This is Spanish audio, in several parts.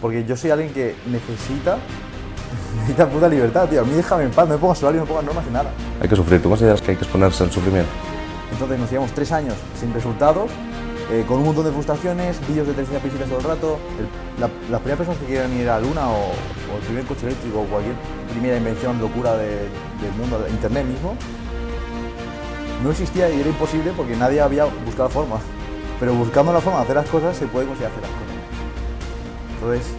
Porque yo soy alguien que necesita, necesita puta libertad, tío. A mí déjame en paz, no me pongas horario, no me pongas normas ni nada. Hay que sufrir. ¿Tú consideras que hay que exponerse al sufrimiento? Entonces nos llevamos tres años sin resultados, eh, con un montón de frustraciones, vídeos de tercera visitas todo el rato. El- la- las primeras personas que quieran ir a la Luna o, o el primer coche eléctrico o cualquier primera invención, locura de- del mundo, de Internet mismo, no existía y era imposible porque nadie había buscado la forma. Pero buscando la forma de hacer las cosas se puede conseguir hacer las cosas. Entonces,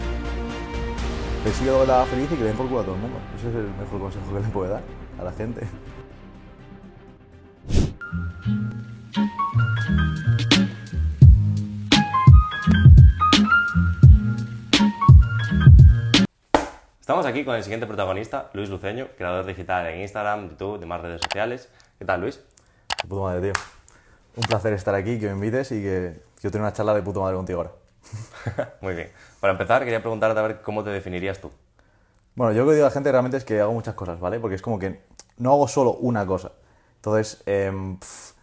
persigo la feliz y que le den por culo a todo el mundo. Ese es el mejor consejo que le puedo dar a la gente. Estamos aquí con el siguiente protagonista, Luis Luceño, creador digital en Instagram, YouTube, demás redes sociales. ¿Qué tal, Luis? De puta madre, tío. Un placer estar aquí, que me invites y que yo tenga una charla de puta madre contigo ahora. Muy bien. Para empezar, quería preguntarte a ver cómo te definirías tú. Bueno, yo lo que digo a la gente realmente es que hago muchas cosas, ¿vale? Porque es como que no hago solo una cosa. Entonces, em, pf,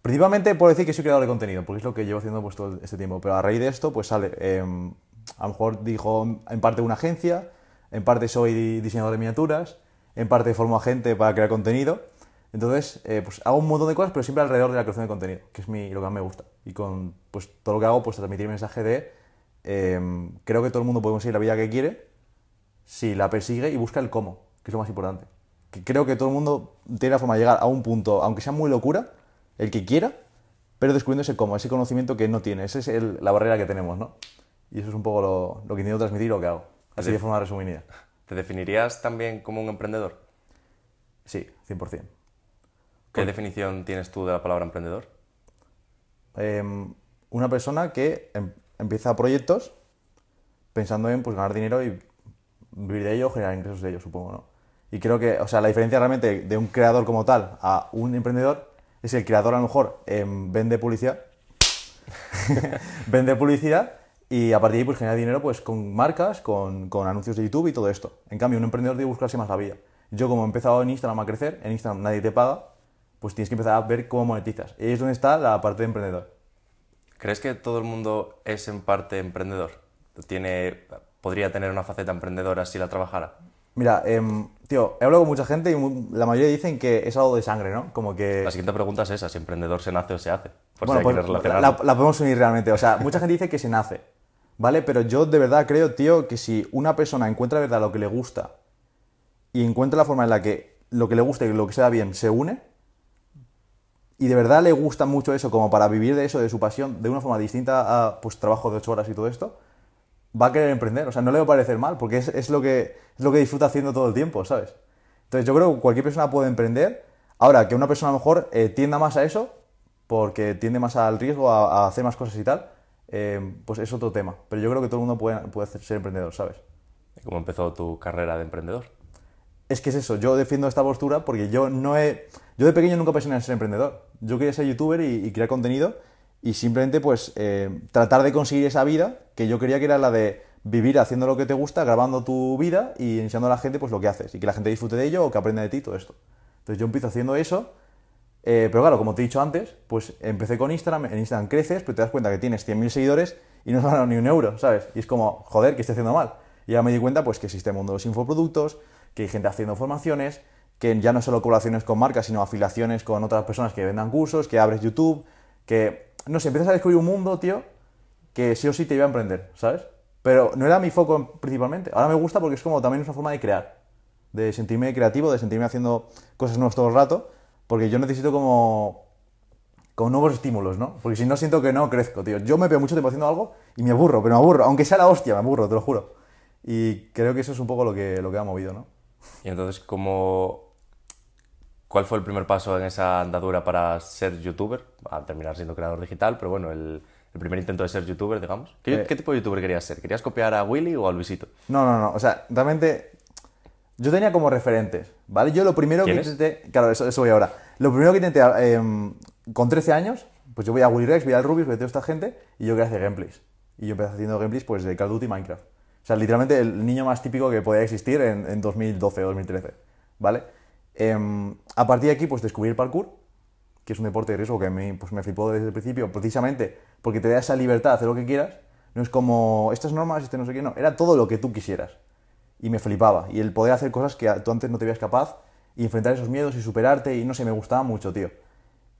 principalmente puedo decir que soy creador de contenido, porque es lo que llevo haciendo pues, todo este tiempo. Pero a raíz de esto, pues sale, em, a lo mejor dijo en parte una agencia, en parte soy diseñador de miniaturas, en parte formo a gente para crear contenido. Entonces, eh, pues hago un montón de cosas, pero siempre alrededor de la creación de contenido, que es mi, lo que más me gusta. Y con pues, todo lo que hago, pues transmitir mensaje de em, creo que todo el mundo puede conseguir la vida que quiere, si la persigue y busca el cómo, que es lo más importante. Que creo que todo el mundo tiene la forma de llegar a un punto, aunque sea muy locura, el que quiera, pero descubriendo ese cómo, ese conocimiento que no tiene. Esa es el- la barrera que tenemos, ¿no? Y eso es un poco lo, lo que intento transmitir y lo que hago. Así de forma resumida. ¿Te definirías también como un emprendedor? Sí, 100%. ¿Qué definición tienes tú de la palabra emprendedor? Em, una persona que em- empieza proyectos pensando en pues, ganar dinero y vivir de ello, generar ingresos de ello, supongo, ¿no? Y creo que, o sea, la diferencia realmente de un creador como tal a un emprendedor es que el creador a lo mejor em, vende publicidad, vende publicidad y a partir de ahí pues genera dinero pues con marcas, con, con anuncios de YouTube y todo esto. En cambio, un emprendedor debe buscarse más la vida. Yo como he empezado en Instagram a crecer, en Instagram nadie te paga, pues tienes que empezar a ver cómo monetizas. Y ahí es donde está la parte de emprendedor. ¿Crees que todo el mundo es en parte emprendedor? Tiene, ¿Podría tener una faceta emprendedora si la trabajara? Mira, em, tío, he hablado con mucha gente y la mayoría dicen que es algo de sangre, ¿no? Como que... La siguiente pregunta es esa, si emprendedor se nace o se hace. Por Bueno, si pues, la, la podemos unir realmente. O sea, mucha gente dice que se nace, ¿vale? Pero yo de verdad creo, tío, que si una persona encuentra de verdad lo que le gusta y encuentra la forma en la que lo que le gusta y lo que se da bien se une, y de verdad le gusta mucho eso como para vivir de eso, de su pasión, de una forma distinta a pues trabajo de ocho horas y todo esto, va a querer emprender. O sea, no le va a parecer mal, porque es, es lo, que, es lo que disfruta haciendo todo el tiempo, ¿sabes? Entonces yo creo que cualquier persona puede emprender. Ahora, que una persona a lo mejor eh, tienda más a eso, porque tiende más al riesgo, a, a hacer más cosas y tal, eh, pues es otro tema. Pero yo creo que todo el mundo puede, puede ser emprendedor, ¿sabes? ¿Cómo empezó tu carrera de emprendedor? Es que es eso, yo defiendo esta postura porque yo no he... Yo de pequeño nunca pensé en ser emprendedor. Yo quería ser youtuber y, crear contenido y simplemente pues eh, tratar de conseguir esa vida que yo quería que era la de vivir haciendo lo que te gusta, grabando tu vida y enseñando a la gente pues lo que haces y que la gente disfrute de ello o que aprenda de ti todo esto. Entonces yo empiezo haciendo eso, eh, pero claro, como te he dicho antes, pues empecé con Instagram, en Instagram creces, pero te das cuenta que tienes 100.000 seguidores y no has ganado ni un euro, ¿sabes? Y es como, joder, que estoy haciendo mal. Y ya me di cuenta pues que existe el mundo de los infoproductos, que hay gente haciendo formaciones, que ya no solo colaboraciones con marcas, sino afiliaciones con otras personas que vendan cursos, que abres YouTube, que, no sé, empiezas a descubrir un mundo, tío, que sí o sí te iba a emprender, ¿sabes? Pero no era mi foco principalmente. Ahora me gusta porque es como también es una forma de crear, de sentirme creativo, de sentirme haciendo cosas nuevas todo el rato, porque yo necesito como, como nuevos estímulos, ¿no? Porque si no siento que no crezco, tío. Yo me veo mucho tiempo haciendo algo y me aburro, pero me aburro, aunque sea la hostia, me aburro, te lo juro. Y creo que eso es un poco lo que, lo que ha movido, ¿no? Y entonces, ¿cómo... ¿cuál fue el primer paso en esa andadura para ser youtuber? A terminar siendo creador digital, pero bueno, el, el primer intento de ser youtuber, digamos. ¿Qué, Eh. qué tipo de youtuber querías ser? ¿Querías copiar a Willy o a Luisito? No, no, no. O sea, realmente yo tenía como referentes, ¿vale? Yo lo primero que intenté... Claro, eso, eso voy ahora. Lo primero que intenté, eh, con 13 años, pues yo voy a Willy Rex, voy al Rubius, voy a toda esta gente, y yo quería hacer gameplays. Y yo empecé haciendo gameplays pues de Call of Duty y Minecraft. O sea, literalmente el niño más típico que podía existir en, en 2012 o 2013, ¿vale? Em, a partir de aquí, pues descubrí el parkour, que es un deporte de riesgo que a mí pues, me flipó desde el principio, precisamente porque te da esa libertad de hacer lo que quieras, No es como, estas normas, este no sé qué, no. Era todo lo que tú quisieras. Y me flipaba. Y el poder hacer cosas que tú antes no te veías capaz y enfrentar esos miedos y superarte y no sé, me gustaba mucho, tío.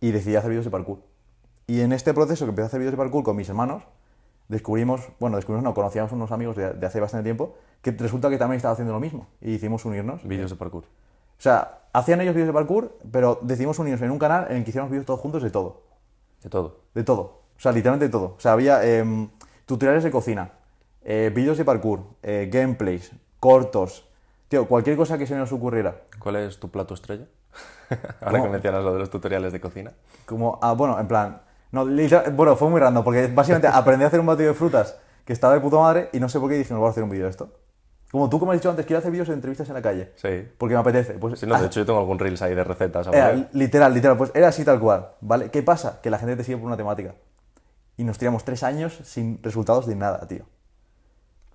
Y decidí hacer vídeos de parkour. Y en este proceso que empecé a hacer vídeos de parkour con mis hermanos, descubrimos, bueno, descubrimos, no, conocíamos unos amigos de, de hace bastante tiempo que resulta que también estaba haciendo lo mismo. Y hicimos unirnos. Vídeos de parkour. O sea, hacían ellos vídeos de parkour, pero decidimos unirnos en un canal en el que hiciéramos vídeos todos juntos de todo. De todo. De todo. O sea, literalmente de todo. O sea, había em, tutoriales de cocina, eh, vídeos de parkour, eh, gameplays, cortos. Tío, cualquier cosa que se nos ocurriera. ¿Cuál es tu plato estrella? Ahora que mencionas lo de los tutoriales de cocina. Como, ah, bueno, en plan. No, literal- bueno, fue muy random, porque básicamente aprendí a hacer un batido de frutas que estaba de puta madre y no sé por qué dije, no voy a hacer un vídeo de esto. Como tú, como has dicho antes, quiero hacer vídeos de entrevistas en la calle. Sí. Porque me apetece. Pues, Sí, no, ah, de hecho yo tengo algún reels ahí de recetas. Era, literal, literal, pues era así tal cual, ¿vale? ¿Qué pasa? Que la gente te sigue por una temática. Y nos tiramos tres años sin resultados de nada, tío.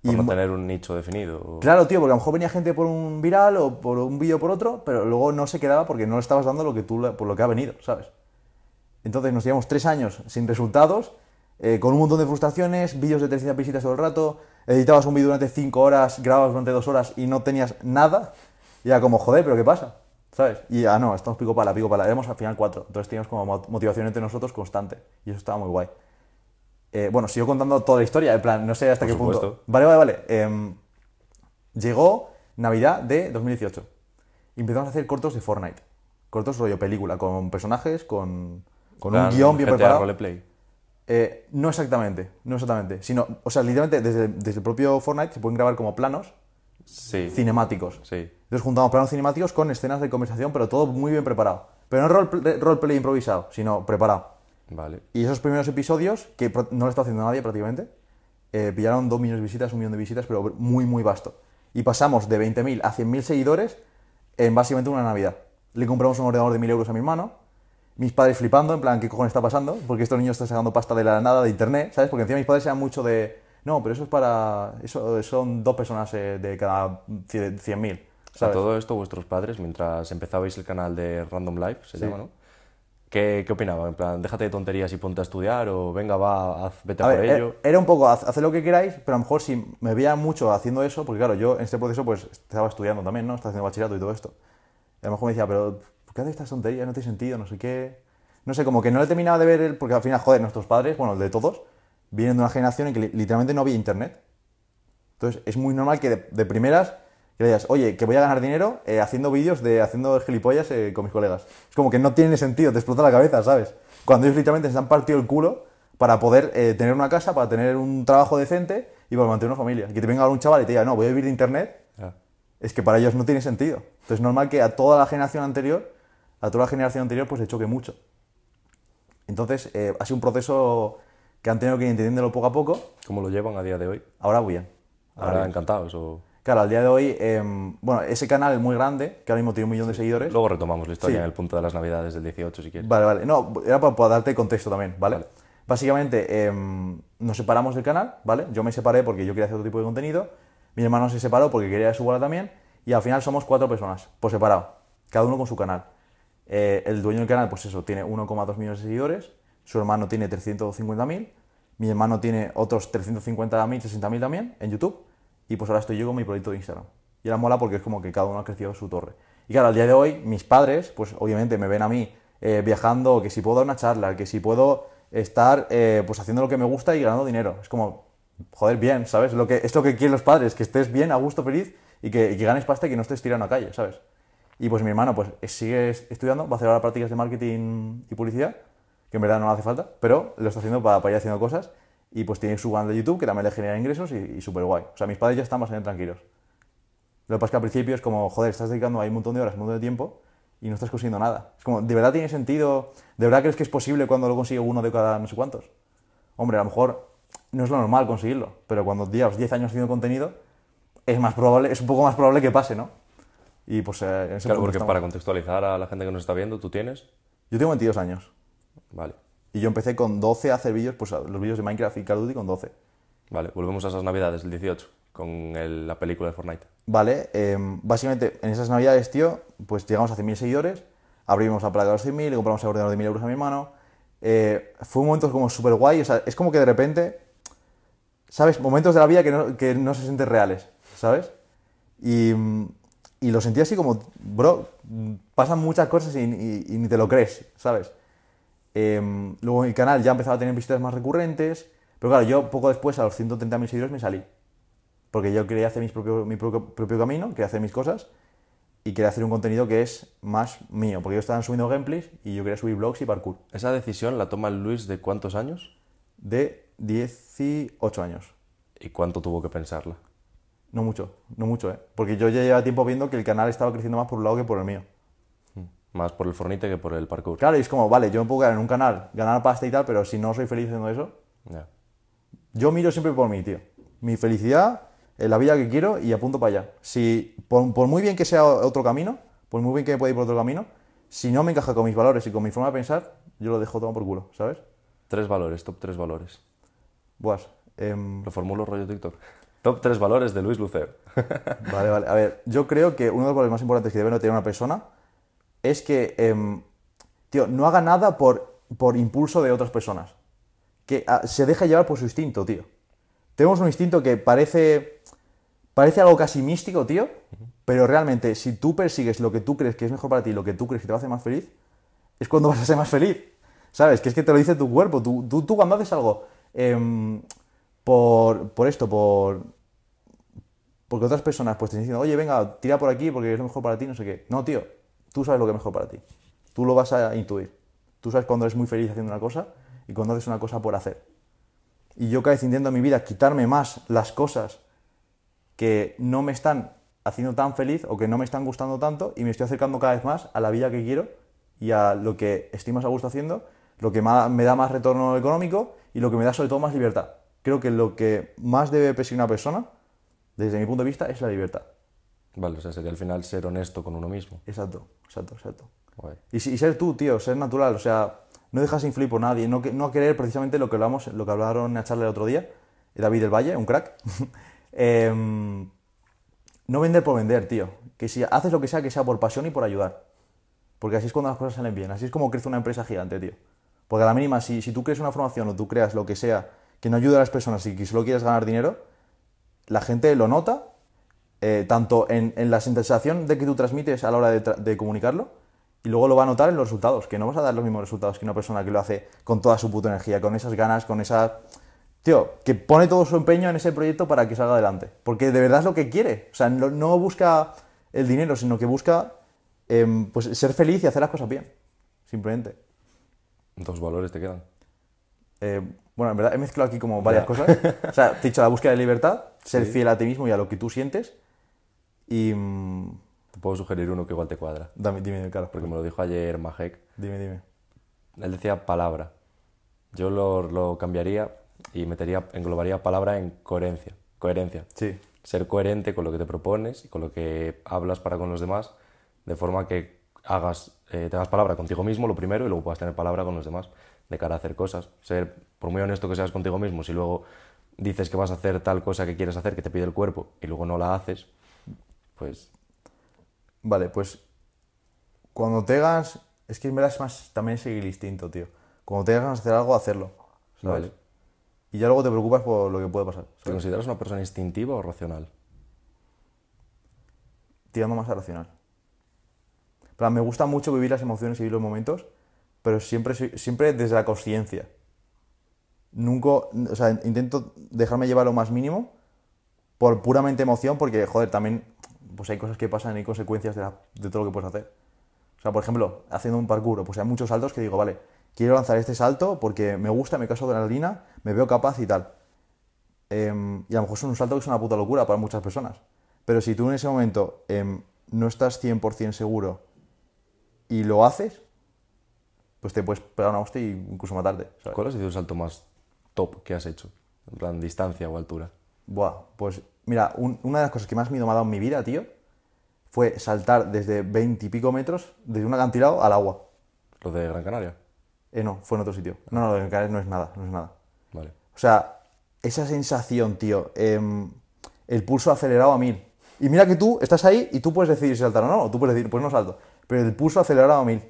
Por no tener un nicho definido. o- Claro, tío, porque a lo mejor venía gente por un viral o por un vídeo por otro, pero luego no se quedaba porque no le estabas dando lo que tú, por lo que ha venido, ¿sabes? Entonces nos llevamos tres años sin resultados, eh, con un montón de frustraciones, vídeos de 300 visitas todo el rato, editabas un vídeo durante cinco horas, grababas durante dos horas y no tenías nada. Y era como, joder, ¿pero qué pasa? ¿Sabes? Y ah, no, estamos pico pala, pico pala. Éramos al final cuatro. Entonces teníamos como mo- motivación entre nosotros constante. Y eso estaba muy guay. Eh, bueno, sigo contando toda la historia, en plan, no sé hasta Por qué punto. Vale, vale, vale. Em, llegó Navidad de 2018. Y empezamos a hacer cortos de Fortnite. Cortos rollo película, con personajes, con, con un guion bien GTA preparado. Roleplay. Eh, no exactamente, no exactamente. Sino, o sea, literalmente desde, desde el propio Fortnite se pueden grabar como planos Sí. cinemáticos. Sí. Entonces juntamos planos cinemáticos con escenas de conversación, pero todo muy bien preparado. Pero no roleplay, roleplay improvisado, sino preparado. Vale. Y esos primeros episodios, que no lo está haciendo nadie prácticamente, eh, pillaron 2 millones de visitas, un millón de visitas, pero muy, muy vasto. Y pasamos de 20.000 a 100.000 seguidores en básicamente una Navidad. Le compramos un ordenador de 1.000 euros a mi hermano, mis padres flipando, en plan, ¿qué cojones está pasando? Porque estos niños están sacando pasta de la nada de internet, ¿sabes? Porque encima mis padres eran mucho de, no, pero eso es para, eso son dos personas eh, de cada 100.000, A todo esto, vuestros padres, mientras empezabais el canal de Random Life, se llama, ¿no? ¿Qué, ¿Qué opinaban? En plan, déjate de tonterías y ponte a estudiar, o venga, va, haz, vete a, A por ver, eh, ello. era- un poco, haz, lo que queráis, pero a lo mejor si me veía mucho haciendo eso, porque claro, yo en este proceso pues estaba estudiando también, ¿no? Estaba haciendo bachillerato y todo esto. Y a lo mejor me decía, pero ¿por qué haces estas tonterías? No tiene sentido, no sé qué. No sé, como que no le terminaba de ver, el, porque al final, joder, nuestros padres, bueno, el de todos, vienen de una generación en que li- literalmente no había internet. Entonces es muy normal que de, de primeras que le digas, oye, que voy a ganar dinero eh, haciendo vídeos de haciendo gilipollas eh, con mis colegas. Es como que no tiene sentido, te explota la cabeza, ¿sabes? Cuando ellos literalmente se han partido el culo para poder eh, tener una casa, para tener un trabajo decente y para mantener una familia. Que te venga ahora un chaval y te diga, no, voy a vivir de internet, es que para ellos no tiene sentido. Entonces es normal que a toda la generación anterior, a toda la generación anterior, pues le choque mucho. Entonces eh, ha sido un proceso que han tenido que ir entendiéndolo poco a poco. ¿Cómo lo llevan a día de hoy? Ahora bien. Ahora bien. encantados. O... Claro, al día de hoy, em, bueno, ese canal es muy grande, que ahora mismo tiene un millón de seguidores. Luego retomamos la historia Sí. en el punto de las navidades del 18, si quieres. Vale, vale. No, era para, para darte contexto también, ¿vale? Vale. Básicamente, em, nos separamos del canal, ¿vale? Yo me separé porque yo quería hacer otro tipo de contenido. Mi hermano se separó porque quería su bola también. Y al final somos cuatro personas, por separado. Cada uno con su canal. Eh, el dueño del canal, pues eso, tiene 1,2 millones de seguidores. Su hermano tiene 350.000. Mi hermano tiene otros 350.000, 60.000 también en YouTube. Y pues ahora estoy yo con mi proyecto de Instagram. Y ahora mola porque es como que cada uno ha crecido su torre. Y claro, al día de hoy, mis padres, pues obviamente me ven a mí eh, viajando, que si puedo dar una charla, que si puedo estar eh, pues haciendo lo que me gusta y ganando dinero. Es como, joder, bien, ¿sabes? Lo que, es lo que quieren los padres, que estés bien, a gusto, feliz y que, y que ganes pasta y que no estés tirando a calle, ¿sabes? Y pues mi hermano pues sigue estudiando, va a hacer ahora prácticas de marketing y publicidad, que en verdad no le hace falta, pero lo está haciendo para, para ir haciendo cosas y pues tiene su canal de YouTube que también le genera ingresos y, y súper guay. O sea, mis padres ya están bastante tranquilos. Lo que pasa es que al principio es como, joder, estás dedicando ahí un montón de horas, un montón de tiempo y no estás consiguiendo nada. Es como, ¿de verdad tiene sentido? ¿De verdad crees que es posible cuando lo consigue uno de cada no sé cuántos? Hombre, a lo mejor no es lo normal conseguirlo, pero cuando llevas 10 años haciendo contenido, es más probable, es un poco más probable que pase, ¿no? Y pues eh, en ese Claro, porque estamos. para contextualizar a la gente que nos está viendo, tú tienes. Yo tengo 22 años Vale. y yo empecé con 12 a hacer vídeos, pues los vídeos de Minecraft y Call of Duty con 12. Vale, volvemos a esas navidades del 18, con el- la película de Fortnite. Vale, em, básicamente en esas navidades, tío, pues llegamos a 100.000 seguidores, abrimos la placa de los 100.000, le compramos el ordenador de 1.000 euros a mi hermano. Eh, fue un momento como súper guay, o sea, es como que de repente ¿sabes? Momentos de la vida que no, que no se sienten reales, ¿sabes? Y, y lo sentí así como, bro, pasan muchas cosas y, y- y ni te lo crees, ¿sabes? Em, luego el canal ya empezaba a tener visitas más recurrentes, pero claro, yo poco después, a los 130.000 seguidores, me salí. Porque yo quería hacer mis propio, mi propio, propio camino, quería hacer mis cosas y quería hacer un contenido que es más mío, porque yo estaba subiendo gameplays y yo quería subir vlogs y parkour. ¿Esa decisión la toma Luis de cuántos años? De 18 años. ¿Y cuánto tuvo que pensarla? No mucho, no mucho, ¿eh? Porque yo ya llevaba tiempo viendo que el canal estaba creciendo más por un lado que por el mío. Más por el fornite que por el parkour. Claro, y es como, vale, yo me puedo quedar en un canal, ganar pasta y tal, pero si no soy feliz haciendo eso, Ya. yo miro siempre por mí, tío. Mi felicidad, en la vida que quiero y apunto para allá. Si, por, por muy bien que sea otro camino, por muy bien que me pueda ir por otro camino, si no me encaja con mis valores y con mi forma de pensar, yo lo dejo todo por culo, ¿sabes? Tres valores, top tres valores. Buas. em, Lo formulo rollo TikTok. Top tres valores de Luis Lucero. Vale, vale. A ver, yo creo que uno de los valores más importantes que debe tener una persona es que, em, tío, no haga nada por, por impulso de otras personas. Que ah, se deje llevar por su instinto, tío. Tenemos un instinto que parece, parece algo casi místico, tío, pero realmente si tú persigues lo que tú crees que es mejor para ti, lo que tú crees que te va a hacer más feliz, es cuando vas a ser más feliz. ¿Sabes? Que es que te lo dice tu cuerpo. Tú, tú, tú cuando haces algo em, por, esto, por, porque otras personas pues te diciendo, oye, venga, tira por aquí porque es lo mejor para ti, no sé qué. No, tío, tú sabes lo que es mejor para ti. Tú lo vas a intuir. Tú sabes cuando eres muy feliz haciendo una cosa y cuando haces una cosa por hacer. Y yo cada vez en mi vida quitarme más las cosas que no me están haciendo tan feliz o que no me están gustando tanto y me estoy acercando cada vez más a la vida que quiero y a lo que estoy más a gusto haciendo, lo que me da más retorno económico y lo que me da sobre todo más libertad. Creo que lo que más debe perseguir una persona, desde mi punto de vista, es la libertad. Vale, o sea, sería al final ser honesto con uno mismo. Exacto, exacto, exacto. Guay. Y, ser tú, tío, ser natural, o sea, no dejarse influir por nadie, no, no querer precisamente lo que hablamos, lo que hablaron en la charla el otro día, David del Valle, un crack. Em, no vender por vender, tío. Que si haces lo que sea, que sea por pasión y por ayudar. Porque así es cuando las cosas salen bien, así es como crece una empresa gigante, tío. Porque a la mínima, si, si tú crees una formación o tú creas lo que sea que no ayude a las personas y que solo quieres ganar dinero, la gente lo nota, eh, tanto en, en la sensación de que tú transmites a la hora de, de comunicarlo, y luego lo va a notar en los resultados, que no vas a dar los mismos resultados que una persona que lo hace con toda su puta energía, con esas ganas, con esa... Tío, que pone todo su empeño en ese proyecto para que salga adelante. Porque de verdad es lo que quiere. O sea, no, no busca el dinero, sino que busca em, pues, ser feliz y hacer las cosas bien. Simplemente. Dos valores te quedan. Eh, bueno, en verdad he mezclado aquí como varias Ya. cosas. O sea, te he dicho la búsqueda de libertad, ser fiel a ti mismo y a lo que tú sientes. Y. mm, Te puedo sugerir uno que igual te cuadra. dame, dime, claro. Porque me lo dijo ayer Majek. Dime, dime. Él decía palabra. Yo lo, lo cambiaría y metería, englobaría palabra en coherencia. Coherencia. Sí. Ser coherente con lo que te propones y con lo que hablas para con los demás, de forma que hagas, eh, tengas palabra contigo mismo, lo primero, y luego puedas tener palabra con los demás, de cara a hacer cosas. Ser, por muy honesto que seas contigo mismo, si luego dices que vas a hacer tal cosa que quieres hacer, que te pide el cuerpo, y luego no la haces, pues Vale, pues. Cuando te hagas. Es que en verdad es más. También seguir el instinto, tío. Cuando te hagas hacer algo, hacerlo. ¿sabes? Vale. Y ya luego te preocupas por lo que puede pasar. ¿te consideras una persona instintiva o racional? tirando más a racional. Me gusta mucho vivir las emociones y vivir los momentos, pero siempre, siempre desde la conciencia. Nunca, o sea, intento dejarme llevar lo más mínimo por puramente emoción, porque, joder, también pues hay cosas que pasan y hay consecuencias de, todo lo que puedes hacer. O sea, por ejemplo, haciendo un parkour, pues hay muchos saltos que digo, vale, quiero lanzar este salto porque me gusta, me de adrenalina, me veo capaz y tal. Em, y a lo mejor es un salto que es una puta locura para muchas personas. Pero si tú en ese momento em, no estás 100% seguro y lo haces, pues te puedes pegar una hostia y incluso matarte. ¿sabes? ¿Cuál ha sido el salto más top que has hecho? En plan, distancia o altura. Buah, pues mira, un- una de las cosas que más miedo me ha dado en mi vida, tío, fue saltar desde 20 y pico metros, desde un acantilado al agua. ¿Lo de Gran Canaria? Eh, no, fue en otro sitio. No, no, lo de Canarias no es nada, no es nada. Vale. O sea, esa sensación, tío, em, el pulso acelerado a mil. Y mira que tú estás ahí y tú puedes decidir si saltar o no, o tú puedes decir, pues no salto. Pero el pulso acelerado a mil.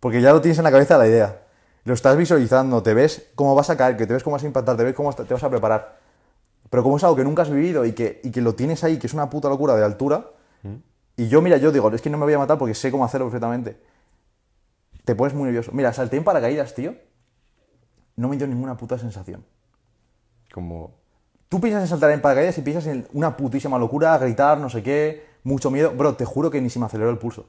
Porque ya lo tienes en la cabeza la idea. Lo estás visualizando, te ves cómo vas a caer, que te ves cómo vas a impactar, te ves cómo te vas a preparar. pero como es algo que nunca has vivido y que, y que lo tienes ahí, que es una puta locura de altura, y yo, mira, yo digo, es que no me voy a matar porque sé cómo hacerlo perfectamente. Te pones muy nervioso. Mira, salté en paracaídas, tío. No me dio ninguna puta sensación. Como... Tú piensas en saltar en paracaídas y piensas en una putísima locura, gritar, no sé qué, mucho miedo. Bro, te juro que ni se me aceleró el pulso.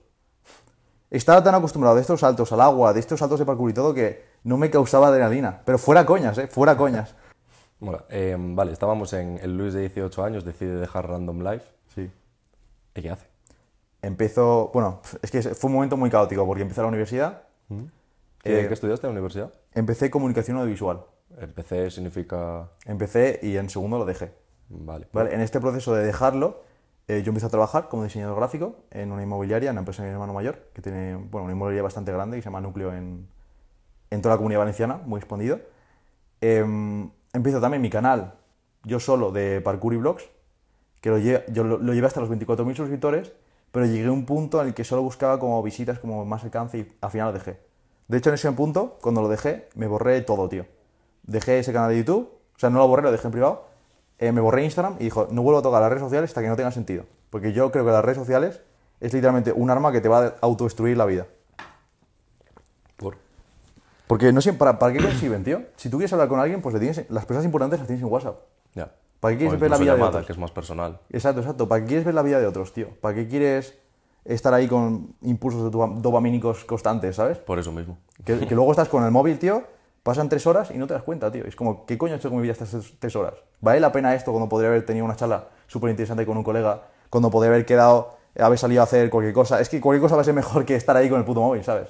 Estaba tan acostumbrado de estos saltos al agua, de estos saltos de parkour y todo, que no me causaba adrenalina. Pero fuera coñas, ¿eh? Fuera coñas. Bueno, eh, vale, estábamos en el Luis de 18 años, decide dejar Random Life. Sí. ¿Y qué hace? Empezó, bueno, es que fue un momento muy caótico porque empecé la universidad. ¿Qué, Eh, qué estudiaste en la universidad? Empecé comunicación audiovisual. Empecé significa... Empecé y en segundo lo dejé. Vale. ¿Vale? En este proceso de dejarlo, eh, yo empecé a trabajar como diseñador gráfico en una inmobiliaria, en una empresa de mi hermano mayor, que tiene bueno, una inmobiliaria bastante grande que se llama Núcleo en, en toda la comunidad valenciana, muy expandido. Em, empiezo también mi canal, yo solo, de parkour y vlogs, que lo, lle- yo lo llevé hasta los 24.000 suscriptores, pero llegué a un punto en el que solo buscaba como visitas, como más alcance y al final lo dejé. De hecho, en ese punto, cuando lo dejé, me borré todo, tío. Dejé ese canal de YouTube, o sea, no lo borré, lo dejé en privado, eh, me borré Instagram y dijo, no vuelvo a tocar las redes sociales hasta que no tenga sentido. Porque yo creo que las redes sociales es literalmente un arma que te va a autodestruir la vida. Por... Porque no siempre, ¿para, para qué sirven, tío? Si tú quieres hablar con alguien, pues le tienes, las personas importantes las tienes en WhatsApp. Ya. ¿Para qué quieres O ver la vida de otros? que es más personal. Exacto, exacto. ¿Para qué quieres ver la vida de otros, tío? ¿Para qué quieres estar ahí con impulsos de dopa- dopamínicos constantes, ¿sabes? Por eso mismo. Que, que luego estás con el móvil, tío, pasan tres horas y no te das cuenta, tío. Es como, ¿qué coño he hecho con mi vida estas tres- horas? ¿Vale la pena esto cuando podría haber tenido una charla súper interesante con un colega? Cuando podría haber quedado, haber salido a hacer cualquier cosa. Es que cualquier cosa va a ser mejor que estar ahí con el puto móvil, ¿sabes?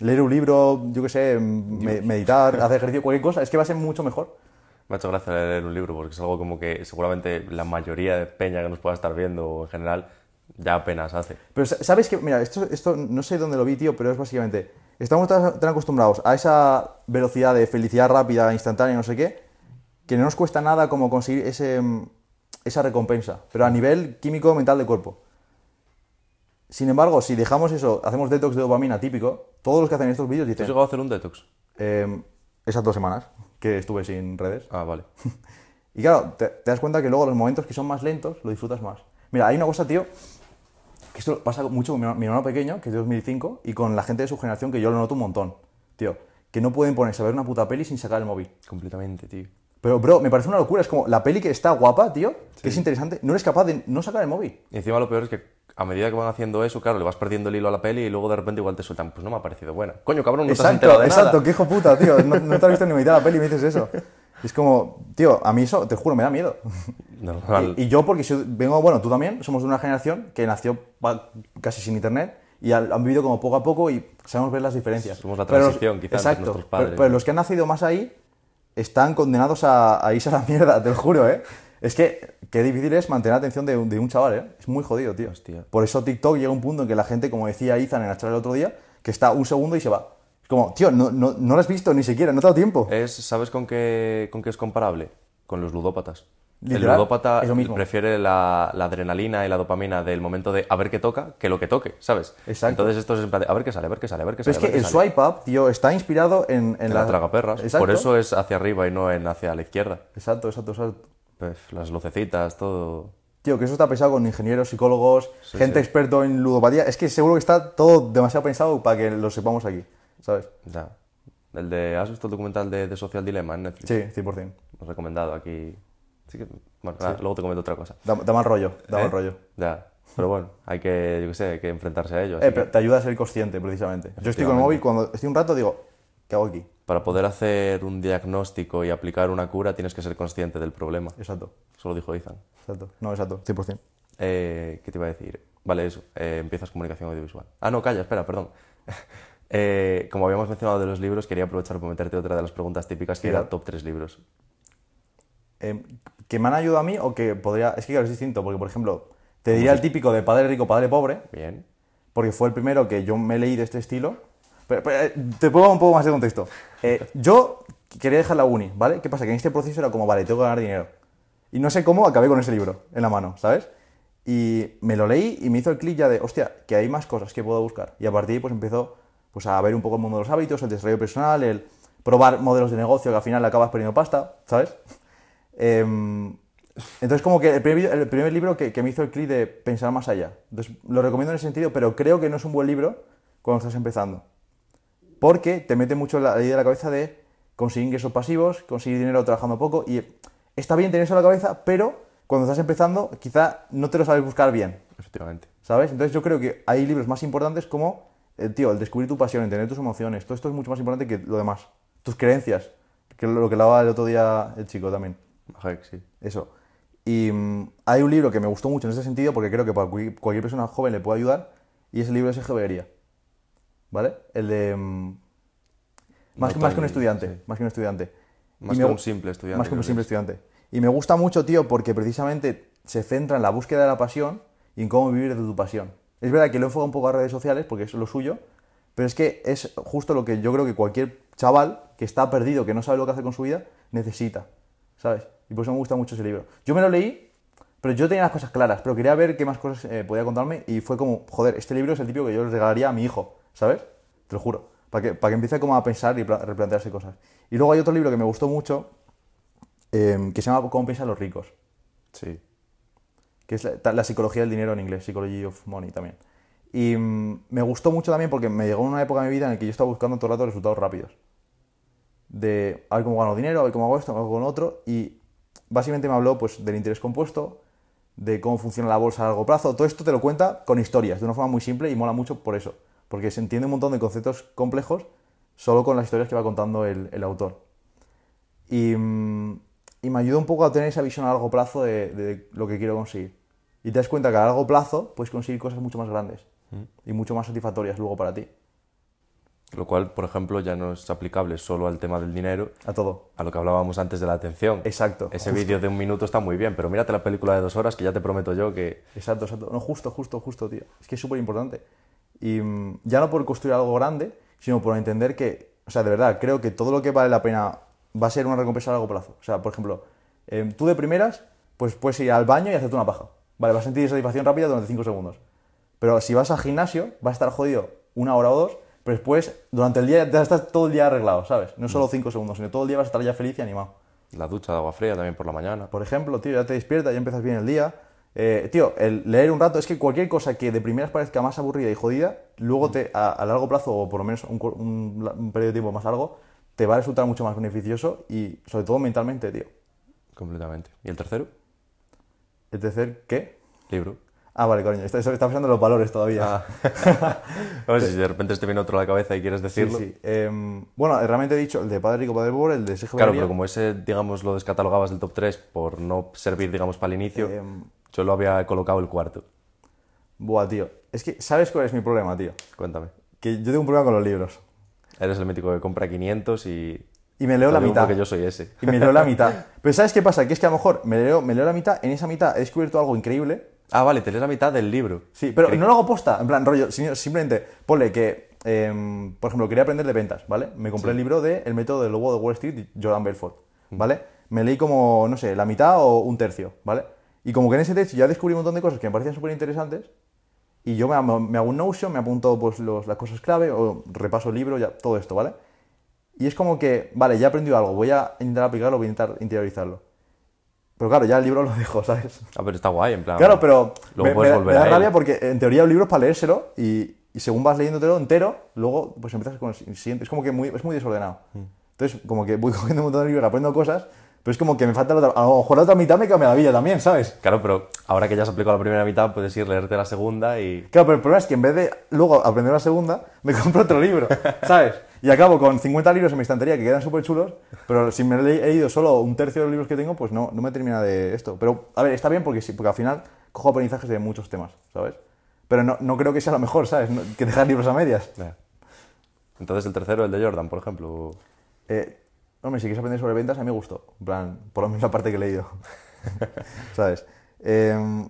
Leer un libro, yo qué sé, me- meditar, hacer ejercicio, cualquier cosa, es que va a ser mucho mejor. Me ha hecho gracia leer un libro porque es algo como que seguramente la mayoría de peña que nos pueda estar viendo o en general ya apenas hace. Pero sa- sabes que, mira, esto, esto no sé dónde lo vi, tío, pero es básicamente, estamos tan, tan acostumbrados a esa velocidad de felicidad rápida, instantánea, no sé qué, que no nos cuesta nada como conseguir ese, mm, esa recompensa, pero a nivel químico mental del cuerpo. Sin embargo, si dejamos eso, hacemos detox de dopamina típico, todos los que hacen estos vídeos ¿Tú has dicen, llegado a hacer un detox? eh, esas dos semanas que estuve sin redes, Ah, vale. y claro, te, te das cuenta que luego los momentos que son más lentos lo disfrutas más. Mira, hay una cosa, tío, que esto pasa mucho con mi, hermano- mi hermano pequeño, que es de 2005, y con la gente de su generación, que yo lo noto un montón, tío, que no pueden ponerse a ver una puta peli sin sacar el móvil. Completamente, tío. Pero, bro, me parece una locura, es como la peli que está guapa, tío, que es interesante, no eres capaz de no sacar el móvil. Y encima lo peor es que a medida que van haciendo eso, claro, le vas perdiendo el hilo a la peli y luego de repente igual te sueltan, pues no me ha parecido buena. Coño, cabrón, no te has enterado Exacto, de exacto, nada. qué hijo puta, tío, no, no te has visto ni mitad de la peli y me dices eso. Es como, tío, a mí eso, te juro, me da miedo. Normal. Y, y yo, porque soy- vengo, bueno, tú también, somos de una generación que nació casi sin internet y han, han vivido como poco a poco y sabemos ver las diferencias. Somos la transición, quizás, Exacto. nuestros padres. Pero, pero los que han nacido más ahí están condenados a, a irse a la mierda, te lo juro, ¿eh? Es que qué difícil es mantener la atención de un, de un chaval, ¿eh? Es muy jodido, tío. Hostia. Por eso TikTok llega a un punto en que la gente, como decía Ethan en la charla el otro día, que está un segundo y se va. Como, tío, no, no, no lo has visto ni siquiera, no te ha dado tiempo. Es, ¿Sabes con qué, con qué es comparable? Con los ludópatas. el ludópata es lo mismo. prefiere la, la adrenalina y la dopamina del momento de a ver qué toca que lo que toque, ¿sabes? Exacto. Entonces esto es en plan de, a ver qué sale, a ver qué sale, a ver qué Pero sale. es que el sale. swipe up, tío, está inspirado en, en En la tragaperras. Exacto. Por eso es hacia arriba y no en hacia la izquierda. Exacto, exacto, exacto. Pues las lucecitas, todo. Tío, que eso está pensado con ingenieros, psicólogos, Sí, gente sí. experto en ludopatía. Es que seguro que está todo demasiado pensado para que lo sepamos aquí, ¿sabes? Ya. El de, ¿Has visto el documental de, de Social Dilemma en Netflix? Sí, 100%. Lo he recomendado aquí. Sí que, bueno, nada, luego te comento otra cosa. Da, da mal rollo, da ¿Eh? mal rollo. Ya. Pero bueno, hay que, yo qué sé, hay que enfrentarse a ello. Eh, que- pero te ayuda a ser consciente, precisamente. Yo estoy con el móvil, cuando estoy un rato digo, ¿qué hago aquí? Para poder hacer un diagnóstico y aplicar una cura tienes que ser consciente del problema. Exacto, Eso lo dijo Ethan. exacto. No, exacto, 100%. Eh, ¿Qué te iba a decir? Vale, eso. eh, empiezas comunicación audiovisual. Ah, no, calla, espera, perdón. Eh, como habíamos mencionado de los libros, quería aprovechar para meterte otra de las preguntas típicas, que era top 3 libros. Eh, ¿Que me han ayudado a mí o que podría...? Es que claro, es distinto, porque, por ejemplo, te diría el típico de padre rico, padre pobre, Bien. porque fue el primero que yo me leí de este estilo. Pero, pero, eh, te pongo un poco más de contexto. Eh, yo quería dejar la uni, ¿vale? ¿Qué pasa? Que en este proceso era como, vale, tengo que ganar dinero. Y no sé cómo acabé con ese libro en la mano, ¿sabes? Y me lo leí y me hizo el clic ya de, hostia, que hay más cosas que puedo buscar. Y a partir de ahí pues empezó pues, a ver un poco el mundo de los hábitos, el desarrollo personal, el probar modelos de negocio que al final acabas perdiendo pasta, ¿sabes? Em, entonces, como que el primer, el primer libro que, que me hizo el clic de pensar más allá. Entonces, lo recomiendo en ese sentido, pero creo que no es un buen libro cuando estás empezando. Porque te mete mucho la, la idea de la cabeza de conseguir ingresos pasivos, conseguir dinero trabajando poco. Y está bien tener eso en la cabeza, pero cuando estás empezando, quizá no te lo sabes buscar bien. Efectivamente. ¿Sabes? Entonces yo creo que hay libros más importantes como, tío, el descubrir tu pasión, entender tus emociones. Todo esto es mucho más importante que lo demás. Tus creencias, que es lo que hablaba el otro día el chico también. Ajá, sí. Eso. Y mm, hay un libro que me gustó mucho en ese sentido porque creo que para cual- cualquier persona joven le puede ayudar y es el libro de Sergio Beguería. ¿Vale? El de... mm, más, que- más que un estudiante. sí. Más que un estudiante. Más Y que me un simple estudiante. Más que un simple es. estudiante. Y me gusta mucho, tío, porque precisamente se centra en la búsqueda de la pasión y en cómo vivir de tu pasión. Es verdad que lo enfoca un poco a redes sociales porque es lo suyo, pero es que es justo lo que yo creo que cualquier chaval que está perdido, que no sabe lo que hacer con su vida, necesita. ¿Sabes? Y por eso me gusta mucho ese libro. Yo me lo leí, pero yo tenía las cosas claras, pero quería ver qué más cosas eh, podía contarme y fue como, joder, este libro es el típico que yo le regalaría a mi hijo, ¿sabes? Te lo juro. Para que, para que empiece como a pensar y pla- replantearse cosas. Y luego hay otro libro que me gustó mucho, eh, que se llama Cómo piensan los ricos, Sí. Que es la, la psicología del dinero en inglés, Psychology of Money también. Y mm, me gustó mucho también porque me llegó una época de mi vida en la que yo estaba buscando todo el rato resultados rápidos. De a ver cómo gano dinero, a ver cómo hago esto, cómo hago otro. Y básicamente me habló pues, del interés compuesto, de cómo funciona la bolsa a largo plazo. Todo esto te lo cuenta con historias, de una forma muy simple y mola mucho por eso. Porque se entiende un montón de conceptos complejos solo con las historias que va contando el, el autor. Y, mm, y me ayuda un poco a tener esa visión a largo plazo de, de lo que quiero conseguir. Y te das cuenta que a largo plazo puedes conseguir cosas mucho más grandes y mucho más satisfactorias luego para ti. Lo cual, por ejemplo, ya no es aplicable solo al tema del dinero, A todo. a lo que hablábamos antes de la atención. Exacto. Ese vídeo de un minuto está muy bien, pero mírate la película de dos horas que ya te prometo yo que... Exacto, exacto. No, justo, justo, justo, tío. Es que es súper importante. Y mm, ya no por construir algo grande, sino por entender que, o sea, de verdad, creo que todo lo que vale la pena va a ser una recompensa a largo plazo. O sea, por ejemplo, em, tú de primeras, pues puedes ir al baño y hacerte una paja. Vale, vas a sentir satisfacción rápida durante 5 segundos. Pero si vas al gimnasio, vas a estar jodido una hora o dos, pero después, durante el día, ya estás todo el día arreglado, ¿sabes? No solo 5 segundos, sino todo el día vas a estar ya feliz y animado. La ducha de agua fría también por la mañana. Por ejemplo, tío, ya te despiertas, ya empiezas bien el día. Eh, tío, el leer un rato, es que cualquier cosa que de primeras parezca más aburrida y jodida, luego te, a, a largo plazo, o por lo menos un periodo de tiempo más largo, te va a resultar mucho más beneficioso y sobre todo mentalmente, tío. Completamente. ¿Y el tercero? El tercer, ¿qué? Libro. Ah, vale, coño, está, está pensando en los valores todavía. A ver si de repente te viene otro a la cabeza y quieres sí, decirlo. sí. Em, bueno, realmente he dicho el de Padre Rico, Padre Pobre, el de Sergio Claro, pero como ese, digamos, lo descatalogabas del top 3 por no servir, digamos, para el inicio, Em, yo lo había colocado el cuarto. Buah, tío. Es que, ¿sabes cuál es mi problema, tío? Cuéntame. Que yo tengo un problema con los libros. Eres el mítico que compra 500 y... Y me leo la mitad. Porque yo soy ese. Y me leo la mitad. Pero ¿sabes qué pasa? Que es que a lo mejor me leo, me leo la mitad, en esa mitad he descubierto algo increíble. Ah, vale, te lees la mitad del libro. Sí, pero no lo hago posta, en plan, rollo, sino- simplemente ponle que, em, por ejemplo, quería aprender de ventas, ¿vale? Me compré el libro de El método del lobo de Wall Street Jordan Belfort, ¿vale? Me leí como, no sé, la mitad o un tercio, ¿vale? Y como que en ese tercio ya descubrí un montón de cosas que me parecían súper interesantes y yo me, me hago un Notion, me apunto pues, los- las cosas clave o repaso el libro, ya, todo esto, ¿vale? Y es como que, vale, ya he aprendido algo, voy a intentar aplicarlo, voy a intentar interiorizarlo. Pero claro, ya el libro lo dejo, ¿sabes? Ah, pero está guay, en plan... Claro, pero Luego me, puedes me- volver me da rabia porque en teoría un libro es para leérselo y, y según vas leyéndotelo entero, luego pues empiezas con el siguiente. Es como que muy, es muy desordenado. Mm. Entonces, como que voy cogiendo un montón de libros, aprendo cosas, pero es como que me falta la otra. A lo mejor la otra mitad me cambia la vida también, ¿sabes? Claro, pero ahora que ya has aplicado la primera mitad, puedes ir a leerte la segunda y... Claro, pero el problema es que en vez de luego aprender la segunda, me compro otro libro, ¿sabes? Y acabo con 50 libros en mi estantería que quedan súper chulos, pero si me he le- he leído solo un tercio de los libros que tengo, pues no, no me termina de esto. Pero, a ver, está bien porque, sí, porque al final cojo aprendizajes de muchos temas, ¿sabes? Pero no, no creo que sea lo mejor, ¿sabes? No- que dejar libros a medias. Entonces el tercero, el de Jordan, por ejemplo. Eh, hombre, si quieres aprender sobre ventas, a mí me gustó. En plan, por lo menos la parte que he leído. ¿Sabes? Em,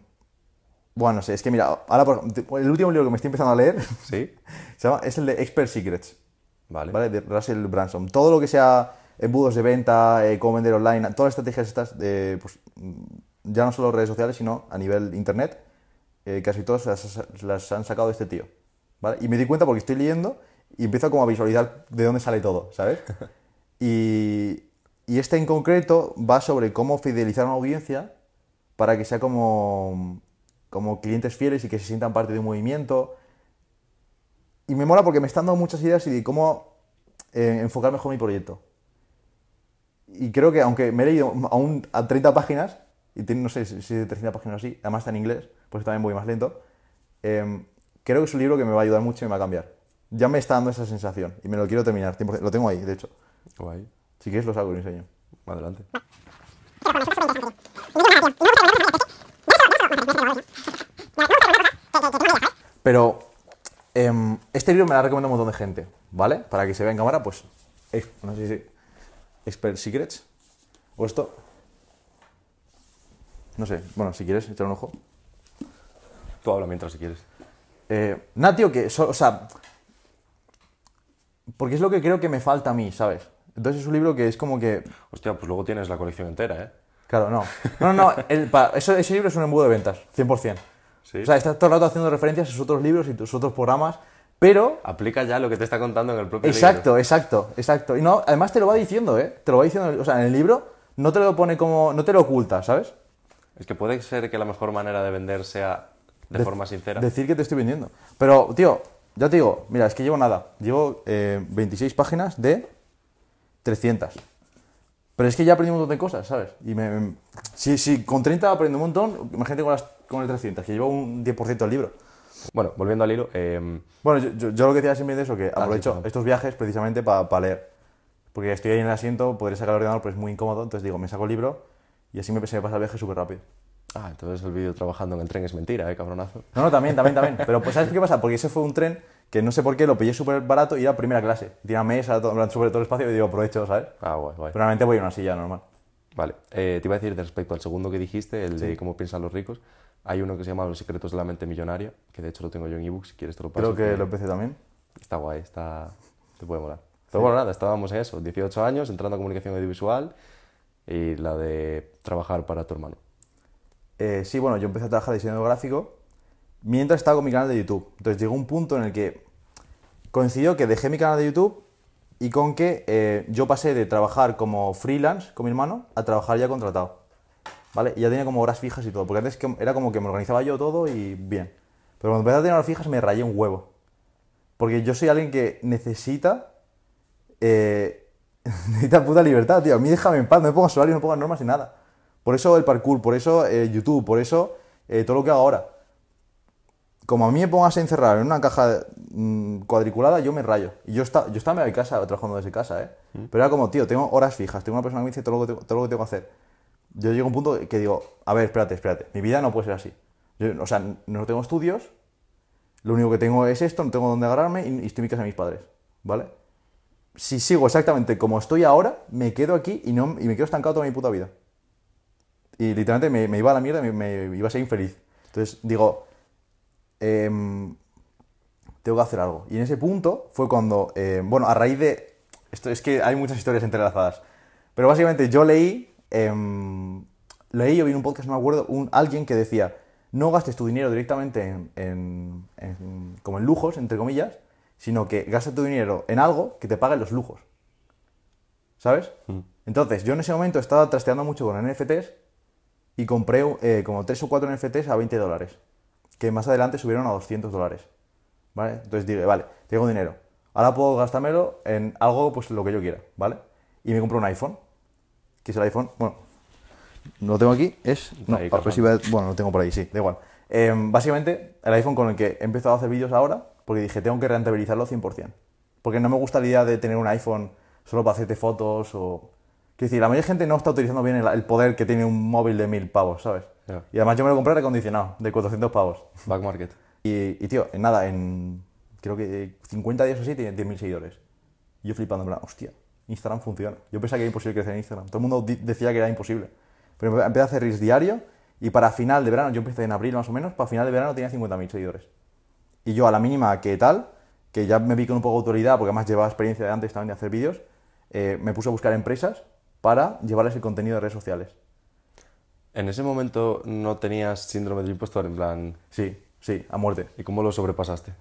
bueno, no sé, es que mira, ahora por- el último libro que me estoy empezando a leer ¿Sí? se llama, es el de Expert Secrets. Vale. ¿vale? De Russell Branson. Todo lo que sea embudos de venta, eh, cómo vender online, todas las estrategias estas, de, pues, ya no solo redes sociales, sino a nivel internet, eh, casi todas las, las han sacado de este tío. ¿vale? Y me di cuenta porque estoy leyendo y empiezo como a visualizar de dónde sale todo, ¿sabes? Y, y este en concreto va sobre cómo fidelizar a una audiencia para que sea como, como clientes fieles y que se sientan parte de un movimiento. Y me mola porque me están dando muchas ideas y de cómo eh, enfocar mejor mi proyecto. Y creo que aunque me he leído aún a 30 páginas, y no sé si de 300 páginas así, además está en inglés, pues también voy más lento, em, creo que es un libro que me va a ayudar mucho y me va a cambiar. Ya me está dando esa sensación y me lo quiero terminar, 100%. lo tengo ahí, de hecho. Guay. Si quieres lo saco y enseño. Adelante. Pero em, este libro me lo ha recomendado un montón de gente, ¿vale? Para que se vea en cámara, pues, ex- no sé si... Expert Secrets. O esto. No sé, bueno, si quieres, echar un ojo. Tú habla mientras si quieres. Eh, nada, tío, que, so- o sea, porque es lo que creo que me falta a mí, ¿sabes? Entonces es un libro que es como que, Hostia, pues luego tienes la colección entera, ¿eh? claro, no, no, no, el- eso- ese libro es un embudo de ventas, 100%. Sí. O sea, estás todo el rato haciendo referencias a sus otros libros y tus otros programas, pero... Aplica ya lo que te está contando en el propio libro. Exacto, exacto, exacto. Y no, además te lo va diciendo, ¿eh? Te lo va diciendo, o sea, en el libro no te lo pone como, no te lo oculta, ¿sabes? Es que puede ser que la mejor manera de vender sea de, forma sincera. Decir que te estoy vendiendo. Pero, tío, ya te digo, mira, es que llevo nada. Llevo eh, 26 páginas de 300. Pero es que ya aprendí un montón de cosas, ¿sabes? Y me, me- si, si con 30 aprendo un montón, imagínate con, las, con el 300, que llevo un 10% del libro. Bueno, volviendo al hilo, eh, Bueno, yo, yo- yo lo que decía siempre es eso, que aprovecho perdón. estos viajes precisamente para leer. Porque estoy ahí en el asiento, podré sacar el ordenador, pero es muy incómodo, entonces digo, me saco el libro y así me, se me pasa el viaje súper rápido. ah, entonces el vídeo trabajando en el tren es mentira, ¿eh, cabronazo? No, no, también, también, también. Pero pues, ¿sabes qué pasa? Porque ese fue un tren que no sé por qué lo pillé súper barato y era primera clase. Tiene una mesa, todo, súper todo el espacio y digo, aprovecho, ¿sabes? Ah, guay, guay. Pero normalmente voy en una silla normal. Vale, eh, te iba a decir de respecto al segundo que dijiste, el de cómo piensan los ricos. Hay uno que se llama Los secretos de la mente millonaria, que de hecho lo tengo yo en ebook, si quieres te lo paso. Creo que lo empecé también. Está guay, está... te puede molar. Pero bueno, nada, estábamos en eso, 18 años, entrando a comunicación audiovisual y la de trabajar para tu hermano. Eh, sí, bueno, yo empecé a trabajar diseño gráfico mientras estaba con mi canal de YouTube. Entonces llegó un punto en el que coincidió que dejé mi canal de YouTube y con que eh, yo pasé de trabajar como freelance con mi hermano a trabajar ya contratado. ¿Vale? Y ya tenía como horas fijas y todo. Porque antes que- era como que me organizaba yo todo y bien. Pero cuando empecé a tener horas fijas me rayé un huevo. Porque yo soy alguien que necesita. eh, necesita puta libertad, tío. A mí déjame en paz, no me pongas horario, no me pongas normas ni nada. Por eso el parkour, por eso eh, YouTube, por eso todo lo que hago ahora. Como a mí me pongas encerrado en una caja mm, cuadriculada, yo me rayo. Y yo, está, yo estaba en mi casa trabajando desde casa, ¿eh? Pero era como, tío, tengo horas fijas, tengo una persona que me dice todo lo que tengo, todo lo que, tengo que hacer. Yo llego a un punto que digo, a ver, espérate, espérate, mi vida no puede ser así. Yo, o sea, no tengo estudios, lo único que tengo es esto, no tengo dónde agarrarme y, y estoy en mi casa de mis padres, ¿vale? Si sigo exactamente como estoy ahora, me quedo aquí y, no, y me quedo estancado toda mi puta vida. Y literalmente me, me iba a la mierda y me, me iba a ser infeliz. Entonces digo, em, tengo que hacer algo. Y en ese punto fue cuando, eh, bueno, a raíz de... Esto es que hay muchas historias entrelazadas. Pero básicamente yo leí, em, leí o vi en un podcast, no me acuerdo, un, alguien que decía, no gastes tu dinero directamente en, en- en- como en lujos, entre comillas, sino que gasta tu dinero en algo que te pague los lujos. ¿Sabes? Entonces, yo en ese momento estaba trasteando mucho con NFTs y compré eh, como 3 o 4 NFTs a 20 dólares, que más adelante subieron a 200 dólares. ¿Vale? Entonces dije, vale, tengo dinero. Ahora puedo gastármelo en algo, pues lo que yo quiera, ¿vale? Y me compro un iPhone, que es el iPhone, bueno, no lo tengo aquí, es... No, ahí, a ver si va- bueno, lo tengo por ahí, sí, da igual. Em, básicamente, el iPhone con el que he empezado a hacer vídeos ahora, porque dije, tengo que rentabilizarlo 100%. Porque no me gusta la idea de tener un iPhone solo para hacerte fotos o... Quiero decir, la mayoría de gente no está utilizando bien el, el poder que tiene un móvil de 1000 pavos, ¿sabes? Y además yo me lo compré recondicionado, de 400 pavos. Back market. Y, y, tío, en nada, en creo que 50 días o así tiene 10.000 seguidores. Y yo flipando, en plan, hostia, Instagram funciona. Yo pensaba que era imposible crecer en Instagram. Todo el mundo decía que era imposible. Pero empe- empecé a hacer reels diario y para final de verano, yo empecé en abril más o menos, para final de verano tenía 50.000 seguidores. Y yo a la mínima que tal, que ya me vi con un poco de autoridad, porque además llevaba experiencia de antes también de hacer vídeos, eh, me puse a buscar empresas para llevarles el contenido de redes sociales. En ese momento no tenías síndrome del impostor, en plan, Sí, sí, a muerte. ¿y cómo lo sobrepasaste?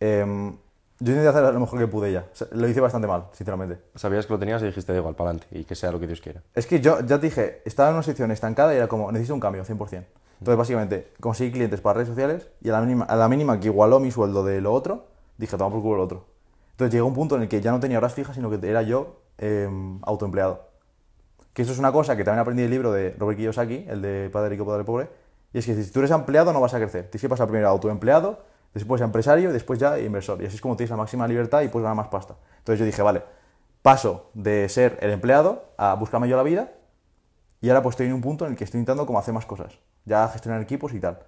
Em, Yo intenté hacer lo mejor que pude ya. O sea, lo hice bastante mal, sinceramente. Sabías que lo tenías y dijiste, igual, para adelante, y que sea lo que Dios quiera. Es que yo ya te dije, estaba en una situación estancada y era como, necesito un cambio, 100%. Entonces, básicamente, conseguí clientes para redes sociales y a la mínima, a la mínima que igualó mi sueldo de lo otro, dije, toma por culo el otro. Entonces llegó un punto en el que ya no tenía horas fijas, sino que era yo em, autoempleado. Que eso es una cosa que también aprendí del libro de Robert Kiyosaki, el de Padre Rico, Padre Pobre, y es que si tú eres empleado no vas a crecer. Tienes que pasar primero a autoempleado, después a empresario y después ya inversor. Y así es como tienes la máxima libertad y puedes ganar más pasta. Entonces yo dije, vale, paso de ser el empleado a buscarme yo la vida y ahora pues estoy en un punto en el que estoy intentando como hacer más cosas, ya gestionar equipos y tal.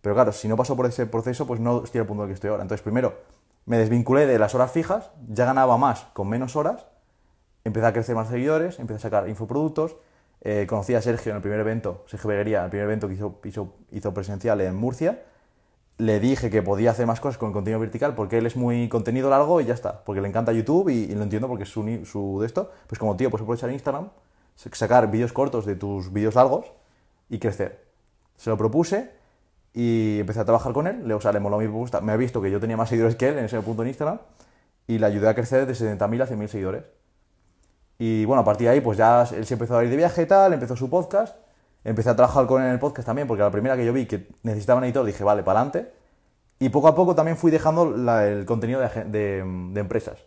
Pero claro, si no paso por ese proceso, pues no estoy al punto en el que estoy ahora. Entonces primero me desvinculé de las horas fijas, ya ganaba más con menos horas, empecé a crecer más seguidores, empecé a sacar infoproductos, eh, conocí a Sergio en el primer evento, Sergio Beguería, en el primer evento que hizo, hizo, hizo presencial en Murcia, le dije que podía hacer más cosas con el contenido vertical porque él es muy contenido largo y ya está, porque le encanta YouTube y, y lo entiendo porque es su, su de esto, pues como tío, pues aprovechar Instagram, sa- sacar vídeos cortos de tus vídeos largos y crecer. Se lo propuse y empecé a trabajar con él, le, o sea, le moló mi propuesta, me ha visto que yo tenía más seguidores que él en ese punto en Instagram y le ayudé a crecer de 70.000 a 100.000 seguidores. Y bueno, a partir de ahí, pues ya él se empezó a ir de viaje y tal, empezó su podcast. Empecé a trabajar con él en el podcast también, porque la primera que yo vi que necesitaba un editor, dije, vale, para adelante. Y poco a poco también fui dejando el contenido de, de, empresas.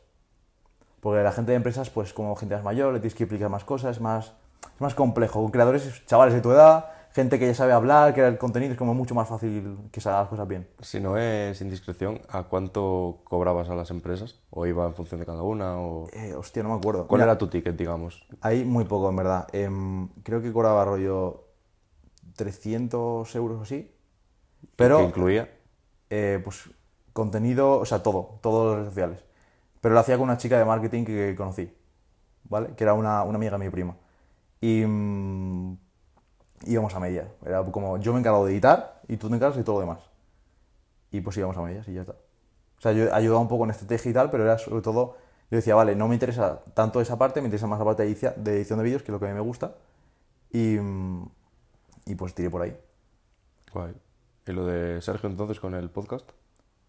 Porque la gente de empresas, pues como gente más mayor, le tienes que explicar más cosas, más, es más complejo. Con creadores, chavales de tu edad, gente que ya sabe hablar, que el contenido es como mucho más fácil que se hagan las cosas bien. Si no es indiscreción, ¿a cuánto cobrabas a las empresas? ¿O iba en función de cada una? O... Eh, hostia, no me acuerdo. ¿Cuál Mira, era tu ticket, digamos? Hay muy poco, en verdad. Em, creo que cobraba rollo 300 euros o así. Pero, ¿Qué incluía? eh, pues, contenido, o sea, todo, todas las redes sociales. Pero lo hacía con una chica de marketing que conocí, ¿vale? Que era una, una amiga de mi prima. Y mm, íbamos a medias. Era como, yo me encargo de editar y tú te encargas de todo lo demás. Y pues íbamos a medias y ya está. O sea, yo ayudaba un poco en estrategia y tal, pero era sobre todo, yo decía, vale, no me interesa tanto esa parte, me interesa más la parte de edición de vídeos, que es lo que a mí me gusta. Y, y pues tiré por ahí. Guay. ¿Y lo de Sergio entonces con el podcast?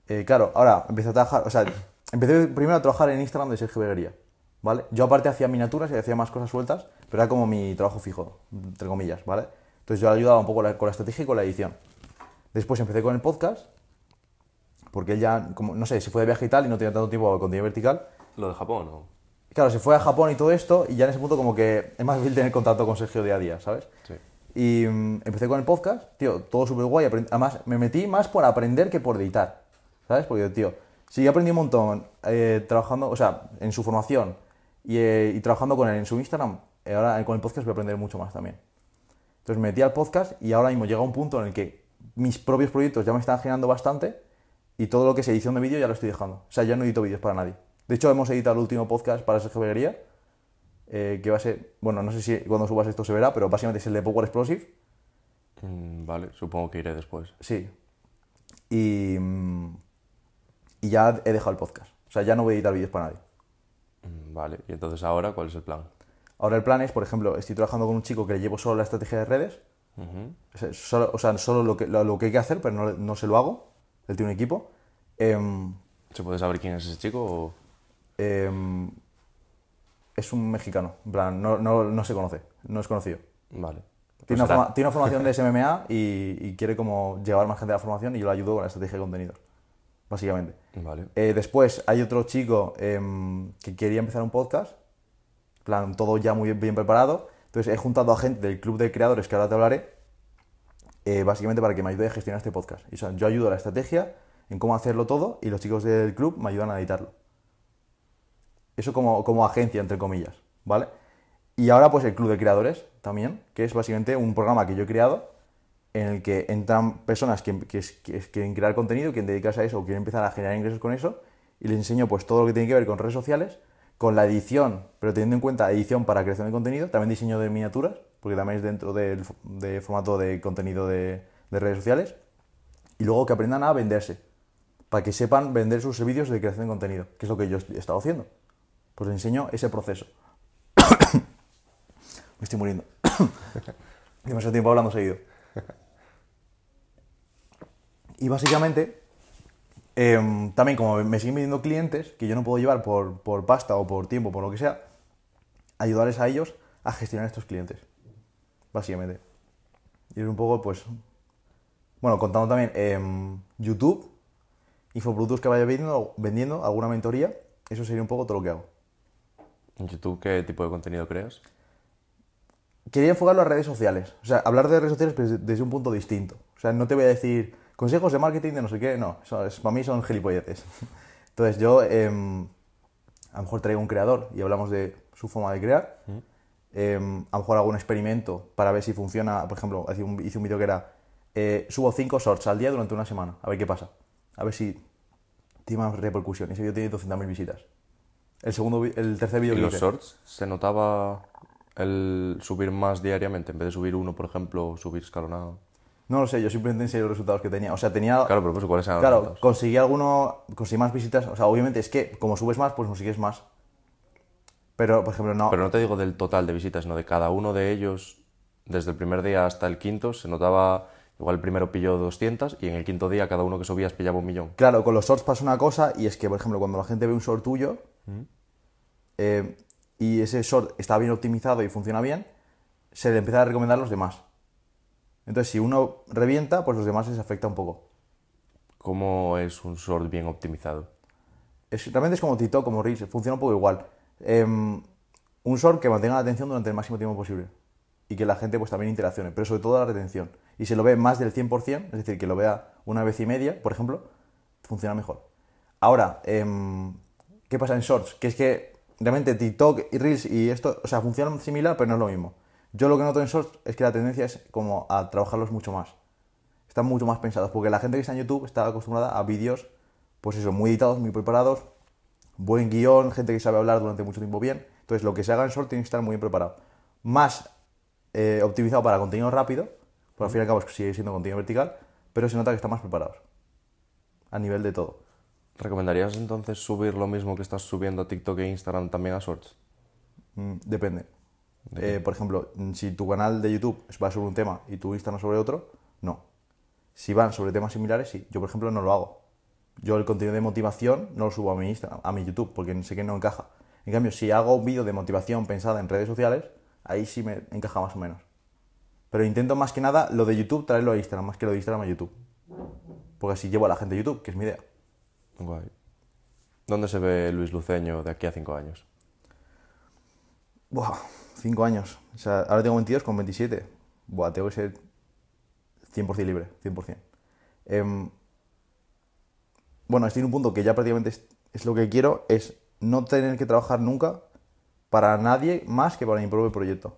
Eh, claro, ahora empecé a trabajar, o sea, empecé primero a trabajar en Instagram de Sergio Beguería, ¿vale? Yo aparte hacía miniaturas y hacía más cosas sueltas, pero era como mi trabajo fijo, entre comillas, ¿vale? Entonces yo le ayudaba un poco la- con la estrategia y con la edición. Después empecé con el podcast, porque él ya, como, no sé, se fue de viaje y tal y no tenía tanto tiempo para contenido vertical. ¿Lo de Japón o...? Claro, se fue a Japón y todo esto, y ya en ese punto como que es más fácil tener contacto con Sergio día a día, ¿sabes? Sí. Y mm, empecé con el podcast, tío, todo súper guay. Además, me metí más por aprender que por editar, ¿sabes? Porque, tío, sí aprendí un montón eh, trabajando, o sea, en su formación y, eh, y trabajando con él en su Instagram. ahora eh, con el podcast voy a aprender mucho más también. Entonces me metí al podcast y ahora mismo llega un punto en el que mis propios proyectos ya me están generando bastante y todo lo que es edición de vídeo ya lo estoy dejando. O sea, ya no edito vídeos para nadie. De hecho, hemos editado el último podcast para Sergio Beguería, eh, que va a ser, bueno, no sé si cuando subas esto se verá, pero básicamente es el de Power Explosive. Mm, vale, supongo que iré después. Sí. Y, y ya he dejado el podcast. O sea, ya no voy a editar vídeos para nadie. Mm, Vale, y entonces ahora, ¿cuál es el plan? Ahora el plan es, por ejemplo, estoy trabajando con un chico que le llevo solo la estrategia de redes. O sea, solo, o sea, solo lo, que, lo, lo que hay que hacer, pero no, no se lo hago. Él tiene un equipo. Em, ¿Se puede saber quién es ese chico o...? em, es un mexicano. En plan, no, no, no se conoce. No es conocido. Vale. Pues Tiene, una, será. forma- tiene una formación de SMMA y, y quiere como llevar más gente a la formación y yo lo ayudo con la estrategia de contenidos. Básicamente. Vale. Eh, después hay otro chico em, que quería empezar un podcast, plan, todo ya muy bien preparado. Entonces he juntado a gente del club de creadores que ahora te hablaré, eh, básicamente para que me ayude a gestionar este podcast. Y, yo ayudo a la estrategia, en cómo hacerlo todo, y los chicos del club me ayudan a editarlo. Eso como, como agencia, entre comillas, ¿vale? Y ahora pues el club de creadores también, que es básicamente un programa que yo he creado en el que entran personas que quieren crear contenido, quieren dedicarse a eso o quieren empezar a generar ingresos con eso y les enseño pues todo lo que tiene que ver con redes sociales, con la edición, pero teniendo en cuenta edición para creación de contenido, también diseño de miniaturas, porque también es dentro del fo- de formato de contenido de, de redes sociales, y luego que aprendan a venderse, para que sepan vender sus servicios de creación de contenido, que es lo que yo he estado haciendo. Pues les enseño ese proceso. Me estoy muriendo. Demasiado tiempo hablando seguido. Y básicamente, Em, también como me siguen viniendo clientes que yo no puedo llevar por, por pasta o por tiempo, por lo que sea, ayudarles a ellos a gestionar estos clientes, básicamente. Y es un poco, pues, bueno, contando también em, YouTube, infoproductos que vaya vendiendo, vendiendo, alguna mentoría, eso sería un poco todo lo que hago. ¿En YouTube qué tipo de contenido creas? Quería enfocarlo a redes sociales, o sea, hablar de redes sociales pero desde un punto distinto. O sea, no te voy a decir consejos de marketing de no sé qué, no, eso es- para mí son gilipolletes. Entonces yo em, a lo mejor traigo un creador y hablamos de su forma de crear. Em, a lo mejor hago un experimento para ver si funciona. Por ejemplo, hice un, hice un vídeo que era eh, subo 5 shorts al día durante una semana, a ver qué pasa. A ver si tiene más repercusión. Ese vídeo tiene 200.000 visitas. El, segundo, el tercer vídeo ¿Y que los hice- shorts? ¿Se notaba el subir más diariamente? En vez de subir uno, por ejemplo, subir escalonado. No lo sé, yo simplemente enseñé los resultados que tenía. O sea, tenía. Claro, pero pues, ¿cuáles eran los Claro, resultados? conseguí alguno, conseguí más visitas. O sea, obviamente es que como subes más, pues consigues más. Pero, por ejemplo, no. Pero no te digo del total de visitas, sino de cada uno de ellos, desde el primer día hasta el quinto, se notaba, igual el primero pilló 200 y en el quinto día cada uno que subías pillaba un millón. Claro, con los shorts pasa una cosa y es que, por ejemplo, cuando la gente ve un short tuyo eh, y ese short está bien optimizado y funciona bien, se le empieza a recomendar a los demás. Entonces, si uno revienta, pues los demás les afecta un poco. ¿Cómo es un short bien optimizado? Es, realmente es como TikTok, como Reels, funciona un poco igual. Em, un short que mantenga la atención durante el máximo tiempo posible y que la gente pues también interaccione, pero sobre todo la retención. Y si lo ve más del 100%, es decir, que lo vea una vez y media, por ejemplo, funciona mejor. Ahora, em, ¿qué pasa en shorts? Que es que realmente TikTok y Reels y esto, o sea, funcionan similar, pero no es lo mismo. Yo lo que noto en shorts es que la tendencia es como a trabajarlos mucho más. Están mucho más pensados, porque la gente que está en YouTube está acostumbrada a vídeos, pues eso, muy editados, muy preparados, buen guion, gente que sabe hablar durante mucho tiempo bien. Entonces, lo que se haga en short tiene que estar muy bien preparado. Más eh, optimizado para contenido rápido, porque al fin y al cabo sigue siendo contenido vertical, pero se nota que están más preparados. A nivel de todo. ¿Recomendarías entonces subir lo mismo que estás subiendo a TikTok e Instagram también a shorts? Mm, depende. Eh, por ejemplo, si tu canal de YouTube va sobre un tema y tu Instagram sobre otro, no. Si van sobre temas similares, sí. Yo, por ejemplo, no lo hago. Yo el contenido de motivación no lo subo a mi Instagram, a mi YouTube, porque sé que no encaja. En cambio, si hago un vídeo de motivación pensada en redes sociales, ahí sí me encaja más o menos. Pero intento más que nada lo de YouTube traerlo a Instagram, más que lo de Instagram a YouTube. Porque así llevo a la gente a YouTube, que es mi idea. Guay. ¿Dónde se ve Luis Luceño de aquí a cinco años? Buah, 5 años. O sea, ahora tengo 22 con 27. Buah, tengo que ser 100% libre, 100%. Em, bueno, estoy en un punto que ya prácticamente es, es lo que quiero, es no tener que trabajar nunca para nadie más que para mi propio proyecto.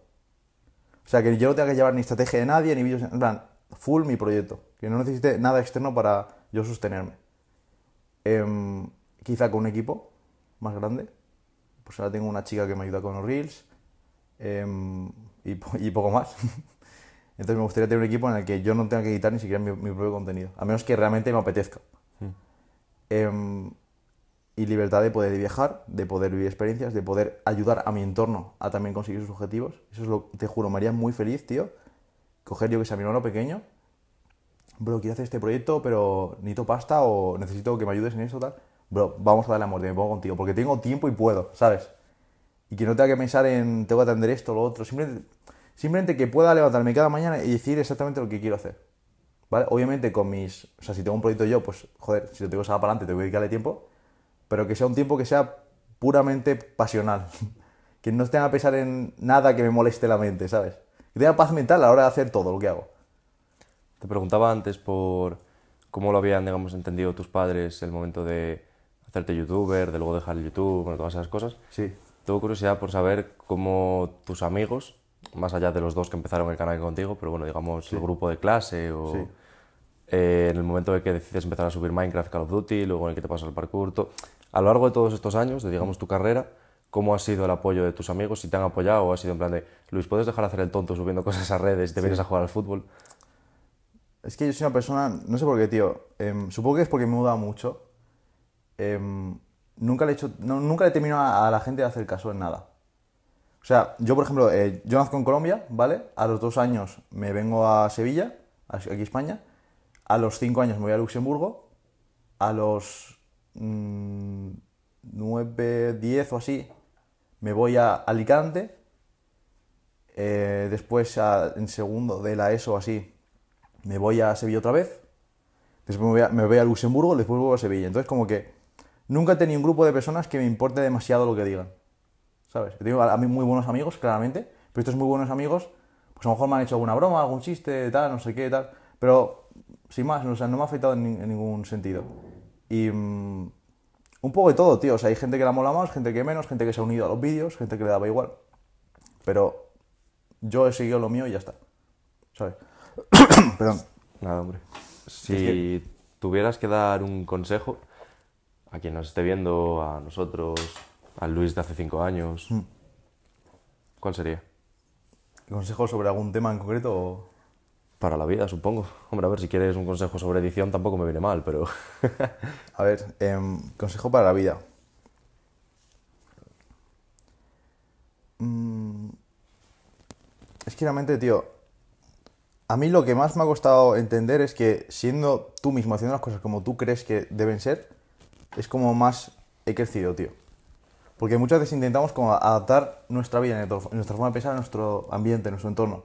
O sea, que yo no tenga que llevar ni estrategia de nadie, ni vídeos, en plan, full mi proyecto. Que no necesite nada externo para yo sostenerme. Em, quizá con un equipo más grande. Pues ahora tengo una chica que me ayuda con los reels em, y, y poco más. Entonces me gustaría tener un equipo en el que yo no tenga que editar ni siquiera mi, mi propio contenido, a menos que realmente me apetezca. Em, y libertad de poder viajar, de poder vivir experiencias, de poder ayudar a mi entorno a también conseguir sus objetivos. Eso es lo te juro, me haría muy feliz, tío. Coger yo que sea mi hermano pequeño, bro, quiero hacer este proyecto, pero necesito pasta o necesito que me ayudes en eso, tal. Bro, vamos a darle amor, me pongo contigo, porque tengo tiempo y puedo, ¿sabes? Y que no tenga que pensar en tengo que atender esto o lo otro. Simplemente, simplemente que pueda levantarme cada mañana y decir exactamente lo que quiero hacer. ¿Vale? Obviamente con mis... O sea, si tengo un proyecto yo, pues, joder, si lo tengo para adelante, tengo que dedicarle tiempo. Pero que sea un tiempo que sea puramente pasional. que no tenga que pensar en nada que me moleste la mente, ¿sabes? Que tenga paz mental a la hora de hacer todo lo que hago. Te preguntaba antes por cómo lo habían, digamos, entendido tus padres el momento de hacerte youtuber, de luego dejar el YouTube, bueno, todas esas cosas. Sí. Tengo curiosidad por saber cómo tus amigos, más allá de los dos que empezaron el canal contigo, pero bueno, digamos, el grupo de clase o Sí. eh, en el momento de que decides empezar a subir Minecraft, Call of Duty, luego en el que te pasas al parkour, to- a lo largo de todos estos años, de digamos tu carrera, ¿cómo ha sido el apoyo de tus amigos? Si te han apoyado o ha sido en plan de, Luis, ¿puedes dejar de hacer el tonto subiendo cosas a redes y te vienes a jugar al fútbol? Es que yo soy una persona, no sé por qué, tío. em, supongo que es porque me he mudado mucho. Em, nunca le he hecho, nunca le termino a, a la gente de hacer caso en nada. O sea, yo por ejemplo, eh, yo nazco en Colombia, ¿vale? A los dos años me vengo a Sevilla, aquí España. A los cinco años me voy a Luxemburgo. a los 9, 10 o así, me voy a Alicante. Eh, después, en segundo de la ESO así, me voy a Sevilla otra vez. Después me voy a, me voy a Luxemburgo, después vuelvo a Sevilla. Entonces, como que nunca he tenido un grupo de personas que me importe demasiado lo que digan. ¿Sabes? Yo tengo a, mí muy buenos amigos, claramente, pero estos muy buenos amigos, pues a lo mejor me han hecho alguna broma, algún chiste, tal, no sé qué, tal. Pero, sin más, o sea, no me ha afectado en, ni- en ningún sentido. Y mm, un poco de todo, tío. O sea, hay gente que la mola más, gente que menos, gente que se ha unido a los vídeos, gente que le daba igual. Pero yo he seguido lo mío y ya está. ¿Sabes? Perdón. Nada, hombre. Si tuvieras que dar un consejo a quien nos esté viendo, a nosotros, al Luis de hace cinco años, Mm. ¿cuál sería? ¿Consejo sobre algún tema en concreto? o- Para la vida, supongo. Hombre, a ver, si quieres un consejo sobre edición tampoco me viene mal, pero... A ver, em, consejo para la vida. Mm, es que realmente, tío, a mí lo que más me ha costado entender es que siendo tú mismo haciendo las cosas como tú crees que deben ser, es como más he crecido, tío. Porque muchas veces intentamos como adaptar nuestra vida, nuestra forma de pensar nuestro ambiente, nuestro entorno.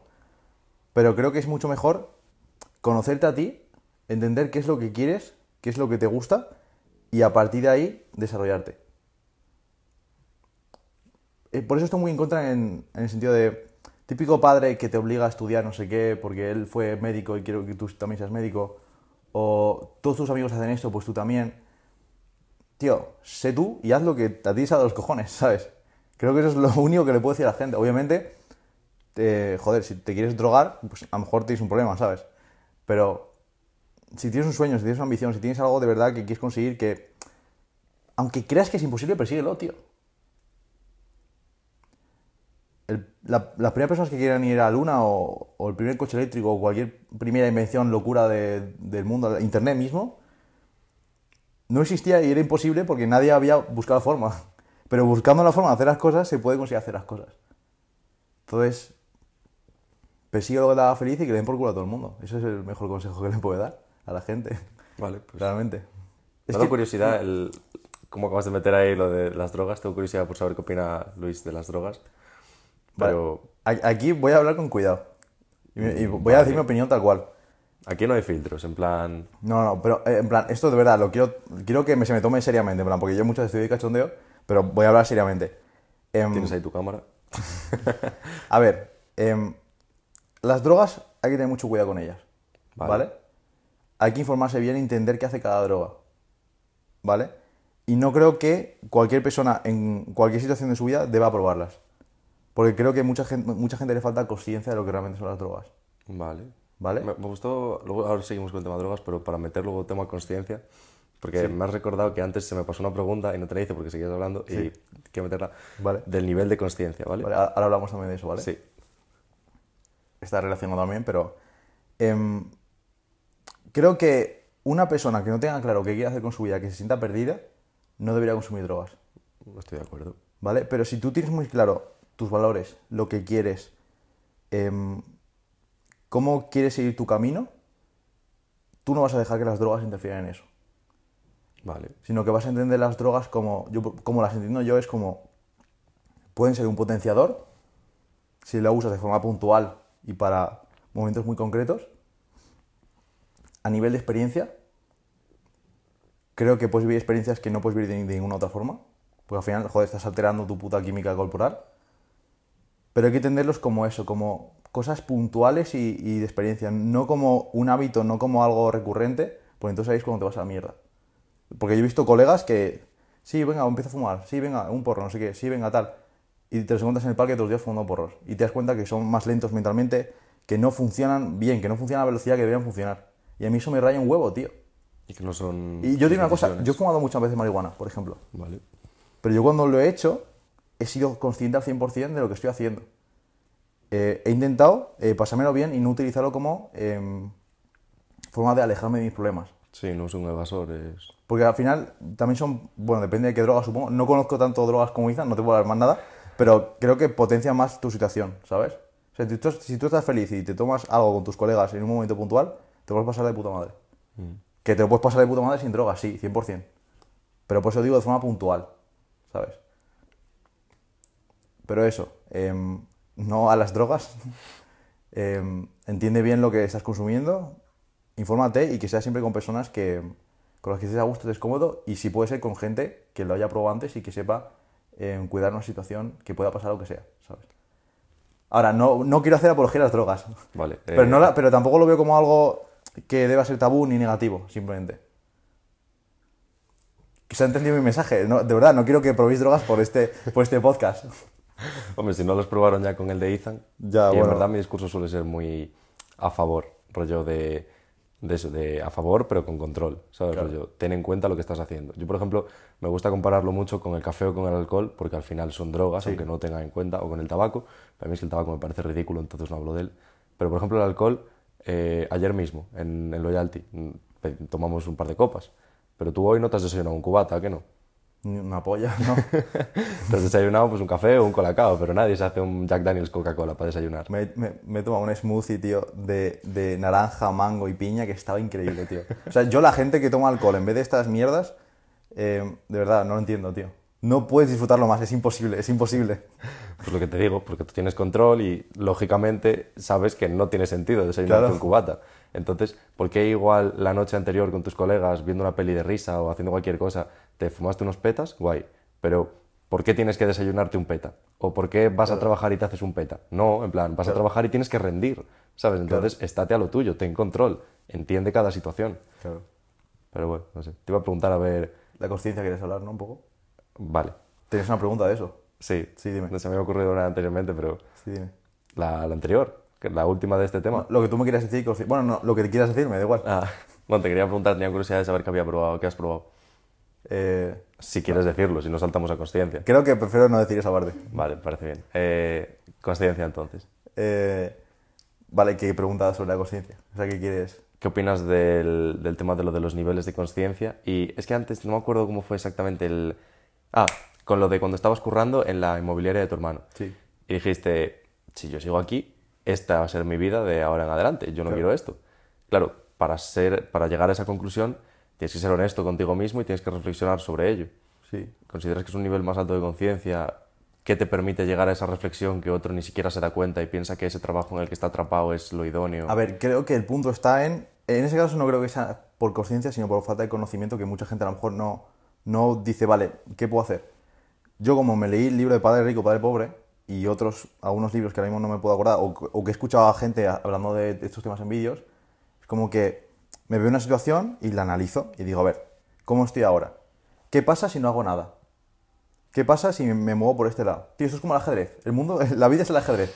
Pero creo que es mucho mejor conocerte a ti, entender qué es lo que quieres, qué es lo que te gusta y a partir de ahí desarrollarte. Eh, Por eso estoy muy en contra en, en el sentido de típico padre que te obliga a estudiar no sé qué porque él fue médico y quiero que tú también seas médico o todos tus amigos hacen esto, pues tú también. Tío, sé tú y haz lo que a ti te salga de los cojones, ¿sabes? Creo que eso es lo único que le puedo decir a la gente. Obviamente, te- joder, si te quieres drogar, pues a lo mejor tienes un problema, ¿sabes? Pero si tienes un sueño, si tienes una ambición, si tienes algo de verdad que quieres conseguir, que aunque creas que es imposible, persíguelo, tío. La- las primeras personas que quieran ir a la luna o, el primer coche eléctrico o cualquier primera invención, locura de- del mundo, internet mismo, no existía y era imposible porque nadie había buscado la forma. Pero buscando la forma de hacer las cosas, se puede conseguir hacer las cosas. Entonces, persigue lo que te haga feliz y que le den por culo a todo el mundo. Ese es el mejor consejo que le puede dar a la gente. Vale, pues... Realmente. Me Es que- curiosidad el... cómo acabas de meter ahí lo de las drogas. Tengo curiosidad por saber qué opina Luis de las drogas. Pero Aquí voy a hablar con cuidado. Y, y voy a decir mi opinión tal cual. Aquí no hay filtros, en plan... No, no, pero eh, en plan, esto de verdad, lo quiero, quiero que me, se me tome seriamente, en plan, porque yo muchas veces estoy de cachondeo, pero voy a hablar seriamente. Em, Tienes ahí tu cámara. A ver, em, las drogas hay que tener mucho cuidado con ellas, Vale. ¿vale? Hay que informarse bien y entender qué hace cada droga, ¿vale? Y no creo que cualquier persona en cualquier situación de su vida deba probarlas, porque creo que mucha gente, mucha gente le falta conciencia de lo que realmente son las drogas, Vale. ¿Vale? Me, me gustó, luego ahora seguimos con el tema de drogas, pero para meter luego el tema conciencia, porque me has recordado que antes se me pasó una pregunta y no te la hice porque seguías hablando y quiero meterla Vale. del nivel de conciencia, ¿vale? Vale, ahora hablamos también de eso, ¿vale? Sí, está relacionado también, pero em, creo que una persona que no tenga claro qué quiere hacer con su vida, que se sienta perdida, no debería consumir drogas, estoy de acuerdo. ¿vale? Pero si tú tienes muy claro tus valores, lo que quieres, em, cómo quieres seguir tu camino, tú no vas a dejar que las drogas interfieran en eso, Vale. sino que vas a entender las drogas como, yo, como las entiendo yo, es como, pueden ser un potenciador, si la usas de forma puntual y para momentos muy concretos. A nivel de experiencia, creo que puedes vivir experiencias que no puedes vivir de, de ninguna otra forma, porque al final, joder, estás alterando tu puta química corporal. Pero hay que entenderlos como eso, como cosas puntuales y, y de experiencia, no como un hábito, no como algo recurrente, porque entonces ahí es cuando te vas a la mierda. Porque yo he visto colegas que, sí, venga, empiezo a fumar, sí, venga, un porro, no sé qué, sí, venga, tal. Y te los encuentras en el parque todos los días fumando porros. Y te das cuenta que son más lentos mentalmente, que no funcionan bien, que no funcionan a la velocidad que deberían funcionar. Y a mí eso me raya un huevo, tío. Y que no son... Y yo digo una cosa, yo he fumado muchas veces marihuana, por ejemplo. Vale. Pero yo cuando lo he hecho, he sido consciente al 100% de lo que estoy haciendo. Eh, he intentado eh, pasármelo bien y no utilizarlo como em, forma de alejarme de mis problemas. Sí, no es un evasor, es... Porque al final también son, bueno, depende de qué drogas supongo. No conozco tanto drogas como Izan, no te puedo dar más nada, pero creo que potencia más tu situación, ¿sabes? O sea, si tú, si tú estás feliz y te tomas algo con tus colegas en un momento puntual, te vas a pasar de puta madre. Mm. Que te lo puedes pasar de puta madre sin drogas, sí, 100%. Pero por eso digo de forma puntual, ¿sabes? Pero eso, em, no a las drogas. Em, entiende bien lo que estás consumiendo, infórmate y que sea siempre con personas que, con las que estés a gusto, estés cómodo y si puede ser con gente que lo haya probado antes y que sepa em, cuidar una situación que pueda pasar lo que sea, ¿sabes? Ahora, no, no quiero hacer apología a las drogas, Vale. pero, eh, no la- pero tampoco lo veo como algo que deba ser tabú ni negativo, simplemente. Que se ha entendido mi mensaje, no, de verdad, no quiero que probéis drogas por este, por este podcast. Hombre, si no los probaron ya con el de Ethan, Ya, y en bueno. verdad mi discurso suele ser muy a favor, rollo de, de eso, de a favor pero con control, ¿sabes? Rollo, ten en cuenta lo que estás haciendo. Yo, por ejemplo, me gusta compararlo mucho con el café o con el alcohol, porque al final son drogas, aunque no tengan en cuenta, o con el tabaco. Para mí es que el tabaco me parece ridículo, entonces no hablo de él. Pero, por ejemplo, el alcohol, eh, ayer mismo, en el Loyalty, mm, tomamos un par de copas. Pero tú hoy no te has desayunado un cubata, ¿a ¿qué no? Ni Una polla, ¿no? Te has desayunado pues un café o un colacao, pero nadie se hace un Jack Daniels Coca-Cola para desayunar. Me, me, me he tomado un smoothie, tío, de, de naranja, mango y piña que estaba increíble, tío. O sea, yo la gente que toma alcohol en vez de estas mierdas, eh, de verdad, no lo entiendo, tío. No puedes disfrutarlo más, es imposible, es imposible. Pues lo que te digo, porque tú tienes control y lógicamente sabes que no tiene sentido desayunarte Claro. un cubata. Entonces, ¿por qué igual la noche anterior con tus colegas viendo una peli de risa o haciendo cualquier cosa te fumaste unos petas? Guay. Pero ¿por qué tienes que desayunarte un peta? ¿O por qué vas a trabajar y te haces un peta? No, en plan, vas a trabajar y tienes que rendir, ¿sabes? Entonces, estate a lo tuyo, ten control, entiende cada situación. Claro. Pero bueno, no sé. Te iba a preguntar a ver... La conciencia, ¿quieres hablar, no? Un poco. Vale. ¿Tienes una pregunta de eso? Sí. Sí, dime. No se me había ocurrido una anteriormente, pero Sí, dime. la, la anterior, que la última de este tema. Lo que tú me quieras decir, bueno, no, lo que quieras decir, me da igual. Ah, bueno, te quería preguntar, tenía curiosidad de saber qué había probado, qué has probado. Eh, Si quieres decirlo, si no saltamos a consciencia. creo que prefiero no decir esa parte. Vale, parece bien. Eh, consciencia entonces. Eh, vale, ¿qué pregunta sobre la conciencia? O sea, ¿qué quieres? ¿Qué opinas del, del tema de lo de los niveles de conciencia? Y es que antes no me acuerdo cómo fue exactamente el... Ah, con lo de cuando estabas currando en la inmobiliaria de tu hermano. Sí. Y dijiste, si yo sigo aquí, esta va a ser mi vida de ahora en adelante, yo no quiero esto. Claro, para, ser, para llegar a esa conclusión tienes que ser honesto contigo mismo y tienes que reflexionar sobre ello. Sí. ¿Consideras que es un nivel más alto de conciencia que te permite llegar a esa reflexión que otro ni siquiera se da cuenta y piensa que ese trabajo en el que está atrapado es lo idóneo? A ver, creo que el punto está en. En ese caso, no creo que sea por conciencia, sino por falta de conocimiento, que mucha gente a lo mejor no, no dice, vale, ¿qué puedo hacer? Yo, como me leí el libro de Padre Rico, Padre Pobre, y otros, algunos libros que ahora mismo no me puedo acordar, o, o que he escuchado a gente hablando de, de estos temas en vídeos, es como que me veo una situación y la analizo y digo, a ver, ¿cómo estoy ahora? ¿Qué pasa si no hago nada? ¿Qué pasa si me muevo por este lado? Tío, esto es como el ajedrez. El mundo, la vida es el ajedrez,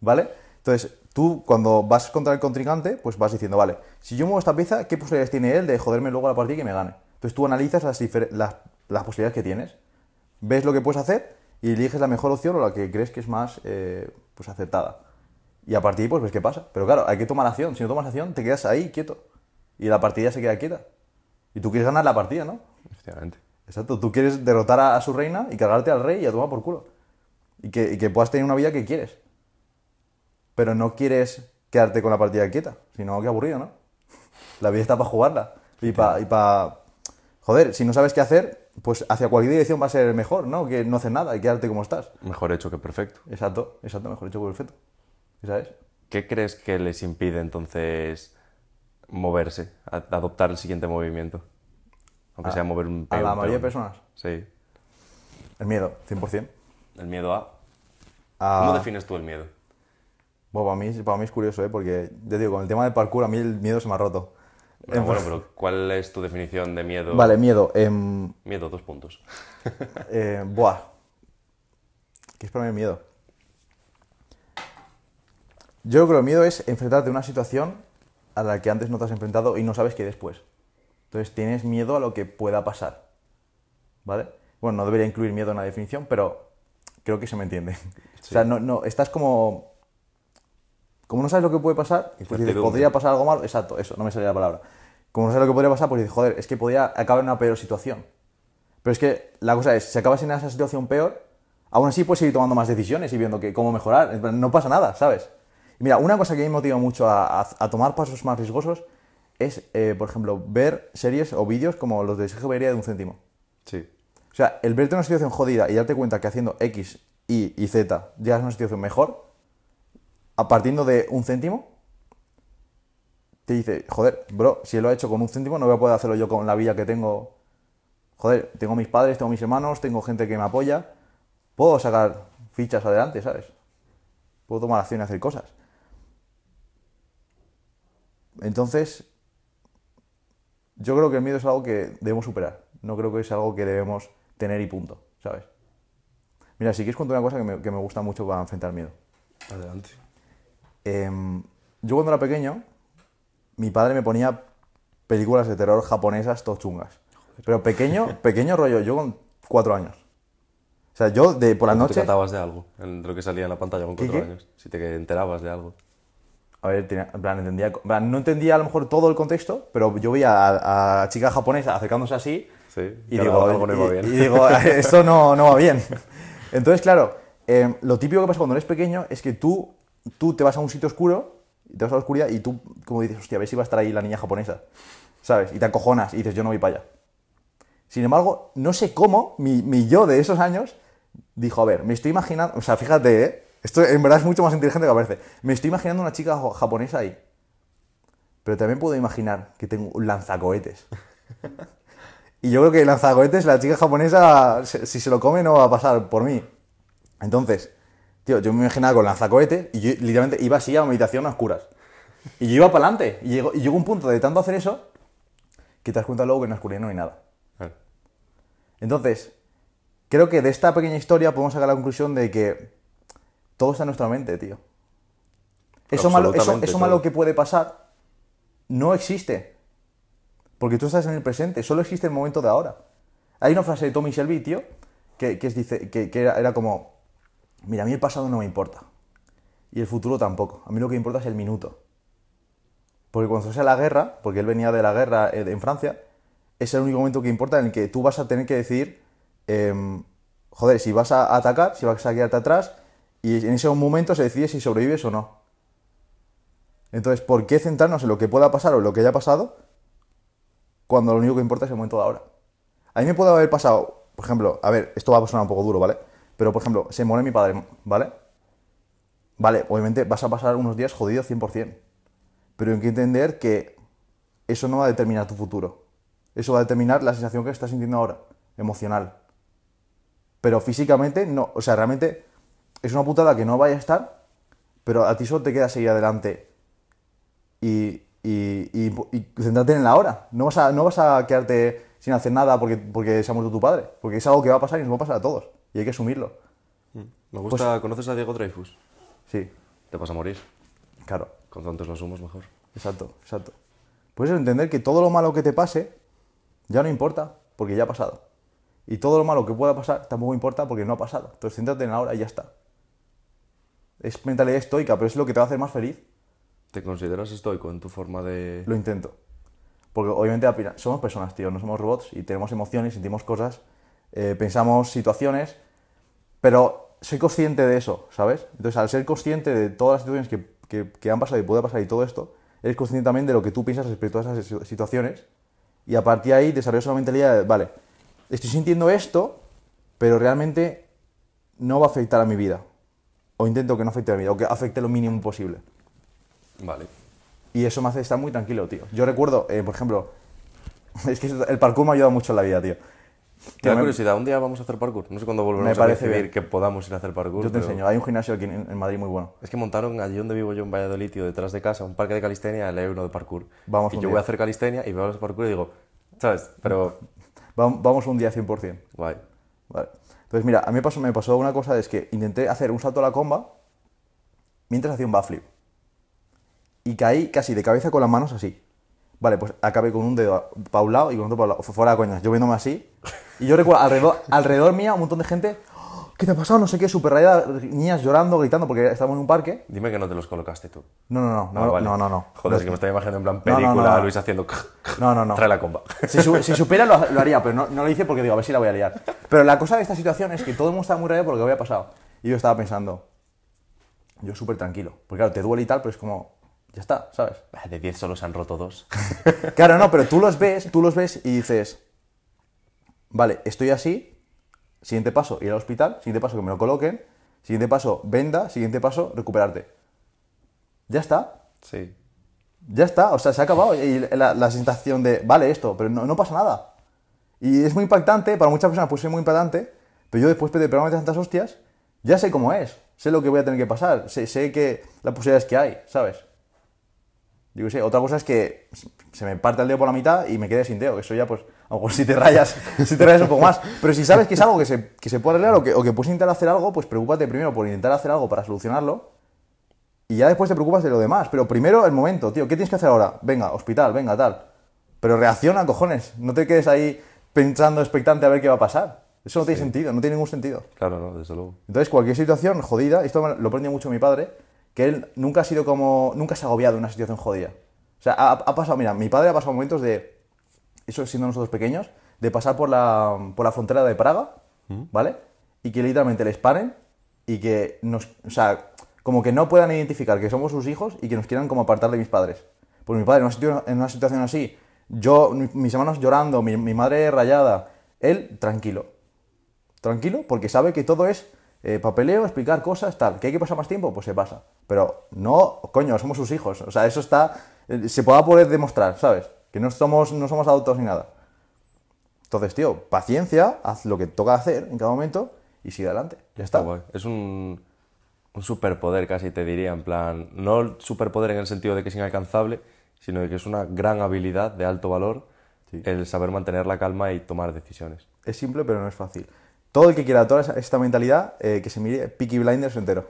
¿vale? Entonces, tú cuando vas contra el contrincante, pues vas diciendo, vale, si yo muevo esta pieza, ¿qué posibilidades tiene él de joderme luego la partida y que me gane? Entonces tú analizas las, las, posibilidades que tienes, ves lo que puedes hacer y eliges la mejor opción o la que crees que es más eh, pues acertada. Y a partir de ahí, pues ves qué pasa. Pero claro, hay que tomar acción. Si no tomas acción, te quedas ahí quieto. Y la partida se queda quieta. Y tú quieres ganar la partida, ¿no? Efectivamente. Exacto, tú quieres derrotar a, a su reina y cargarte al rey y a tomar por culo. Y que, y que puedas tener una vida que quieres. Pero no quieres quedarte con la partida quieta, sino que aburrido, ¿no? La vida está para jugarla. Y para... Y pa... Joder, si no sabes qué hacer, pues hacia cualquier dirección va a ser mejor, ¿no? Que no hacer nada y quedarte como estás. Mejor hecho que perfecto. Exacto, exacto, mejor hecho que perfecto. ¿Esa es? ¿Qué crees que les impide entonces moverse, a- adoptar el siguiente movimiento? Aunque sea mover un A peo, la mayoría de peón. personas. Sí. El miedo, 100%. El miedo a... A- ¿Cómo defines tú el miedo? Bueno, para mí, para mí es curioso, ¿eh? Porque, ya digo, con el tema del parkour a mí el miedo se me ha roto. Bueno, bueno, pero ¿cuál es tu definición de miedo? Vale, miedo. em, Miedo, dos puntos. Eh, buah. ¿Qué es para mí el miedo? Yo creo que el miedo es enfrentarte a una situación a la que antes no te has enfrentado y no sabes qué después. Entonces tienes miedo a lo que pueda pasar. ¿Vale? Bueno, no debería incluir miedo en la definición, pero creo que se me entiende. O sea, no, no, estás como... Como no sabes lo que puede pasar, pues dices, podría pasar algo malo. Exacto, eso, no me salía la palabra. Como no sabes lo que podría pasar, pues dices, joder, es que podría acabar en una peor situación. Pero es que la cosa es, si acabas en esa situación peor, aún así puedes seguir tomando más decisiones y viendo que cómo mejorar. No pasa nada, ¿sabes? Mira, una cosa que me motiva mucho a, a- a tomar pasos más riesgosos es, eh, por ejemplo, ver series o vídeos como los de Sergio Beria de un céntimo. Sí. O sea, el verte en una situación jodida y darte cuenta que haciendo X, Y y Z llegas a una situación mejor, a partiendo de un céntimo, te dice, joder, bro, si él lo ha hecho con un céntimo, no voy a poder hacerlo yo con la vida que tengo. Joder, tengo mis padres, tengo mis hermanos, tengo gente que me apoya. Puedo sacar fichas adelante, ¿sabes? Puedo tomar acción y hacer cosas. Entonces, yo creo que el miedo es algo que debemos superar. No creo que es algo que debemos tener y punto, ¿sabes? Mira, si quieres contar una cosa que me, que me gusta mucho para enfrentar miedo. Adelante. Em, yo cuando era pequeño, mi padre me ponía películas de terror japonesas todo chungas. Pero pequeño, pequeño rollo, yo con cuatro años. O sea, yo de por la ¿Tú te noche... catabas de algo? En lo que salía en la pantalla con ¿Qué, cuatro qué? años. Si te enterabas de algo. A ver, tenía- en plan, entendía, en plan, no entendía a lo mejor todo el contexto, pero yo veía a, a chica japonesa acercándose así Sí. y digo, algo no iba y- bien. y digo, esto no, no va bien. Entonces, claro, eh, lo típico que pasa cuando eres pequeño es que tú, tú te vas a un sitio oscuro, y te vas a la oscuridad y tú como dices, hostia, a ver si va a estar ahí la niña japonesa, ¿sabes? Y te acojonas y dices, yo no voy para allá. Sin embargo, no sé cómo mi, mi yo de esos años dijo, a ver, me estoy imaginando, o sea, fíjate, ¿eh? Esto en verdad es mucho más inteligente que parece. Me estoy imaginando una chica japonesa ahí. Pero también puedo imaginar que tengo un lanzacohetes. Y yo creo que el lanzacohetes, la chica japonesa, si se lo come, no va a pasar por mí. Entonces, tío, yo me imaginaba con lanzacohetes y yo literalmente iba así a una meditación a oscuras. Y yo iba para adelante. Y llegó, y llegó un punto de tanto hacer eso que te das cuenta luego que en la oscuridad no hay nada. Entonces, creo que de esta pequeña historia podemos sacar la conclusión de que todo está en nuestra mente, tío. Eso malo, eso, malo que puede pasar no existe. Porque tú estás en el presente, solo existe el momento de ahora. Hay una frase de Tommy Shelby, tío, que, que es- dice, que, que era, era como, mira, a mí el pasado no me importa. Y el futuro tampoco. A mí lo que me importa es el minuto. Porque cuando estás en la guerra, porque él venía de la guerra eh, en Francia, es el único momento que importa en el que tú vas a tener que decidir, em, joder, si vas a atacar, si vas a quedarte atrás, y en ese momento se decide si sobrevives o no. Entonces, ¿por qué centrarnos en lo que pueda pasar o en lo que haya pasado cuando lo único que importa es el momento de ahora? A mí me puede haber pasado, por ejemplo, a ver, esto va a sonar un poco duro, ¿vale? Pero, por ejemplo, se muere mi padre, ¿vale? Vale, obviamente vas a pasar unos días jodido 100%. Pero hay que entender que eso no va a determinar tu futuro. Eso va a determinar la sensación que estás sintiendo ahora, emocional. Pero físicamente, no. O sea, realmente es una putada que no vaya a estar, pero a ti solo te queda seguir adelante y, y, y, y centrarte en la hora. No vas, a, no vas a quedarte sin hacer nada porque, porque se ha muerto tu padre. Porque es algo que va a pasar y nos va a pasar a todos. Y hay que asumirlo. Me gusta. ¿Conoces a Diego Dreyfus? Sí, Te vas a morir. claro. Con tantos lo sumos, mejor. Exacto, exacto. Puedes entender que todo lo malo que te pase ya no importa, porque ya ha pasado. Y todo lo malo que pueda pasar tampoco importa porque no ha pasado. Entonces céntrate en la hora y ya está. Es mentalidad estoica, pero es lo que te va a hacer más feliz. ¿Te consideras estoico en tu forma de...? Lo intento. Porque obviamente somos personas, tío, no somos robots y tenemos emociones, sentimos cosas, eh, pensamos situaciones, pero soy consciente de eso, ¿sabes? Entonces, al ser consciente de todas las situaciones que, que- que han pasado y puede pasar y todo esto, eres consciente también de lo que tú piensas respecto a esas situ- situaciones y a partir de ahí desarrollas una mentalidad de, vale, estoy sintiendo esto, pero realmente no va a afectar a mi vida. O intento que no afecte a mi vida, o que afecte lo mínimo posible. Vale. Y eso me hace estar muy tranquilo, tío. Yo recuerdo, eh, por ejemplo, es que el parkour me ha ayudado mucho en la vida, tío. Tío, da curiosidad, un día vamos a hacer parkour. No sé cuándo volveremos Me a parece decidir bien. que podamos ir a hacer parkour. Yo te pero- enseño. Hay un gimnasio aquí en, en Madrid muy bueno. Es que montaron allí donde vivo yo en Valladolid, tío, detrás de casa, un parque de calistenia, el uno de parkour. Vamos y yo día. voy a hacer calistenia y veo los parkour y digo, ¿sabes? Pero, Va- Vamos un día 100%. guay. Vale. Entonces, mira, a mí me pasó, una cosa, es que intenté hacer un salto a la comba mientras hacía un backflip. Y caí casi de cabeza con las manos así. Vale, pues acabé con un dedo para un lado y con otro para un lado. Fue Fuera coñas, yo viéndome así. Y yo recuerdo alrededor, alrededor mía un montón de gente. "Oh, ¿Qué te ha pasado? No sé qué, súper rayada, niñas llorando, gritando, porque estábamos en un parque. Dime que no te los colocaste tú. No, no, no, no, Ah, vale. no, no, no. Joder, es que me estoy imaginando en plan No, no, no, película, no. Luis haciendo... No, no, no. Trae la comba. Si, si supiera lo, lo haría, pero no, no lo hice porque digo, a ver si la voy a liar. Pero la cosa de esta situación es que todo el mundo estaba muy rayado por lo que había pasado. Y yo estaba pensando, yo súper tranquilo. Porque claro, te duele y tal, pero es como, Ya está, ¿sabes? Ah, De 10 solo se han roto dos. Claro, no, pero tú los ves, tú los ves y dices, vale, estoy así, siguiente paso, ir al hospital, siguiente paso, que me lo coloquen, siguiente paso, venda, siguiente paso, recuperarte. Ya está, Sí. ya está, o sea, se ha acabado. Y la, la sensación de, vale, esto, pero no, no pasa nada. Y es muy impactante, para muchas personas puede ser muy impactante, pero yo después de pegarme tantas hostias, ya sé cómo es, sé lo que voy a tener que pasar, sé, sé que las posibilidades que hay, ¿sabes? Yo qué sé, otra cosa es que se me parte el dedo por la mitad y me quede sin dedo, que eso ya, pues, a lo mejor si te rayas, si te rayas un poco más. Pero si sabes que es algo que se, que se puede arreglar o que, o que puedes intentar hacer algo, pues preocúpate primero por intentar hacer algo para solucionarlo y ya después te preocupas de lo demás. Pero primero el momento, tío, ¿qué tienes que hacer ahora? Venga, hospital, venga, tal. Pero reacciona, cojones. No te quedes ahí pensando expectante a ver qué va a pasar. Eso no tiene sentido, no tiene ningún sentido. Claro, no, desde luego. Entonces, cualquier situación jodida, esto lo aprendió mucho mi padre, que él nunca ha sido como, nunca se ha agobiado en una situación jodida. O sea, ha, ha pasado, mira, mi padre ha pasado momentos de, eso siendo nosotros pequeños, de pasar por la, por la frontera de Praga, ¿vale? Y que literalmente les paren y que nos, o sea, como que no puedan identificar que somos sus hijos y que nos quieran como apartar de mis padres. Pues mi padre en una, situ- en una situación así, yo, mi- mis hermanos llorando, mi, mi madre rayada, él tranquilo tranquilo, porque sabe que todo es eh, papeleo, explicar cosas, tal. ¿Que hay que pasar más tiempo? Pues se pasa. Pero no, coño, somos sus hijos. O sea, eso está. eh, se pueda poder demostrar, ¿sabes? Que no somos, no somos adultos ni nada. Entonces, tío, paciencia, haz lo que toca hacer en cada momento y sigue adelante. Ya está. Es un, un superpoder casi, te diría, en plan, no superpoder en el sentido de que es inalcanzable, sino de que es una gran habilidad de alto valor el saber mantener la calma y tomar decisiones. Es simple, pero no es fácil. Todo el que quiera toda esta mentalidad, eh, que se mire Peaky Blinders entero.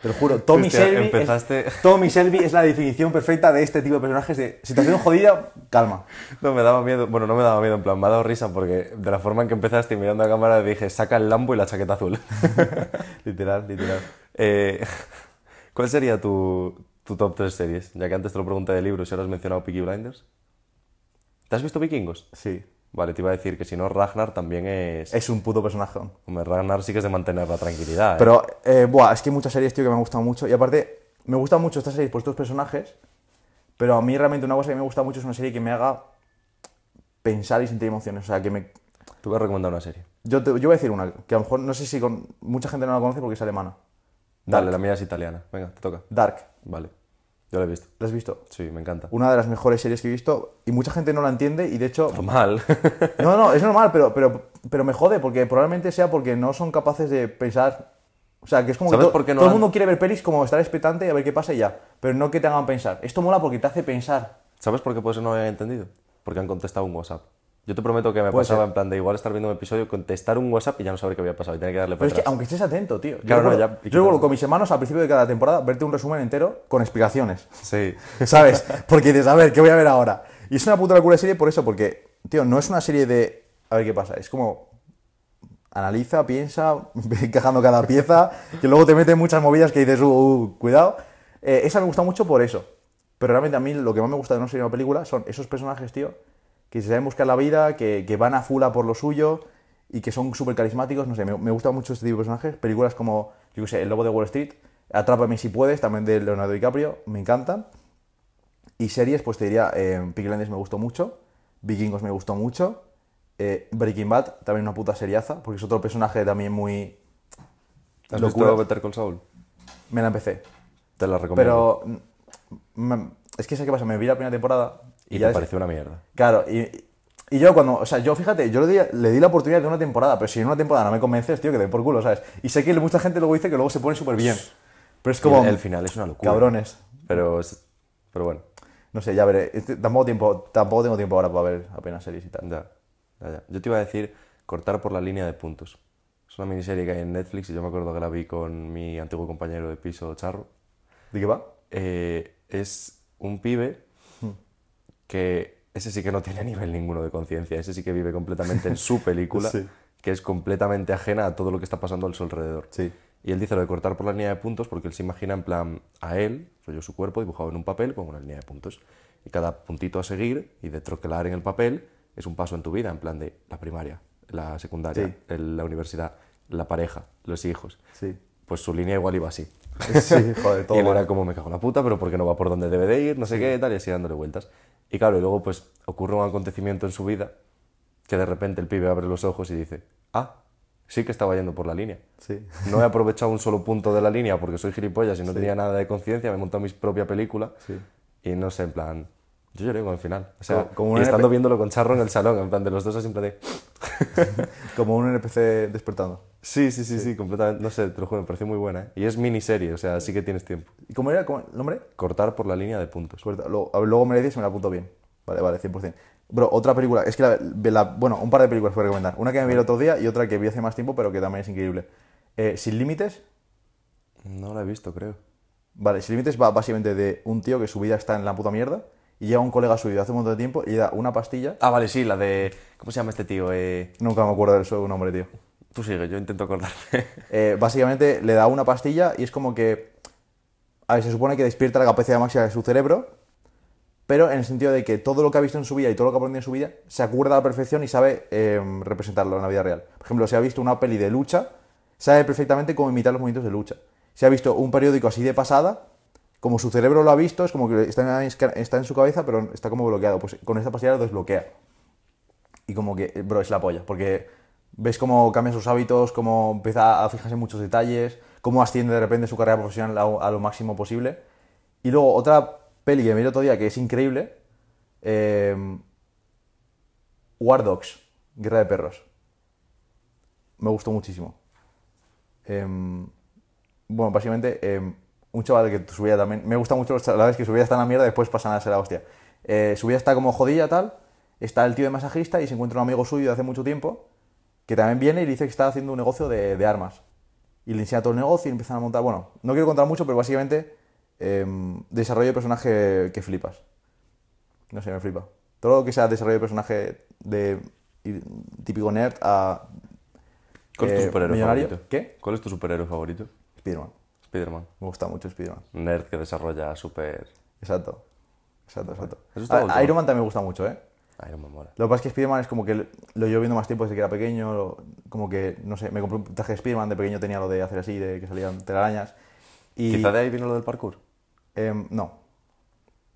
Te lo juro, Tommy Hostia, Shelby. empezaste- Es, Tommy Shelby es la definición perfecta de este tipo de personajes de situación jodida, calma. No me daba miedo, bueno, no me daba miedo, en plan, me ha dado risa porque de la forma en que empezaste mirando a cámara dije, saca el lampo y la chaqueta azul. literal, literal. Eh, ¿Cuál sería tu, tu top 3 series? Ya que antes te lo pregunté de libros y ahora has mencionado Peaky Blinders. ¿Te has visto Vikingos? Sí. Vale, te iba a decir que si no, Ragnar también es... Es un puto personaje. Hombre, Ragnar sí que es de mantener la tranquilidad. ¿eh? Pero, eh, buah, es que hay muchas series, tío, que me han gustado mucho. Y aparte, me gustan mucho estas series por estos personajes. Pero a mí realmente una cosa que me gusta mucho es una serie que me haga pensar y sentir emociones. O sea, que me... Te voy a recomendar una serie. Yo, te- yo voy a decir una, que a lo mejor no sé si con... mucha gente no la conoce porque es alemana. Dale, la mía es italiana. Venga, te toca. Dark. Vale. Yo la he visto. ¿La has visto? Sí, me encanta. Una de las mejores series que he visto y mucha gente no la entiende y de hecho... Normal. No, no, es normal, pero, pero, pero me jode porque probablemente sea porque no son capaces de pensar... O sea, que es como que ¿Sabes to- por qué no todo el mundo quiere ver pelis como estar expectante y a ver qué pasa y ya. Pero no que te hagan pensar. Esto mola porque te hace pensar. ¿Sabes por qué puede ser no lo hayan entendido? Porque han contestado un WhatsApp. Yo te prometo que me Puede pasaba ser. en plan de igual estar viendo un episodio, contestar un WhatsApp y ya no saber qué había pasado y tener que darle Pero para es que atrás. aunque estés atento, tío. Yo Claro, no, recuerdo- ya- y Yo recuerdo con mis hermanos al principio de cada temporada verte un resumen entero con explicaciones. Sí. ¿Sabes? Porque dices, a ver, ¿qué voy a ver ahora? Y es una puta locura de serie por eso, porque, tío, no es una serie de. A ver qué pasa. Es como. Analiza, piensa, ve encajando cada pieza, que luego te mete muchas movidas que dices, uh, uh, cuidado. Eh, esa me gusta mucho por eso. Pero realmente a mí lo que más me gusta de una serie o una película son esos personajes, tío, que se saben buscar la vida, que, que van a full a por lo suyo y que son súper carismáticos. No sé, me, me gusta mucho este tipo de personajes. Películas como, yo qué sé, El Lobo de Wall Street, Atrápame si puedes, también de Leonardo DiCaprio, me encantan. Y series, pues te diría, eh, Peaky Blinders me gustó mucho, Vikingos me gustó mucho, eh, Breaking Bad, también una puta seriaza, porque es otro personaje también muy... ¿Has locura. visto Better Call Saul? Me la empecé. Te la recomiendo. Pero mm, mm, es que sé qué pasa, me vi la primera temporada Y, ya te pareció una mierda. Claro, y, y yo cuando, o sea, yo fíjate, yo le di, le di la oportunidad de una temporada, pero si en una temporada no me convences, tío, que te por culo, ¿sabes? Y sé que mucha gente luego dice que luego se pone súper bien. Pero es como... el, el final es una locura. Cabrones. Pero, es- pero bueno, No sé, ya veré. Tampoco, tiempo, tampoco tengo tiempo ahora para ver apenas series y tal. ya, ya, ya. Yo te iba a decir cortar por la línea de puntos. Es una miniserie que hay en Netflix y yo me acuerdo que la vi con mi antiguo compañero de piso, Charro. ¿De qué va? Eh, es un pibe que ese sí que no tiene nivel ninguno de conciencia, ese sí que vive completamente en su película, Sí. que es completamente ajena a todo lo que está pasando a su alrededor. Sí. Y él dice lo de cortar por la línea de puntos porque él se imagina en plan a él, rollo su cuerpo, dibujado en un papel con una línea de puntos. Y cada puntito a seguir y de troquelar en el papel es un paso en tu vida, en plan de la primaria, la secundaria, Sí. el- la universidad, la pareja, los hijos. Sí. pues su línea igual iba así. Sí, joder, todo y él era como, me cago en la puta, pero porque no va por donde debe de ir, no sé qué, tal, y así dándole vueltas. Y claro, y luego pues ocurre un acontecimiento en su vida que de repente el pibe abre los ojos y dice, ah, sí que estaba yendo por la línea. Sí. No he aprovechado un solo punto de la línea porque soy gilipollas y no tenía nada de conciencia, me he montado mi propia película Sí. y no sé, en plan, yo lloré con el final. O sea, Como- como un y estando viéndolo con Charro en el salón, en plan de los dos así en plan de... Como un NPC despertando. Sí, sí, sí, sí, completamente, no sé, te lo juro, me pareció muy buena. ¿eh? Y es miniserie, o sea, sí que tienes tiempo. ¿Y cómo era el nombre? Cortar por la línea de puntos. Suerte. Luego, a luego me la dices y me la apunto bien. Vale, vale, 100%. Bro, otra película. Es que la, la- Bueno, un par de películas puedo recomendar. Una que me vi el otro día y otra que vi hace más tiempo, pero que también es increíble. Eh, Sin Límites. No la he visto, creo. Vale, Sin Límites va básicamente de un tío que su vida está en la puta mierda y llega un colega suyo hace un montón de tiempo y le da una pastilla. Ah, vale, sí, la de... ¿Cómo se llama este tío? Eh... Nunca me acuerdo de su nombre, tío. Tú sigue, yo intento acordarme. Eh, básicamente le da una pastilla y es como que. A ver, se supone que despierta la capacidad máxima de su cerebro, pero en el sentido de que todo lo que ha visto en su vida y todo lo que ha aprendido en su vida se acuerda a la perfección y sabe eh, representarlo en la vida real. Por ejemplo, si ha visto una peli de lucha, sabe perfectamente cómo imitar los movimientos de lucha. Si ha visto un periódico así de pasada, como su cerebro lo ha visto, es como que está en, está en su cabeza, pero está como bloqueado. Pues con esta pastilla lo desbloquea. Y como que, bro, es la polla, porque ves cómo cambia sus hábitos, cómo empieza a fijarse en muchos detalles, cómo asciende de repente su carrera profesional a, lo máximo posible. Y luego otra peli que me vi otro día que es increíble, eh, War Dogs, Guerra de Perros. Me gustó muchísimo. Em, bueno, básicamente, em, un chaval que su vida también... Me gusta mucho los chavales que su vida está en la mierda después pasan a ser la hostia. Eh, su vida está como jodida, tal. Está el tío de masajista y se encuentra un amigo suyo de hace mucho tiempo que también viene y dice que está haciendo un negocio de, de armas. Y le enseña todo el negocio y empiezan a montar... Bueno, no quiero contar mucho, pero básicamente em, desarrollo de personaje que flipas. No sé, me flipa. Todo lo que sea desarrollo de personaje de típico nerd a ¿Cuál es tu eh, superhéroe millonario. favorito? ¿Qué? ¿Cuál es tu superhéroe favorito? Spiderman. Spider-Man. Me gusta mucho Spiderman. Nerd que desarrolla super... Exacto. Exacto, exacto. Eso está A- último. Iron Man también me gusta mucho, ¿eh? Me mola. Lo que pasa es que Spiderman es como que lo llevo viendo más tiempo desde que era pequeño. lo- Como que, no sé, me compré un traje de Spiderman. De pequeño tenía lo de hacer así, de que salían telarañas. Y, Quizá de ahí vino lo del parkour. em, no,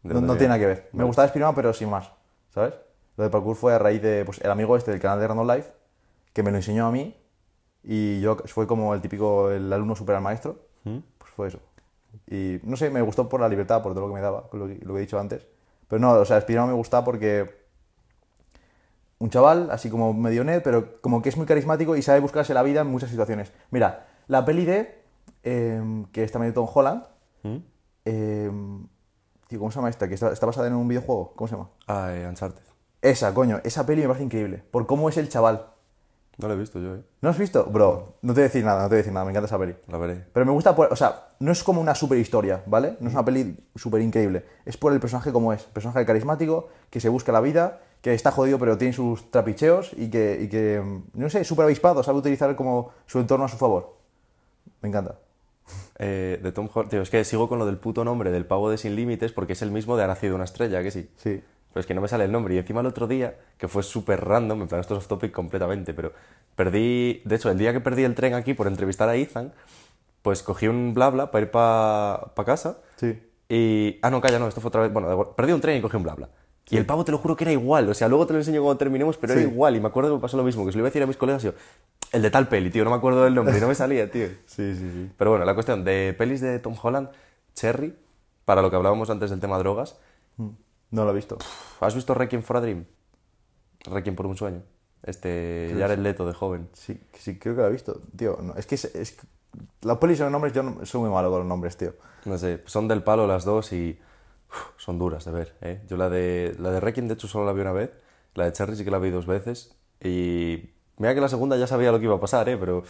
¿De no, no tiene nada que ver. Me Vale. gustaba Spiderman, pero sin más, ¿sabes? Lo de parkour fue a raíz de pues, el amigo este del canal de Random Life, que me lo enseñó a mí. Y yo fue como el típico, el alumno super al maestro. ¿Mm? Pues fue eso. Y no sé, me gustó por la libertad, por todo lo que me daba, lo que, lo que he dicho antes. Pero no, o sea, Spiderman me gusta porque un chaval, así como medio nerd, pero como que es muy carismático y sabe buscarse la vida en muchas situaciones. Mira, la peli de, em, que está medio Tom Holland, ¿Mm? em, tío, ¿cómo se llama esta? Que está, está basada en un videojuego, ¿cómo se llama? Ah, eh, Uncharted. Esa, coño, esa peli me parece increíble, por cómo es el chaval. No lo he visto yo, eh. ¿No has visto? Bro, no te voy a decir nada, no te voy a decir nada, me encanta esa peli. La veré. Pero me gusta, por, o sea, no es como una super historia, ¿vale? No es una peli súper increíble. Es por el personaje como es. Personaje carismático, que se busca la vida, que está jodido pero tiene sus trapicheos y que, y que mm, no sé, súper avispado, sabe utilizar como su entorno a su favor. Me encanta. Eh, de Tom Holland. Tío, es que sigo con lo del puto nombre del pavo de Sin Límites porque es el mismo de Ha nacido una estrella, que sí. Sí. Pero es que no me sale el nombre. Y encima el otro día, que fue súper random, en plan, esto es off topic completamente, pero perdí. De hecho, el día que perdí el tren aquí por entrevistar a Ethan, pues cogí un blabla para ir para casa. Sí. Y. Ah, no, calla, no, esto fue otra vez. Bueno, perdí un tren y cogí un blabla. Y el pavo te lo juro que era igual. O sea, luego te lo enseño cuando terminemos, pero Sí. era igual. Y me acuerdo que me pasó lo mismo, que se lo iba a decir a mis colegas y yo. El de tal peli, tío, no me acuerdo del nombre y no me salía, tío. Sí, sí, sí. Pero bueno, la cuestión de pelis de Tom Holland, Cherry, para lo que hablábamos antes del tema drogas. No lo he visto. ¿Has visto Requiem for a Dream? Requiem por un sueño. Este Jared Leto de joven. Sí, sí, creo que lo he visto. Tío, no, es que es, es- las pelis son nombres, yo no- soy muy malo con los nombres, tío. No sé, son del palo las dos y son duras de ver. ¿eh? Yo la de, la de Requiem, de hecho, solo la vi una vez. La de Cherry sí que la vi dos veces. Y mira que la segunda ya sabía lo que iba a pasar, ¿eh? pero...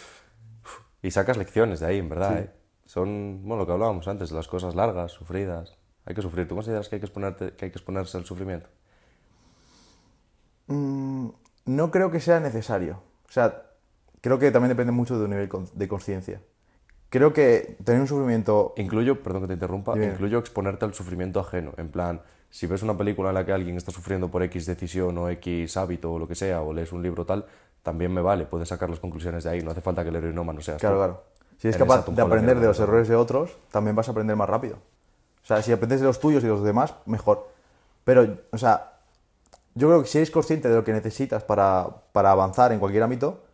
y sacas lecciones de ahí, en verdad. ¿eh? Son, bueno, lo que hablábamos antes, las cosas largas, sufridas. Hay que sufrir. ¿Tú consideras que hay que, exponerte, que hay que exponerse al sufrimiento? Mm, no creo que sea necesario. O sea, creo que también depende mucho de un nivel de conciencia. Creo que tener un sufrimiento... Incluyo, perdón que te interrumpa, incluyo exponerte al sufrimiento ajeno. En plan, si ves una película en la que alguien está sufriendo por X decisión o X hábito o lo que sea, o lees un libro tal, también me vale, puedes sacar las conclusiones de ahí, no hace falta que el heroinómano seas Claro, tú. claro. Si eres Eres capaz de aprender de los errores de otros, también vas a aprender más rápido. O sea, si aprendes de los tuyos y de los demás, mejor. Pero, o sea, yo creo que si eres consciente de lo que necesitas para, para avanzar en cualquier ámbito,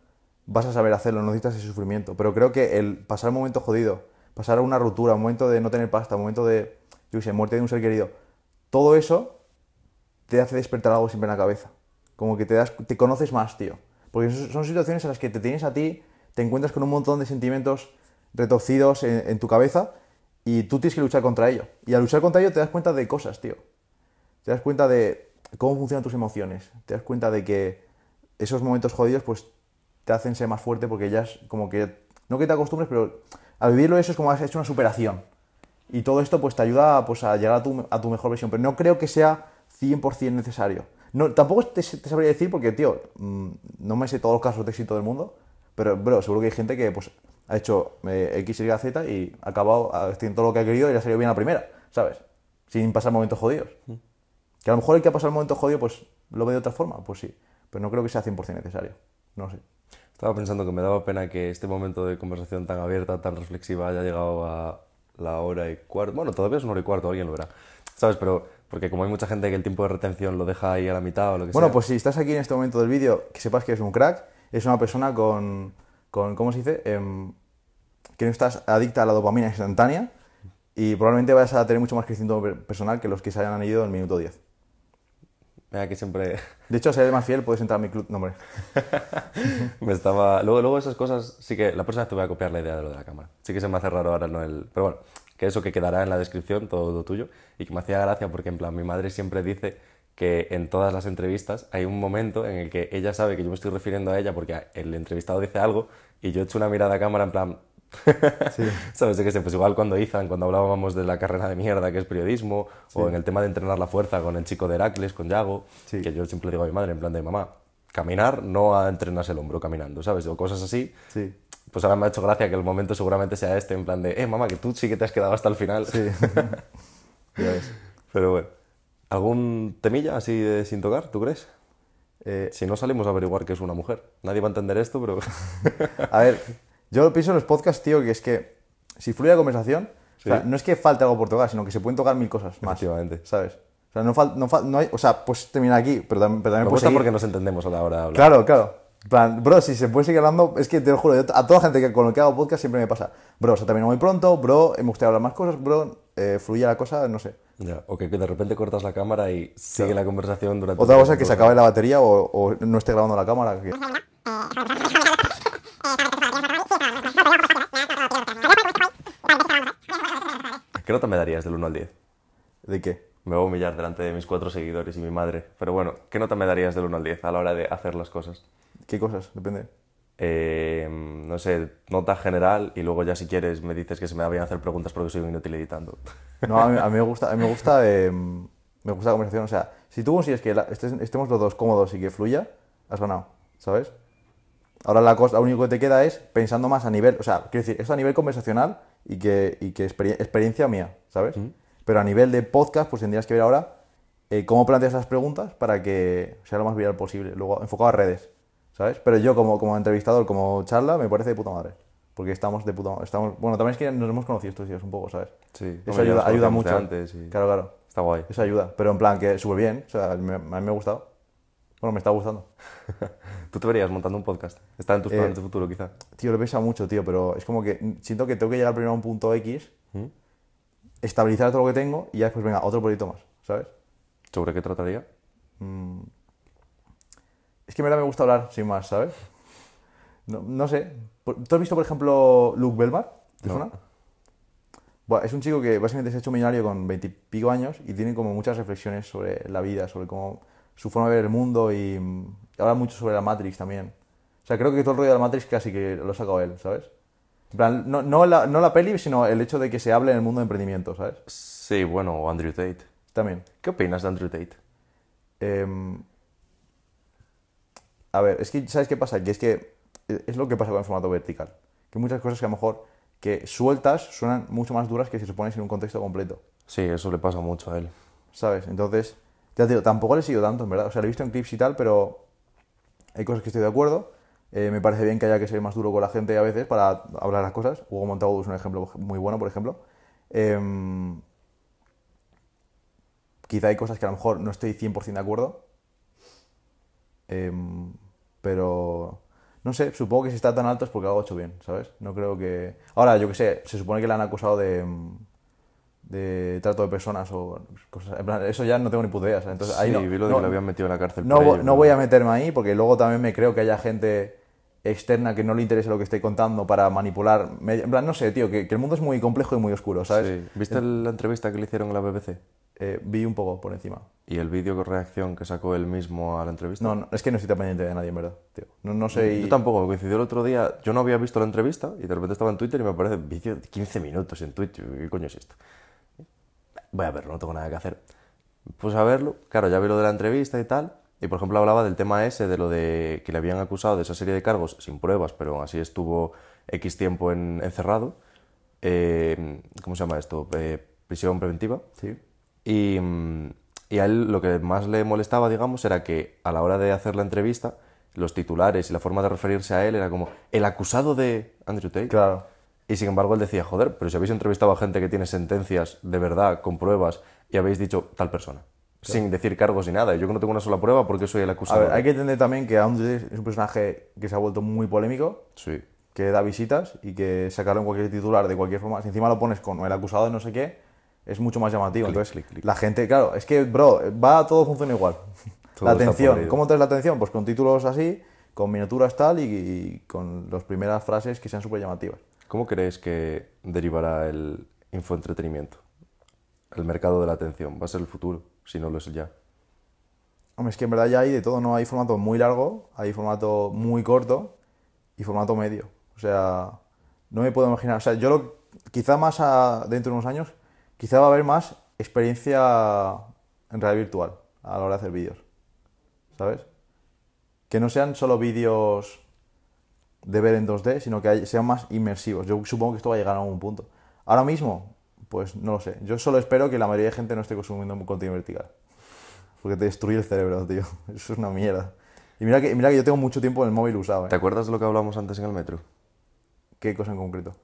vas a saber hacerlo, no necesitas ese sufrimiento. Pero creo que el pasar un momento jodido, pasar una ruptura, un momento de no tener pasta, un momento de, yo sé, muerte de un ser querido, todo eso te hace despertar algo siempre en la cabeza. Como que te, das, te conoces más, tío. Porque son situaciones en las que te tienes a ti, te encuentras con un montón de sentimientos retorcidos en, en tu cabeza y tú tienes que luchar contra ello. Y al luchar contra ello te das cuenta de cosas, tío. Te das cuenta de cómo funcionan tus emociones. Te das cuenta de que esos momentos jodidos pues te hacen ser más fuerte porque ya es como que, no que te acostumbres, pero al vivirlo eso es como has hecho una superación. Y todo esto pues te ayuda pues, a llegar a tu, a tu mejor versión. Pero no creo que sea 100% necesario. No, tampoco te, te sabría decir porque, tío, mm, no me sé todos los casos de éxito del mundo. Pero, bro, seguro que hay gente que pues ha hecho eh, X, Y, Z y ha acabado haciendo todo lo que ha querido y le ha salido bien a la primera, ¿sabes? Sin pasar momentos jodidos. Que a lo mejor el que ha pasado el momento jodido pues lo ve de otra forma, pues sí. Pero no creo que sea 100% necesario. No sé. Estaba pensando que me daba pena que este momento de conversación tan abierta, tan reflexiva, haya llegado a la hora y cuarto. Bueno, todavía es una hora y cuarto, alguien lo verá. ¿Sabes? Pero porque como hay mucha gente que el tiempo de retención lo deja ahí a la mitad o lo que Bueno, sea. pues si estás aquí en este momento del vídeo, que sepas que eres un crack, es una persona con, con ¿cómo se dice? Em, que no estás adicta a la dopamina instantánea y probablemente vayas a tener mucho más crecimiento per- personal que los que se hayan ido en minuto 10. Mira que siempre De hecho, si eres más fiel, puedes entrar a mi club. No, hombre. me estaba... Luego, luego esas cosas, sí que la próxima vez te voy a copiar la idea de lo de la cámara. Sí que se me hace raro ahora, no el... Pero bueno, que eso que quedará en la descripción, todo lo tuyo, y que me hacía gracia porque en plan mi madre siempre dice que en todas las entrevistas hay un momento en el que ella sabe que yo me estoy refiriendo a ella porque el entrevistado dice algo y yo echo una mirada a cámara en plan... ¿Sabes? Qué sé, pues igual cuando Izan, cuando hablábamos de la carrera de mierda que es periodismo, o en el tema de entrenar la fuerza con el chico de Heracles, con Yago, Sí. que yo siempre le digo a mi madre en plan de mamá, caminar no a entrenarse el hombro caminando, ¿sabes? O cosas así. Sí. Pues ahora me ha hecho gracia que el momento seguramente sea este, en plan de, eh, mamá, que tú sí que te has quedado hasta el final. Sí. Ya ves. Pero bueno, ¿algún temilla así de sin tocar, tú crees? Eh, Si no salimos a averiguar que es una mujer. Nadie va a entender esto, pero... a ver, yo pienso en los podcasts, tío, que es que si fluye la conversación, o sea, no es que falte algo por tocar, sino que se pueden tocar mil cosas más. Efectivamente. ¿Sabes? O sea, no, fal- no, fal- no hay, o sea, pues terminar aquí, pero también, pero también Me gusta seguir. porque nos entendemos a la hora de hablar. Claro, claro. Plan, bro, si se puede seguir hablando, es que te lo juro, yo a toda la gente que con lo que hago podcast siempre me pasa. Bro, se terminó muy pronto, bro, me gustaría hablar más cosas, bro, eh, fluye la cosa, no sé. Ya, O que de repente cortas la cámara y sigue la conversación durante... Otra cosa es que se acabe la batería o, o no esté grabando la cámara. que- ¿Qué nota me darías del 1 al 10? ¿De qué? Me voy a humillar delante de mis cuatro seguidores y mi madre. Pero bueno, ¿qué nota me darías del 1 al 10 a la hora de hacer las cosas? ¿Qué cosas? Depende. Eh, no sé, nota general y luego ya si quieres me dices que se me da bien hacer preguntas porque soy un inútil editando. No, a mí, a mí me gusta, a mí me gusta, eh, me gusta la conversación. O sea, si tú consigues que la- estés- estemos los dos cómodos y que fluya, has ganado, ¿sabes? Ahora la cosa, lo único que te queda es pensando más a nivel, o sea, quiero decir, esto a nivel conversacional y que, y que experi- experiencia mía, ¿sabes? Pero a nivel de podcast, pues tendrías que ver ahora eh, cómo planteas las preguntas para que sea lo más viral posible, luego enfocado a redes, ¿sabes? Pero yo como, como entrevistador, como charla, me parece de puta madre. Porque estamos de puta madre. Estamos, bueno, también es que nos hemos conocido estos días un poco, ¿sabes? Sí, Eso ayuda, ayuda mucho. antes y- Claro, claro. Está guay. Eso ayuda. Pero en plan que súper bien. O sea, me- a mí me ha gustado. Bueno, me está gustando. ¿Tú te verías montando un podcast? ¿Está en tus Eh, planes de futuro quizá? Tío, lo he pensado mucho, tío, pero es como que siento que tengo que llegar primero a un punto X, estabilizar todo lo que tengo y ya después, venga, otro proyecto más, ¿sabes? ¿Sobre qué trataría? Es que en verdad me gusta hablar sin más, ¿sabes? No, no sé. ¿Tú has visto, por ejemplo, Luke Belmar? ¿Te No. suena? Es un chico que básicamente se ha hecho millonario con veintipico años y tiene como muchas reflexiones sobre la vida, sobre cómo su forma de ver el mundo y mm, habla mucho sobre la Matrix también. O sea, creo que todo el rollo de la Matrix casi que lo ha sacado él, ¿sabes? En plan, no, no, la, no la peli, sino el hecho de que se hable en el mundo de emprendimiento, ¿sabes? Sí, bueno, o Andrew Tate. También. ¿Qué opinas de Andrew Tate? Em, a ver, es que, ¿sabes qué pasa? Que es que es lo que pasa con el formato vertical. Que muchas cosas que a lo mejor que sueltas suenan mucho más duras que si se pones en un contexto completo, Sí, eso le pasa mucho a él. ¿sabes? Entonces, ya te digo, tampoco le he seguido tanto, en verdad. O sea, lo he visto en clips y tal, pero hay cosas que estoy de acuerdo, Eh, me parece bien que haya que ser más duro con la gente a veces para hablar las cosas. Hugo Montalvo es un ejemplo muy bueno, por ejemplo. Em, quizá hay cosas que a lo mejor no estoy 100% de acuerdo. Em, pero no sé, supongo que si está tan alto es porque algo ha hecho bien, ¿sabes? No creo que. Ahora, yo que sé, se supone que le han acusado de, de trato de personas o cosas. En plan, eso ya no tengo ni puta idea. Entonces, ahí sí, no, vi lo de no- que le habían metido en la cárcel. no, por ello, no voy a meterme ahí porque luego también me creo que haya gente externa que no le interese lo que estoy contando para manipular. En plan, no sé, tío, que, que el mundo es muy complejo y muy oscuro, ¿sabes? Sí. ¿Viste la entrevista que le hicieron en la BBC? Eh, vi un poco por encima. ¿Y el vídeo con reacción que sacó él mismo a la entrevista? No, no, es que no estoy tan pendiente de nadie, en verdad, tío. No, no sé. y- Yo tampoco, me coincidió el otro día. Yo no había visto la entrevista y de repente estaba en Twitter y me aparece vídeo de 15 minutos en Twitter. ¿Qué coño es esto? Voy a verlo, no tengo nada que hacer. Pues a verlo, claro, ya vi lo de la entrevista y tal. Y por ejemplo hablaba del tema ese, de lo de que le habían acusado de esa serie de cargos sin pruebas, pero así estuvo X tiempo en- encerrado. Eh, ¿Cómo se llama esto? Eh, prisión preventiva. Sí. Y, y a él lo que más le molestaba, digamos, era que a la hora de hacer la entrevista, los titulares y la forma de referirse a él era como el acusado de Andrew Tate. Claro. Y sin embargo él decía, joder, pero si habéis entrevistado a gente que tiene sentencias de verdad, con pruebas, y habéis dicho tal persona, sin decir cargos ni nada. Yo que no tengo una sola prueba porque soy el A acusado. ver, hay que entender también que Tate es un personaje que se ha vuelto muy polémico, Sí. que da visitas y que sacarlo en cualquier titular de cualquier forma, si encima lo pones con el acusado de no sé qué, es mucho más llamativo. Clic, Entonces, clic, clic. la gente, claro, es que, bro, va todo funciona igual. Todo la atención. ¿cómo traes la atención? Pues con títulos así, con miniaturas tal y, y con las primeras frases que sean súper llamativas. ¿Cómo crees que derivará el infoentretenimiento? El mercado de la atención. ¿Va a ser el futuro? Si no lo es ya. Hombre, es que en verdad ya hay de todo, ¿no? Hay formato muy largo, hay formato muy corto y formato medio. O sea, no me puedo imaginar. O sea, yo lo, quizá más dentro de unos años, quizá va a haber más experiencia en realidad virtual a la hora de hacer vídeos. ¿Sabes? Que no sean solo vídeos de ver en 2D, sino que hay- sean más inmersivos. Yo supongo que esto va a llegar a algún punto. Ahora mismo, pues no lo sé. Yo solo espero que la mayoría de gente no esté consumiendo contenido vertical. Porque te destruye el cerebro, tío. Eso es una mierda. Y mira que, mira que yo tengo mucho tiempo en el móvil usado, ¿Te ¿eh? acuerdas de lo que hablamos antes en el metro? ¿Qué cosa en concreto?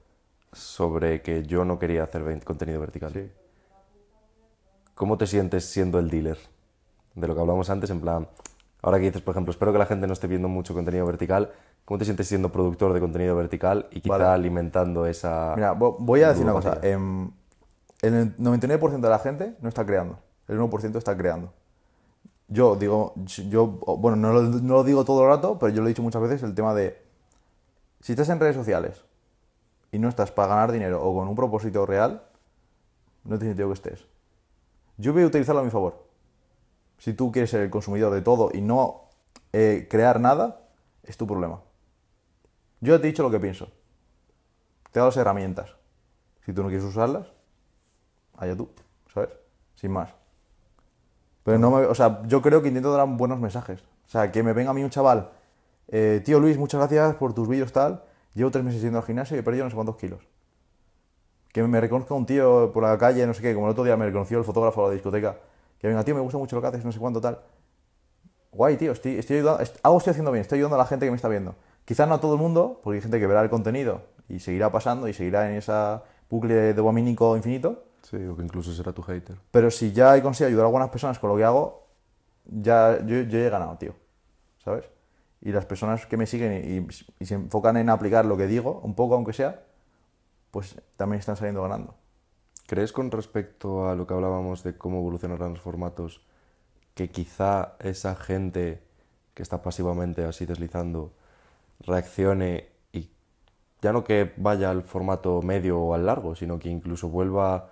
Sobre que yo no quería hacer contenido vertical. Sí. ¿Cómo te sientes siendo el dealer? De lo que hablamos antes, en plan, ahora que dices, por ejemplo, espero que la gente no esté viendo mucho contenido vertical, ¿cómo te sientes siendo productor de contenido vertical y quizá Vale. alimentando esa... Mira, vo- voy a decir una cosa. em, el 99% de la gente no está creando. El 1% está creando. Yo digo, yo, bueno, no lo, no lo digo todo el rato, pero yo lo he dicho muchas veces, el tema de, si estás en redes sociales y no estás para ganar dinero o con un propósito real, no tiene sentido que estés. Yo voy a utilizarlo a mi favor. Si tú quieres ser el consumidor de todo y no eh, crear nada, es tu problema. Yo te he dicho lo que pienso. Te he dado las herramientas. Si tú no quieres usarlas, allá tú, ¿sabes? Sin más. Pero no me, o sea, yo creo que intento dar buenos mensajes. O sea, que me venga a mí un chaval, eh, tío Luis, muchas gracias por tus vídeos tal. Llevo tres meses yendo al gimnasio y he perdido no sé cuántos kilos. Que me reconozca un tío por la calle, no sé qué, como el otro día me reconoció el fotógrafo de la discoteca. Que venga, tío, me gusta mucho lo que haces, no sé cuánto tal. Guay, tío, estoy, ayudando, algo estoy haciendo bien, estoy ayudando a la gente que me está viendo. Quizás no a todo el mundo, porque hay gente que verá el contenido y seguirá pasando y seguirá en esa bucle dopamínico infinito. Sí, o que incluso será tu hater. Pero si ya he conseguido ayudar a algunas personas con lo que hago, ya yo, yo he ganado, tío. ¿Sabes? Y las personas que me siguen y, y- y se enfocan en aplicar lo que digo, un poco aunque sea, pues también están saliendo ganando. ¿Crees con respecto a lo que hablábamos de cómo evolucionarán los formatos, que quizá esa gente que está pasivamente así deslizando reaccione y ya no que vaya al formato medio o al largo, sino que incluso vuelva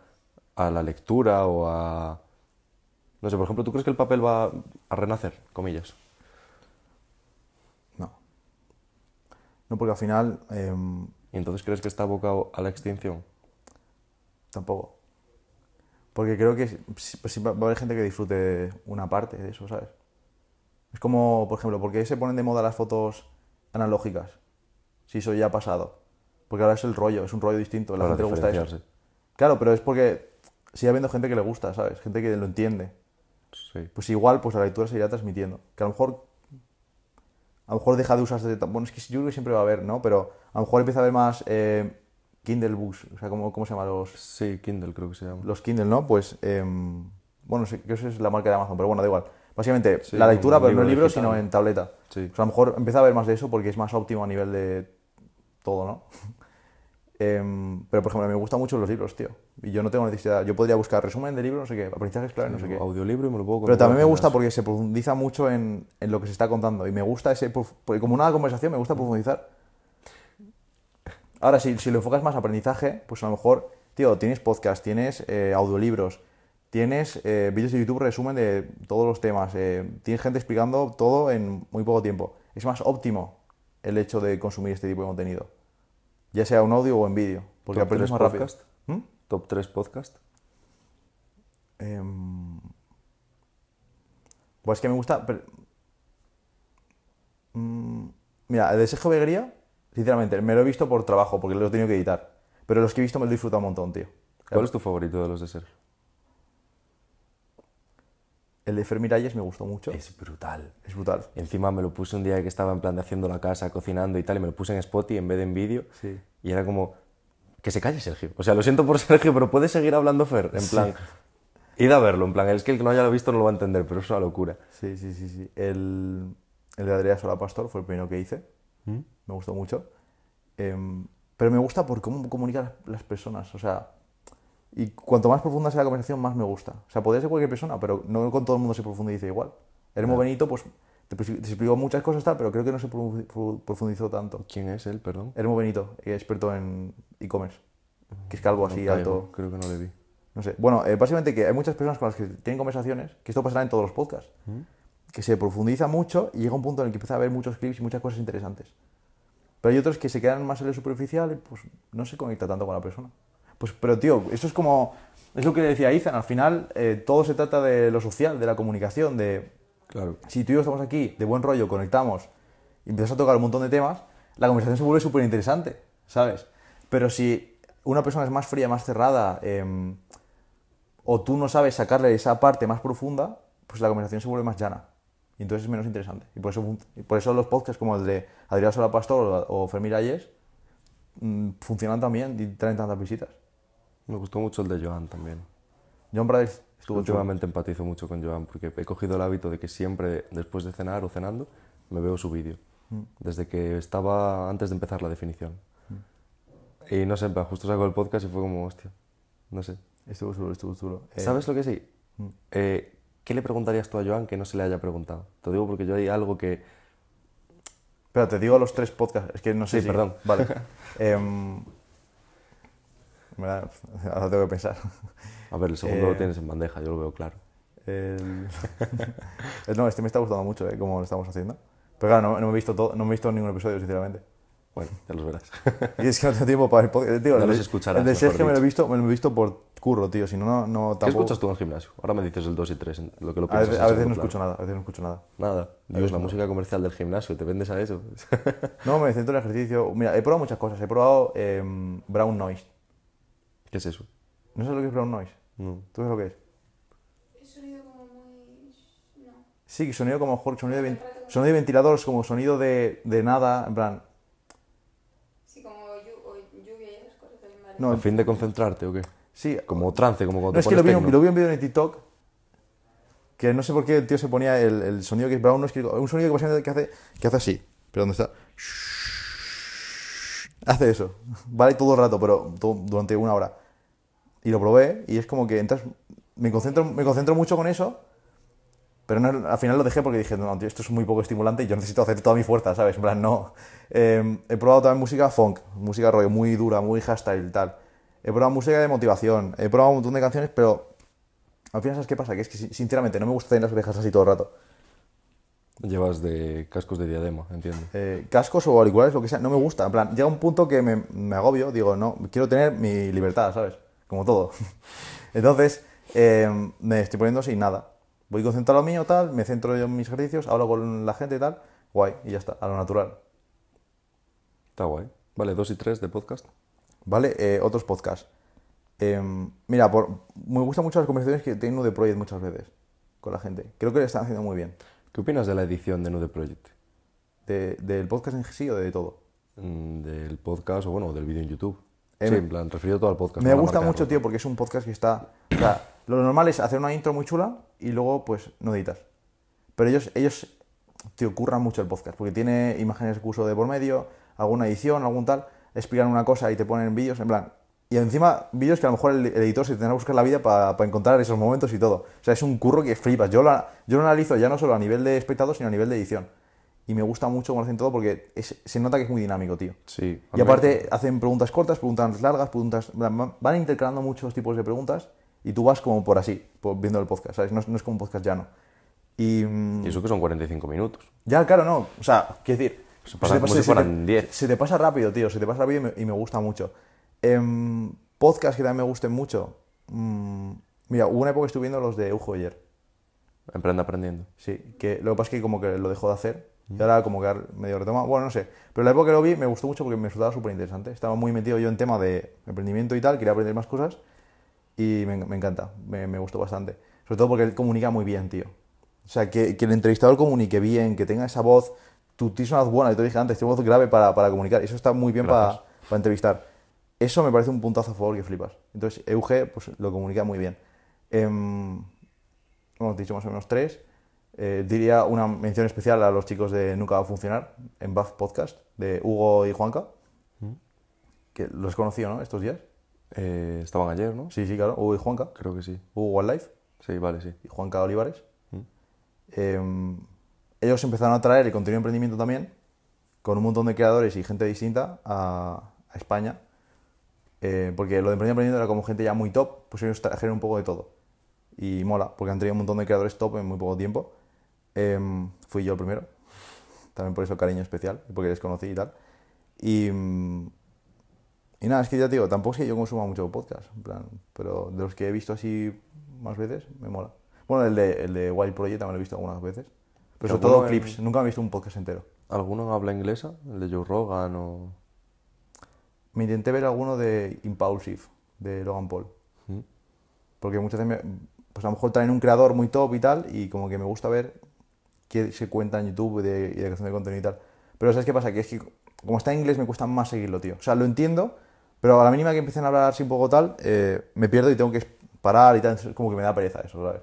a la lectura o a... No sé, por ejemplo, ¿tú crees que el papel va a renacer, comillas? No. No, porque al final em, ¿Y entonces crees que está abocado a la extinción? tampoco. Porque creo que pues va a haber gente que disfrute una parte de eso, ¿sabes? Es como, por ejemplo, ¿por qué se ponen de moda las fotos analógicas? Si eso ya ha pasado. Porque ahora es el rollo, es un rollo distinto. A la gente le gusta eso. Claro, pero es porque sigue habiendo gente que le gusta, ¿sabes? Gente que lo entiende. Sí. Pues igual, pues la lectura se irá transmitiendo. Que a lo mejor a lo mejor deja de usarse... Bueno, es que yo creo que siempre va a haber, ¿no? Pero a lo mejor empieza a haber más eh, Kindle Books, o sea, ¿cómo, cómo se llama los, Sí, Kindle creo que se llama. los Kindle, ¿no? Pues, em, bueno, que esa es la marca de Amazon, pero bueno, da igual. Básicamente, Sí, la lectura, pero no en libro libro, digital. sino en tableta. Sí. A lo mejor empieza a haber más de eso porque es más óptimo a nivel de todo, ¿no? Em, pero, por ejemplo, me gustan mucho los libros, tío. Y yo no tengo necesidad. Yo podría buscar resumen de libros, no sé qué, aprendizajes clave, no sé qué. Audiolibro y me lo puedo Pero también me gusta porque se profundiza mucho en, en lo que se está contando. Y me gusta ese. Porque como una conversación, me gusta profundizar. Ahora, si, si lo enfocas más a aprendizaje, pues a lo mejor, tío, tienes podcast, tienes eh, audiolibros, tienes eh, vídeos de YouTube resumen de todos los temas, eh, tienes gente explicando todo en muy poco tiempo. Es más óptimo el hecho de consumir este tipo de contenido, ya sea un audio o en vídeo, porque Top aprendes más rápido. podcast. ¿Mm? Top 3 podcast. Em, Pues es que me gusta. pero- Mm, Mira, el de Sergio Beguería, sinceramente, me lo he visto por trabajo, porque lo he tenido que editar. Pero los que he visto me lo he disfrutado un montón, tío. ¿Cuál es tu favorito de los de Sergio? El de Fer Miralles me gustó mucho. Es brutal. Es brutal. Encima me lo puse un día que estaba en plan de haciendo la casa, cocinando y tal, y me lo puse en Spotify en vez de en vídeo. Sí. Y era como, que se calle Sergio. O sea, lo siento por Sergio, pero puedes seguir hablando Fer. En plan, id a verlo. En plan, es que el que no haya visto no lo va a entender, pero es una locura. Sí, sí, sí, sí. El, el de Adrián Sola Pastor fue el primero que hice. Me gustó mucho. Em, pero me gusta por cómo comunican las personas. O sea, y cuanto más profunda sea la conversación, más me gusta. O sea, podría ser cualquier persona, pero no con todo el mundo se profundiza igual. Hermo Benito, pues, te, te explicó muchas cosas, tal, pero creo que no se profu- profu- profundizó tanto. ¿Quién es él, perdón? Hermo Benito, experto en e-commerce, que es calvo así, No alto. Creo que no le vi. No sé. Bueno, eh, básicamente que hay muchas personas con las que tienen conversaciones, que esto pasará en todos los podcasts, que se profundiza mucho y llega un punto en el que empieza a haber muchos clips y muchas cosas interesantes. Pero hay otros que se quedan más en lo superficial y pues no se conecta tanto con la persona. Pues, pero tío, esto es como, es lo que decía Ethan, al final eh, todo se trata de lo social, de la comunicación, de Claro. si tú y yo estamos aquí de buen rollo, conectamos y empiezas a tocar un montón de temas, la conversación se vuelve súper interesante, ¿sabes? Pero si una persona es más fría, más cerrada, em, o tú no sabes sacarle esa parte más profunda, pues la conversación se vuelve más llana. Y entonces es menos interesante. Y por eso, y por eso los podcasts como el de Adrián Sola Pastor o, o Fermín Ayes mm, funcionan también y traen tantas visitas. Me gustó mucho el de Joan también. John Brothers estuvo. Últimamente empatizo mucho con Joan porque he cogido el hábito de que siempre después de cenar o cenando me veo su vídeo. Mm. Desde que estaba antes de empezar la definición. Y no sé, justo sacó el podcast y fue como, hostia, no sé. Estuvo chulo, estuvo chulo. Eh, ¿Sabes lo que sí? Eh, ¿Qué le preguntarías tú a Joan que no se le haya preguntado? Te digo porque yo hay algo que... Espera, te digo los tres podcasts. Es que no sé Sí, si- perdón. Vale. Em, me da- ahora tengo que pensar. A ver, el segundo Eh, lo tienes en bandeja, yo lo veo claro. El- no, este me está gustando mucho, ¿eh? Como lo estamos haciendo. Pero claro, no, no me he visto todo, no me he visto ningún episodio, sinceramente. Bueno, ya los verás. Y es que no tengo tiempo para ver podcast. Tío, el los escucharás, El de Sergio me lo, he visto, me lo he visto por curro, tío. Si no, no, no ¿Qué tampoco... escuchas tú en el gimnasio? Ahora me dices el 2 y 3, lo que lo A piensas. veces, en a veces no escucho nada, a veces no escucho nada. Nada. Dios, la música comercial del gimnasio, te vendes a eso. No, me centro en el ejercicio. Mira, he probado muchas cosas. He probado em, Brown Noise. ¿Qué es eso? ¿No sabes lo que es Brown Noise? No. ¿Tú sabes lo que es? Es sonido como muy... No. Sí, sonido como sonido de, sonido de ventilador, como sonido de, de nada, en plan... Sí, como lluvia y esas cosas también vale. No, ¿A fin de concentrarte o qué? Sí, Como trance, como cuando no, es que lo vi, lo vi en un vídeo en TikTok que no sé por qué el tío se ponía el, el sonido que es brown, no es que, un sonido que, básicamente que hace, que hace así. ¿Pero dónde está? Hace eso. Vale todo el rato, pero todo- durante una hora. Y lo probé y es como que entras... Me concentro, me concentro mucho con eso, pero no- al final lo dejé porque dije, no, tío, esto es muy poco estimulante y yo necesito hacer toda mi fuerza, ¿sabes? En plan, no. Eh, he probado también música funk, música rollo muy dura, muy hardstyle tal. He probado música de motivación, he probado un montón de canciones, pero al final, ¿sabes qué pasa? Que es que sin- sinceramente no me gusta tener las orejas así todo el rato. Llevas de cascos de diadema, entiendo. Eh, cascos o auriculares, lo que sea, no me gusta. En plan, llega un punto que me, me agobio, digo, no, quiero tener mi libertad, ¿sabes? Como todo. Entonces, eh, me estoy poniendo sin nada. Voy concentrado mío, tal, me centro yo en mis ejercicios, hablo con la gente y tal, guay, y ya está, a lo natural. Está guay. Vale, 2 y 3 de podcast. ¿Vale? Eh, otros podcasts. Em, mira, por, me gustan mucho las conversaciones que tiene Nude Project muchas veces con la gente. Creo que lo están haciendo muy bien. ¿Qué opinas de la edición de Nude Project? De- ¿Del podcast en sí o de todo? Mm, Del podcast o bueno, del vídeo en YouTube. Eh, sí, en plan, referido todo al podcast. Me gusta mucho, ropa. tío, porque es un podcast que está... O sea, lo normal es hacer una intro muy chula y luego, pues, no editas. Pero ellos, ellos te curran mucho el podcast, porque tiene imágenes de curso de por medio, alguna edición, algún tal, explican una cosa y te ponen vídeos, en plan... Y encima, vídeos que a lo mejor el, el editor se tendrá que buscar la vida para encontrar esos momentos y todo. O sea, es un curro que flipas. Yo lo, yo lo analizo ya no solo a nivel de espectador, sino a nivel de edición. Y me gusta mucho cómo lo hacen todo porque es- se nota que es muy dinámico, tío. Sí. Y aparte hacen preguntas cortas, preguntas largas, preguntas... Van intercalando muchos tipos de preguntas y tú vas como por así, por- viendo el podcast, ¿sabes? No es, no es como un podcast llano. Y... mm, Y eso que son 45 minutos. Ya, claro, no. O sea, quiero decir... Se pasa como si fueran 10. Se te pasa rápido, tío. Se te pasa rápido y me, y me gusta mucho. Em, podcast que también me gusten mucho. mm, mira, hubo una época que estuve viendo los de Ujo ayer. Emprende aprendiendo. Sí, que lo que pasa es que como que lo dejó de hacer y ahora como que medio retoma. Bueno, no sé. Pero la época que lo vi me gustó mucho porque me resultaba súper interesante. Estaba muy metido yo en tema de emprendimiento y tal, quería aprender más cosas y me, me encanta, me, me gustó bastante. Sobre todo porque él comunica muy bien, tío. O sea, que, que el entrevistador comunique bien, que tenga esa voz. Tú tienes una voz buena, yo te dije antes, tienes voz grave para, para comunicar. Eso está muy bien para, para entrevistar. Eso me parece un puntazo a favor que flipas. Entonces, EUG pues, lo comunica muy bien. Em, hemos dicho más o menos tres. Eh, diría una mención especial a los chicos de Nunca va a funcionar en Buff Podcast, de Hugo y Juanca, que los he conocido, ¿no? Estos días. Eh, estaban ayer, ¿no? Sí, sí, claro. Hugo y Juanca. Creo que sí. Hugo Wildlife Sí, vale, sí. y Juanca Olivares. Eh, ellos empezaron a traer el contenido de emprendimiento también, con un montón de creadores y gente distinta a, a España. Eh, porque lo de emprendimiento era como gente ya muy top, pues ellos trajeron un poco de todo. Y mola, porque han traído un montón de creadores top en muy poco tiempo. Eh, fui yo el primero. También por eso cariño especial, porque les conocí y tal. Y, mm, y nada, es que ya te digo, tampoco es que yo consuma mucho podcast, en plan, pero de los que he visto así más veces, me mola. Bueno, el de, el de Wild Project también lo he visto algunas veces. Pero sobre todo en- clips, nunca he visto un podcast entero. ¿Alguno habla inglesa? ¿El de Joe Rogan o...? Me intenté ver alguno de Impulsive, de Logan Paul. ¿Mm? Porque muchas veces, me- pues a lo mejor traen un creador muy top y tal, y como que me gusta ver qué se cuenta en YouTube de, y de creación de contenido y tal. Pero ¿sabes qué pasa? Que es que como está en inglés me cuesta más seguirlo, tío. O sea, lo entiendo, pero a la mínima que empiecen a hablar así un poco tal, eh, me pierdo y tengo que parar y tal. Es como que me da pereza eso, ¿sabes?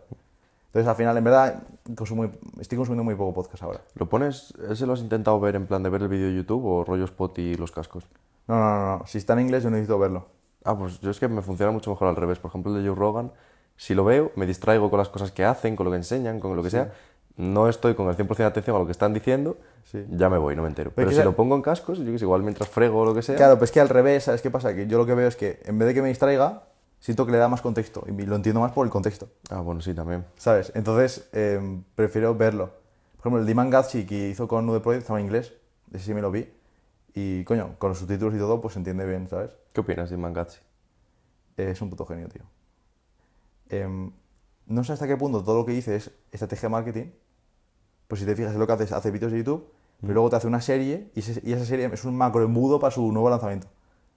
Entonces al final, en verdad, consumo, estoy consumiendo muy poco podcast ahora. ¿Lo pones, ese lo has intentado ver en plan de ver el vídeo de YouTube o rollo spot y los cascos? No, no, no, no. Si está en inglés yo necesito verlo. Ah, pues yo es que me funciona mucho mejor al revés. Por ejemplo, el de Joe Rogan, si lo veo, me distraigo con las cosas que hacen, con lo que enseñan, con lo que sea. No estoy con el 100% de atención a lo que están diciendo, Sí. ya me voy, no me entero. Pero, si lo pongo en cascos, yo que sé, igual mientras frego o lo que sea. Claro, pues que al revés, ¿sabes qué pasa? Que yo lo que veo es que en vez de que me distraiga, siento que le da más contexto y lo entiendo más por el contexto, Ah, bueno, sí, también. ¿sabes? Entonces, eh, prefiero verlo. Por ejemplo, el Diman Gatsi que hizo con Nude Project estaba en inglés, ese sí me lo vi. Y, coño, con los subtítulos y todo, pues se entiende bien, ¿sabes? ¿Qué opinas de Mangatsi? Es un puto genio, tío. Em, no sé hasta qué punto todo lo que dice es estrategia de marketing. Pues si te fijas, es lo que hace, hace vídeos de YouTube, pero luego te hace una serie y, esa serie es un macro embudo para su nuevo lanzamiento.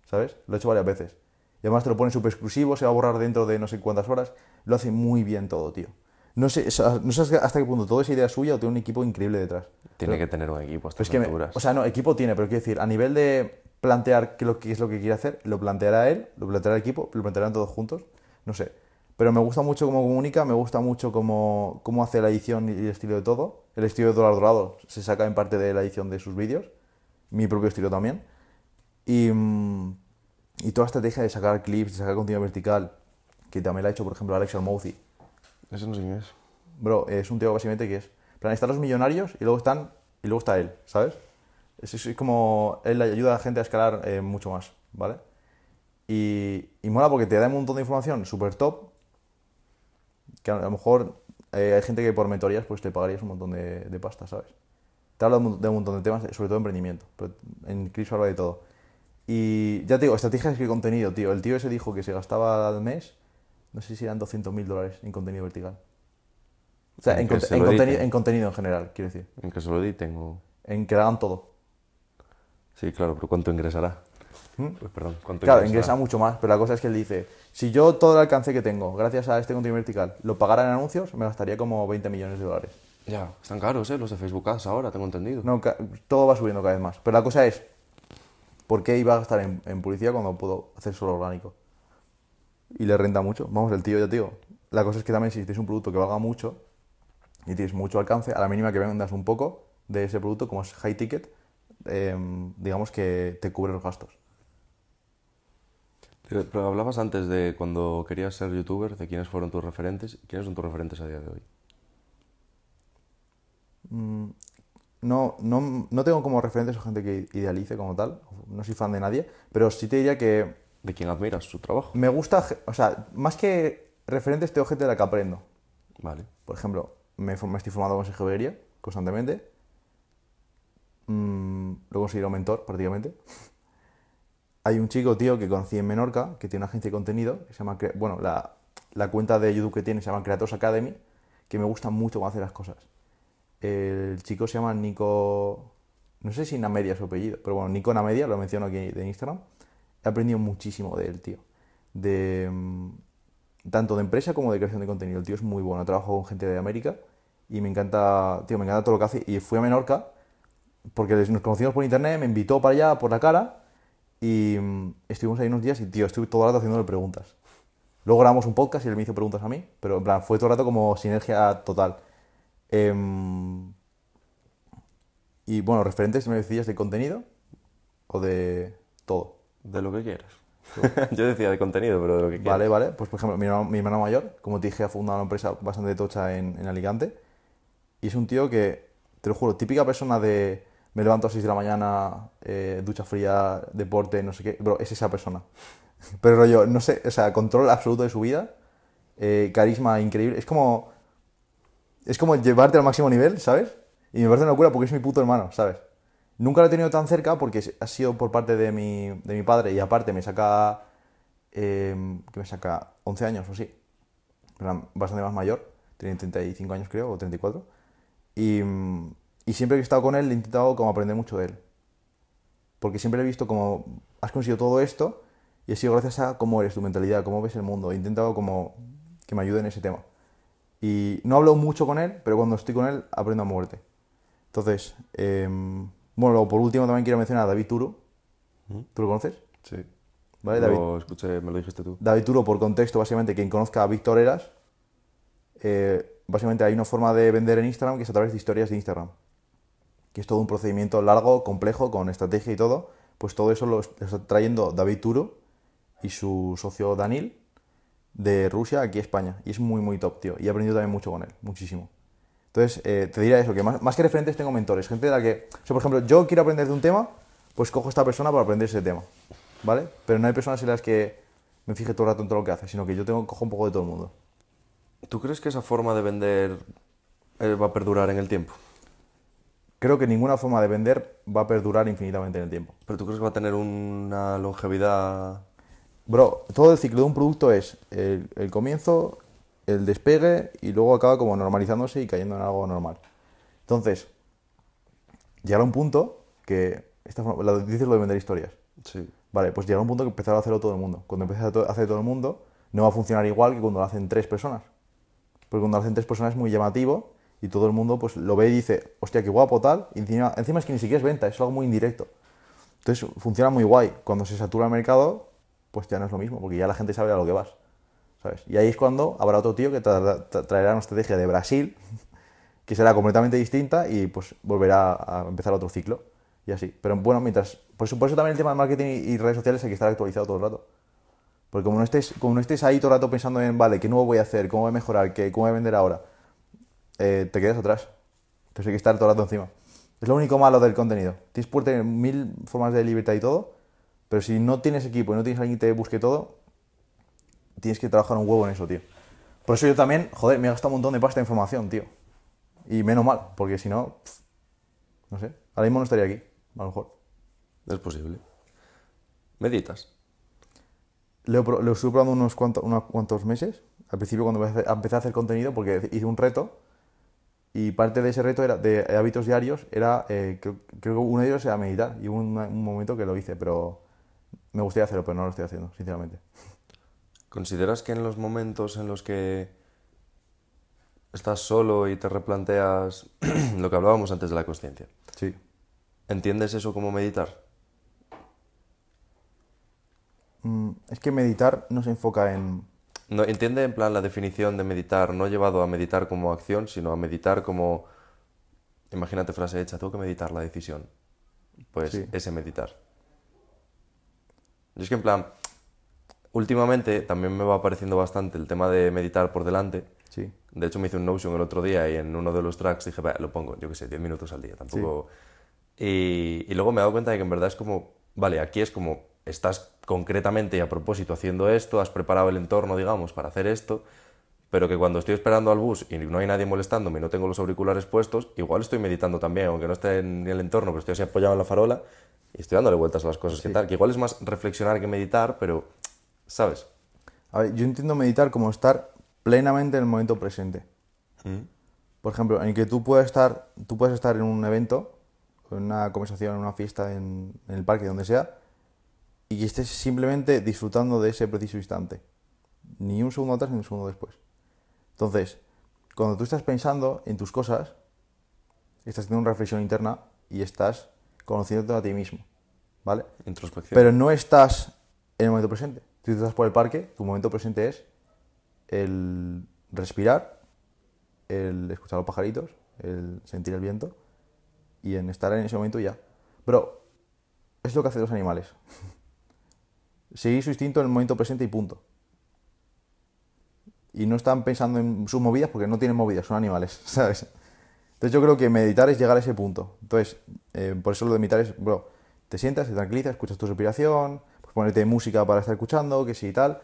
¿Sabes? Lo he hecho varias veces. Y además te lo pone súper exclusivo, se va a borrar dentro de no sé cuántas horas. Lo hace muy bien todo, tío. No sé, o sea, no sé hasta qué punto todo es idea suya o tiene un equipo increíble detrás. Tiene que tener un equipo estas es que, me- alturas. o sea, no, equipo tiene, pero quiero decir, a nivel de plantear qué, lo, qué es lo que quiere hacer, lo planteará él, lo planteará el equipo, lo plantearán todos juntos, no sé. Pero me gusta mucho cómo comunica, me gusta mucho cómo, cómo hace la edición y el estilo de todo. El estilo de Dólar Dorado se saca en parte de la edición de sus vídeos, mi propio estilo también. Y, mm, y toda la estrategia de sacar clips, de sacar contenido vertical, que también la ha hecho, por ejemplo, Alex Almouzi. Eso no sé quién es. Bro, es un tío básicamente que es. plan, están los millonarios y luego están. Y luego está él, ¿sabes? Es, es- es como. Él ayuda a la gente a escalar eh, mucho más, ¿vale? Y, y mola porque te da un montón de información súper top. Que a lo mejor eh, hay gente que por mentorías pues te pagarías un montón de, de pasta, ¿sabes? Te habla de un montón de temas, sobre todo emprendimiento. Pero en Clips habla de todo. Y ya te digo, estrategias de contenido, tío. El tío ese dijo que se gastaba al mes, no sé si eran 200 mil dólares en contenido vertical. O sea, En en, que conte- se en lo contenido, editen. en contenido en general, quiero decir. En que se lo editen o... En que hagan todo. Sí, claro, pero ¿cuánto ingresará? Pues, perdón, ¿cuánto Claro, ingresa mucho más, pero la cosa es que él dice, si yo todo el alcance que tengo, gracias a este contenido vertical, lo pagara en anuncios, me gastaría como 20 millones de dólares. Ya, están caros, ¿eh? Los de Facebook Ads ahora, tengo entendido. No, todo va subiendo cada vez más. Pero la cosa es, ¿por qué iba a gastar en, en publicidad cuando puedo hacer solo orgánico? Y le renta mucho. Vamos, el tío, ya te digo. La cosa es que también si tienes un producto que valga mucho y tienes mucho alcance, a la mínima que vendas un poco de ese producto, como es high ticket, em, digamos que te cubre los gastos. Pero, hablabas antes de cuando querías ser youtuber, de quiénes fueron tus referentes. ¿Quiénes son tus referentes a día de hoy? No, no, no tengo como referentes a gente que idealice como tal, no soy fan de nadie, pero sí te diría que ¿De quién admiras su trabajo? me gusta, o sea, más que referentes tengo gente de la que aprendo. Vale. Por ejemplo, me, estoy formando con Beguería constantemente. Mm, lo conseguido mentor prácticamente. Hay un chico, tío, que conocí en Menorca, que tiene una agencia de contenido, que se llama, bueno, la, cuenta de YouTube que tiene se llama Creators Academy, que me gusta mucho cómo hace las cosas. El chico se llama Nico, no sé si Namedia es su apellido, pero bueno, Nico Namedia, lo menciono aquí de Instagram. He aprendido muchísimo de él, tío. De, mm, tanto de empresa como de creación de contenido. El tío es muy bueno, trabajo con gente de América y me encanta, tío, me encanta todo lo que hace. Y fui a Menorca porque nos conocimos por internet, me invitó para allá, por la cara, y mm, estuvimos ahí unos días y, tío, estuve todo el rato haciéndole preguntas. Luego grabamos un podcast y él me hizo preguntas a mí, pero en plan, fue todo el rato como sinergia total. Em, y bueno, referentes, me decías de contenido o de todo. De lo que quieras. Yo decía de contenido, pero de lo que quieras. Vale, vale. Pues por ejemplo, mi hermano, mi hermano mayor, como te dije, ha fundado una empresa bastante tocha en, en Alicante. Y es un tío que, te lo juro, típica persona de me levanto a 6 de la mañana, eh, ducha fría, deporte, no sé qué. Bro, es esa persona. Pero rollo, no sé, o sea, control absoluto de su vida, eh, carisma increíble. Es como. Es como llevarte al máximo nivel, ¿sabes? Y me parece una locura porque es mi puto hermano, ¿sabes? Nunca lo he tenido tan cerca porque ha sido por parte de mi, de mi padre y aparte me saca. eh, que me saca 11 años o así. Bastante más mayor, tiene 35 años creo, o 34. Y, mm, y siempre que he estado con él he intentado como aprender mucho de él. Porque siempre le he visto como has conseguido todo esto y ha sido gracias a cómo eres, tu mentalidad, cómo ves el mundo. He intentado como que me ayude en ese tema. Y no hablo mucho con él, pero cuando estoy con él aprendo a muerte. Entonces, em, bueno, luego por último también quiero mencionar a David Turo. ¿Tú lo conoces? Sí. ¿Vale, David? Lo escuché, me lo dijiste tú. David Turo, por contexto, básicamente, quien conozca a Víctor Eras, eh, básicamente hay una forma de vender en Instagram que es a través de historias de Instagram. Que es todo un procedimiento largo, complejo, con estrategia y todo. Pues todo eso lo est- lo está trayendo David Turo y su socio Danil de Rusia aquí a España. Y es muy, muy top, tío. Y he aprendido también mucho con él, muchísimo. Entonces, eh, te diría eso, que más, más que referentes tengo mentores. Gente de la que, o sea, por ejemplo, yo quiero aprender de un tema, pues cojo a esta persona para aprender ese tema. ¿Vale? Pero no hay personas en las que me fije todo el rato en todo lo que hace, sino que yo tengo cojo un poco de todo el mundo. ¿Tú crees que esa forma de vender eh, va a perdurar en el tiempo? Creo que ninguna forma de vender va a perdurar infinitamente en el tiempo. ¿Pero tú crees que va a tener una longevidad? Bro, todo el ciclo de un producto es el, el comienzo, el despegue y luego acaba como normalizándose y cayendo en algo normal. Entonces, llegará un punto que, esta forma, lo, dices lo de vender historias. Sí. Vale, pues llegará un punto que empezará a hacerlo todo el mundo. Cuando empiece a to- hacer todo el mundo, no va a funcionar igual que cuando lo hacen tres personas. Porque cuando lo hacen tres personas es muy llamativo y todo el mundo pues lo ve y dice, hostia, qué guapo tal. Y encima, encima es que ni siquiera es venta, es algo muy indirecto. Entonces funciona muy guay. Cuando se satura el mercado, pues ya no es lo mismo, porque ya la gente sabe a lo que vas. ¿Sabes? Y ahí es cuando habrá otro tío que tra- tra- traerá una estrategia de Brasil que será completamente distinta y pues volverá a empezar otro ciclo. Y así. Pero bueno, mientras. Por eso, por eso también el tema de marketing y y redes sociales hay que estar actualizado todo el rato. Porque como no estés, como no estés ahí todo el rato pensando en, vale, ¿qué nuevo voy a hacer? ¿Cómo voy a mejorar? ¿Qué, ¿Cómo voy a vender ahora? Eh, te quedas atrás. Entonces hay que estar todo el rato encima. Es lo único malo del contenido. Tienes por tener mil formas de libertad y todo, pero si no tienes equipo y no tienes alguien que te busque todo, tienes que trabajar un huevo en eso, tío. Por eso yo también, joder, me he gastado un montón de pasta de información, tío. Y menos mal, porque si no, pff, no sé, ahora mismo no estaría aquí, a lo mejor. Es posible. ¿Meditas? Lo, lo estuve probando unos cuantos, unos cuantos meses. Al principio cuando empecé a hacer contenido, porque hice un reto, y parte de ese reto era de hábitos diarios era, eh, creo, creo que uno de ellos era meditar, y hubo un, un momento que lo hice, pero me gustaría hacerlo, pero no lo estoy haciendo, sinceramente. ¿Consideras que en los momentos en los que estás solo y te replanteas lo que hablábamos antes de la conciencia. Sí. ¿Entiendes eso como meditar? Mm, es que meditar no se enfoca en... No, entiende en plan la definición de meditar, no llevado a meditar como acción, sino a meditar como... Imagínate frase hecha, tengo que meditar la decisión. Pues Sí. ese meditar. Yo es que en plan, últimamente también me va apareciendo bastante el tema de meditar por delante. Sí. De hecho, me hice un Notion el otro día y en uno de los tracks dije, "Va, lo pongo, yo qué sé, 10 minutos al día, tampoco... Y, y luego me he dado cuenta de que en verdad es como, vale, aquí es como, estás concretamente y a propósito haciendo esto, has preparado el entorno, digamos, para hacer esto, pero que cuando estoy esperando al bus y no hay nadie molestándome y no tengo los auriculares puestos, igual estoy meditando también, aunque no esté en el entorno, pero estoy así apoyado en la farola y estoy dándole vueltas a las cosas que tal, que igual es más reflexionar que meditar, pero, ¿sabes? A ver, yo entiendo meditar como estar plenamente en el momento presente. Por ejemplo, en que tú puedes estar, tú puedes estar en un evento, en una conversación, en una fiesta, en, en el parque, donde sea, y que estés simplemente disfrutando de ese preciso instante. Ni un segundo atrás ni un segundo después. Entonces, cuando tú estás pensando en tus cosas, estás haciendo una reflexión interna y estás conociéndote a ti mismo. ¿Vale? Introspección. Pero no estás en el momento presente. Si tú estás por el parque, tu momento presente es el respirar, el escuchar a los pajaritos, el sentir el viento y en estar en ese momento ya. Pero es lo que hacen los animales. Seguir su instinto en el momento presente y punto. Y no están pensando en sus movidas porque no tienen movidas, son animales, ¿sabes? Entonces yo creo que meditar es llegar a ese punto. Entonces, eh, por eso lo de meditar es, bro, te sientas, te tranquilizas, escuchas tu respiración, pues ponerte música para estar escuchando, que sí y tal,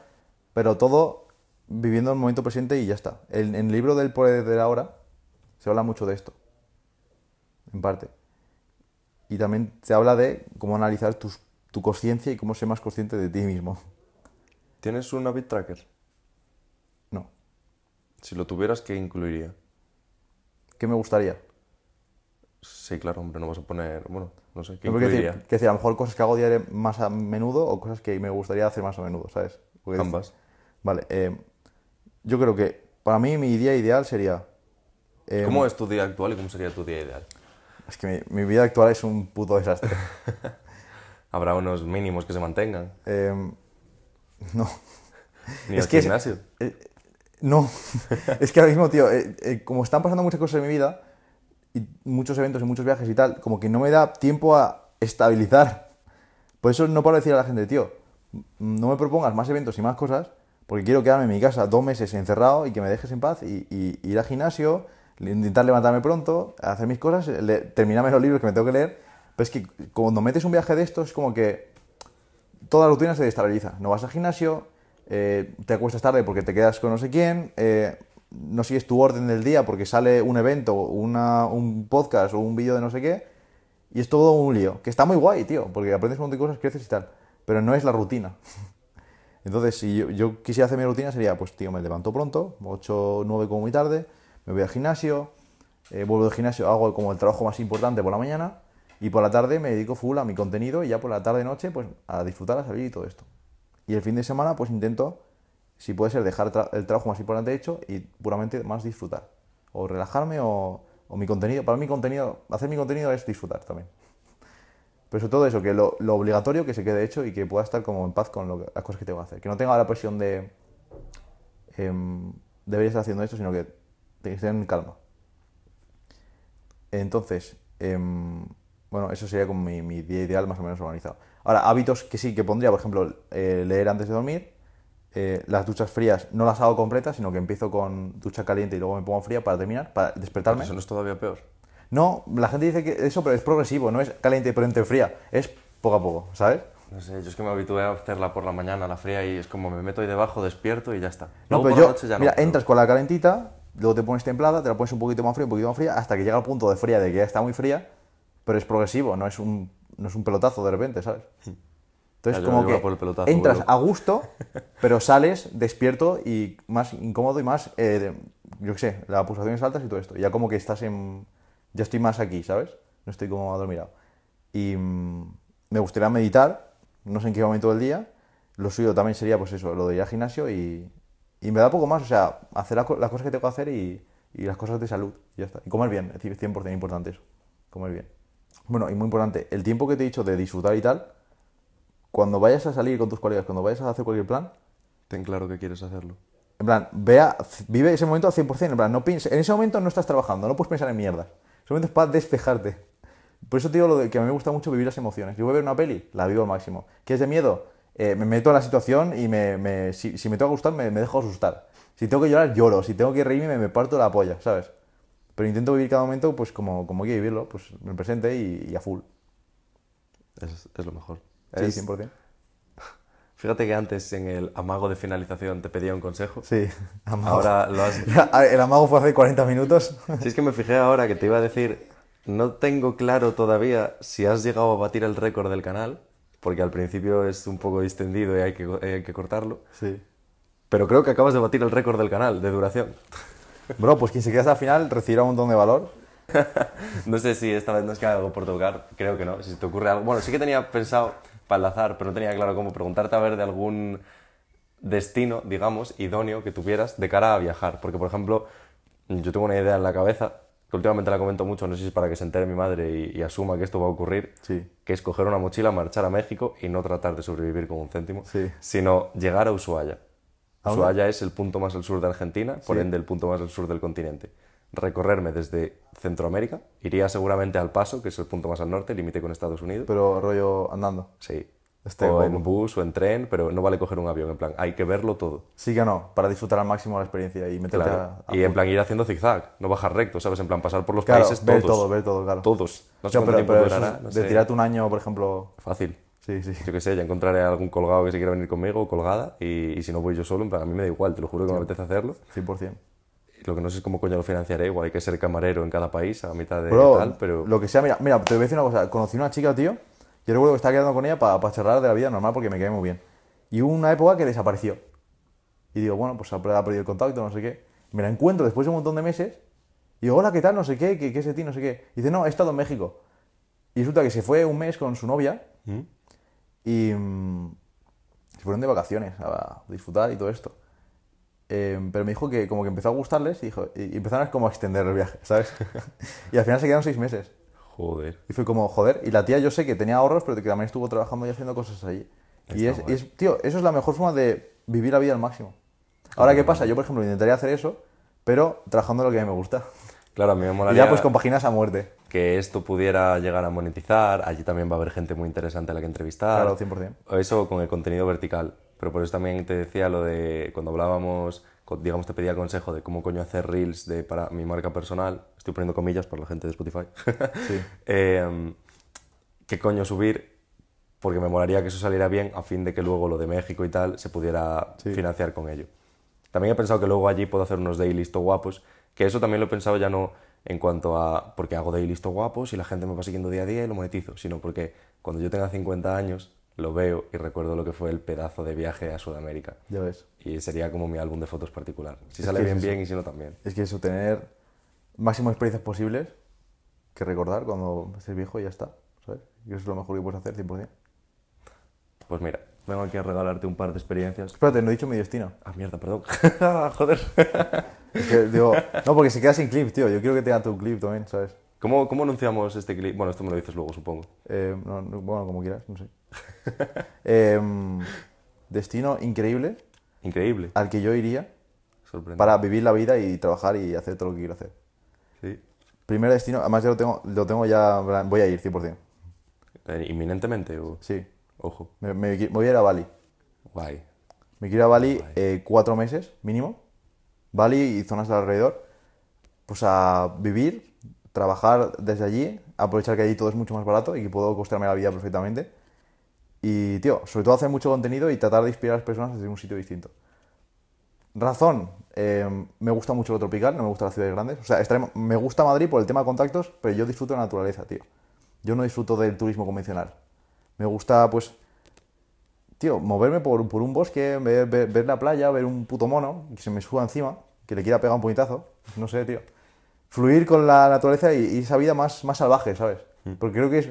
pero todo viviendo el momento presente y ya está. En, en el libro del poder de la hora se habla mucho de esto, en parte. Y también se habla de cómo analizar tus- tu conciencia y cómo ser más consciente de ti mismo. ¿Tienes un habit tracker? No. Si lo tuvieras, ¿qué incluiría? ¿Qué me gustaría? Sí, claro, hombre, no vas a poner... Bueno, no sé, ¿qué No, incluiría? decir, que decir, a lo mejor cosas que hago diario más a menudo o cosas que me gustaría hacer más a menudo, ¿sabes? Porque- Ambas. Vale, eh, yo creo que para mí mi día ideal sería... eh, ¿Cómo es tu día actual y cómo sería tu día ideal? Es que mi, mi vida actual es un puto desastre. Habrá unos mínimos que se mantengan. Eh, no. Ni Es al que es- gimnasio. No. es que ahora mismo, tío, eh, eh, como están pasando muchas cosas en mi vida, y muchos eventos y muchos viajes y tal, como que no me da tiempo a estabilizar. Por eso no paro de decir a la gente, tío, no me propongas más eventos y más cosas, porque quiero quedarme en mi casa dos meses encerrado y que me dejes en paz y, y- ir al gimnasio, intentar levantarme pronto, hacer mis cosas, le- terminarme los libros que me tengo que leer. Pero es que cuando metes un viaje de estos, es como que toda la rutina se destabiliza. No vas al gimnasio, eh, te acuestas tarde porque te quedas con no sé quién, eh, no sigues tu orden del día porque sale un evento, un podcast o un vídeo de no sé qué, y es todo un lío. Que está muy guay, tío, porque aprendes un montón de cosas, creces y tal, pero no es la rutina. Entonces, si yo, quisiera hacer mi rutina, sería, pues, tío, me levanto pronto, 8 o 9 como muy tarde, me voy al gimnasio, eh, vuelvo del gimnasio, hago como el trabajo más importante por la mañana, y por la tarde me dedico full a mi contenido, y ya por la tarde-noche, pues, a disfrutar, a salir y todo esto. Y el fin de semana, pues, intento, si puede ser, dejar el trabajo más importante hecho y puramente más disfrutar. O relajarme o, o mi contenido. Para mí, contenido, hacer mi contenido es disfrutar también. Pero sobre todo eso, que lo, lo obligatorio que se quede hecho y que pueda estar como en paz con las cosas que tengo que hacer. Que no tenga la presión de em, debería estar haciendo esto, sino que, que esté en calma. Entonces, em, bueno, eso sería como mi, mi día ideal más o menos organizado. Ahora, hábitos que sí que pondría, por ejemplo, eh, leer antes de dormir. eh, las duchas frías no las hago completas, sino que empiezo con ducha caliente y luego me pongo fría para terminar, para despertarme. Eso no es todavía peor. No, la gente dice que eso, pero es progresivo, no es caliente pero entre fría, es poco a poco, ¿sabes? No sé, yo es que me habitué a hacerla por la mañana, la fría, y es como me meto ahí debajo, despierto y ya está. No, Luego pero por yo, la noche ya no. mira, pero- entras con la calentita, luego te pones templada, te la pones un poquito más fría, un poquito más fría, hasta que llega al punto de fría, de que ya está muy fría, pero es progresivo, no es un, no es un pelotazo de repente, ¿sabes? Entonces, Ya, yo como que por el pelotazo, entras a gusto, pero sales despierto y más incómodo y más, eh, yo qué sé, las pulsaciones altas y todo esto. Ya como que estás en... Ya estoy más aquí, ¿sabes? No estoy como adormilado. Y mm, me gustaría meditar, no sé en qué momento del día. Lo suyo también sería, pues eso, lo de ir al gimnasio y, y me da poco más, o sea, hacer las cosas que tengo que hacer y, y las cosas de salud, y ya está. Y comer bien, es decir, 100% importante eso, comer bien. Bueno, y muy importante, el tiempo que te he dicho de disfrutar y tal, cuando vayas a salir con tus colegas, cuando vayas a hacer cualquier plan, Ten claro que quieres hacerlo. en plan, vea, vive ese momento al 100%, en plan, no pienses, en ese momento no estás trabajando, no puedes pensar en mierdas. Ese momento es para despejarte. Por eso te digo lo de que a mí me gusta mucho vivir las emociones. Yo voy a ver una peli, la vivo al máximo. ¿Qué es de miedo? Eh, me meto en la situación y me, me- si, si me tengo que gustar, me, me dejo asustar. Si tengo que llorar, lloro. Si tengo que reírme, me, me parto la polla, ¿sabes? Pero intento vivir cada momento pues como, como que vivirlo, pues en el presente y, y a full. Es, es lo mejor. Sí, Es- 100%. Fíjate que antes en el amago de finalización te pedía un consejo. Sí, amago. Ahora lo has... El amago fue hace 40 minutos. Si es que me fijé ahora que te iba a decir, no tengo claro todavía si has llegado a batir el récord del canal, porque al principio es un poco distendido y hay que, hay que cortarlo, Sí. pero creo que acabas de batir el récord del canal de duración. Bro, pues quien se quede hasta el final recibirá un montón de valor. No sé si esta vez nos queda algo por tocar, creo que no, si te ocurre algo. Bueno, sí que tenía pensado para enlazar, pero no tenía claro cómo preguntarte a ver de algún destino, digamos, idóneo que tuvieras de cara a viajar. Porque, por ejemplo, yo tengo una idea en la cabeza, que últimamente la comento mucho, no sé si es para que se entere mi madre y, y asuma que esto va a ocurrir, Sí. que es coger una mochila, marchar a México y no tratar de sobrevivir con un céntimo, Sí. sino llegar a Ushuaia. Ushuaia es el punto más al sur de Argentina, por Sí. ende el punto más al sur del continente. Recorrerme desde Centroamérica, iría seguramente al Paso, que es el punto más al norte, límite con Estados Unidos. Pero rollo andando. sí. Este o en bus o en tren, pero no vale coger un avión, en plan, hay que verlo todo. Sí que no, para disfrutar al máximo la experiencia y meterte Claro. a, a Y en plan ir haciendo zigzag, no bajar recto, ¿sabes? En plan pasar por los Claro, países ver todos. todo, ver todo, claro. Todos. No sé cuánto pero, tiempo durará, es no de sé. tirarte un año, por ejemplo. Fácil. Sí, sí. Yo qué sé, ya encontraré algún colgado que se quiera venir conmigo colgada y, y si no voy yo solo, en plan, a mí me da igual, te lo juro que me apetece hacerlo. 100%. Lo que no sé es cómo coño lo financiaré, igual hay que ser camarero en cada país a mitad de Bro, tal, pero... lo que sea, mira, mira, te voy a decir una cosa. Conocí una chica, tío. Yo recuerdo que estaba quedando con ella para charlar de la vida normal porque me cae muy bien. Y hubo una época que desapareció. Y digo, bueno, pues ha ha perdido el contacto, no sé qué. Me la encuentro después de un montón de meses. Y digo, hola, ¿qué tal? No sé qué, ¿qué, qué es de ti? No sé qué. Y dice, no, he estado en México. Y resulta que se fue un mes con su novia ¿Mm? Y mm, se fueron de vacaciones a disfrutar y todo esto. Eh, pero me dijo que como que empezó a gustarles y, dijo, y empezaron como a extender el viaje, ¿sabes? y al final se quedaron seis meses. Joder. Y fue como, joder, y la tía yo sé que tenía ahorros, pero que también estuvo trabajando y haciendo cosas allí. Y es, Está y es- tío, eso es la mejor forma de vivir la vida al máximo. Ahora, ¿qué pasa? Yo, por ejemplo, intentaría hacer eso, pero trabajando en lo que a mí me gusta. Claro, a mí me Y molaría ya pues compaginas a muerte. que esto pudiera llegar a monetizar, allí también va a haber gente muy interesante a la que entrevistar. Claro, 100%. O Eso con el contenido vertical. Pero por eso también te decía lo de cuando hablábamos, digamos, te pedía consejo de cómo coño hacer reels de, para mi marca personal. Estoy poniendo comillas para la gente de Spotify. Sí. Eh, ¿Qué coño subir? Porque me molaría que eso saliera bien a fin de que luego lo de México y tal se pudiera Sí. financiar con ello. También he pensado que luego allí puedo hacer unos dailies to guapos, que eso también lo he pensado ya no en cuanto a porque hago dailies to guapos y la gente me va siguiendo día a día y lo monetizo, sino porque cuando yo tenga 50 años lo veo y recuerdo lo que fue el pedazo de viaje a Sudamérica. Ya ves. Y sería como mi álbum de fotos particular. Si Es sale es bien, bien y si no, también. Es que eso, tener máximo experiencias posibles que recordar cuando estés viejo y ya está, ¿sabes? Y eso es lo mejor que puedes hacer, 100%. Pues mira, vengo aquí a regalarte un par de experiencias. Espérate, no he dicho mi destino. Ah, mierda, perdón. Joder. Es que, digo, no, porque se queda sin clip, tío. Yo quiero que tenga tu clip también, ¿sabes? ¿Cómo, ¿Cómo anunciamos este clip? Bueno, esto me lo dices luego, supongo. Eh, no, no, bueno, como quieras, no sé. Em, destino increíble Increíble. al que yo iría Sorprendente. para vivir la vida y trabajar y hacer todo lo que quiero hacer. Sí. Primer destino, además ya lo tengo, lo tengo ya, voy a ir 100%. Eh, ¿Inminentemente o...? Sí, Ojo. me, me qui- me voy a ir a Bali. Guay. Me quiero ir a Bali eh, cuatro meses mínimo. Bali y zonas de alrededor. Pues a vivir, trabajar desde allí, aprovechar que allí todo es mucho más barato y que puedo costearme la vida perfectamente. Y, tío, sobre todo hacer mucho contenido y tratar de inspirar a las personas desde un sitio distinto. Razón, eh, me gusta mucho lo tropical, no me gustan las ciudades grandes. O sea, me gusta Madrid por el tema de contactos, pero yo disfruto de la naturaleza, tío. Yo no disfruto del turismo convencional. Me gusta, pues, tío, moverme por, por un bosque, ver, ver- ver la playa, ver un puto mono que se me suba encima, que le quiera pegar un puñetazo, no sé, tío. Fluir con la naturaleza y, y esa vida más, más salvaje, ¿sabes? Porque creo que es,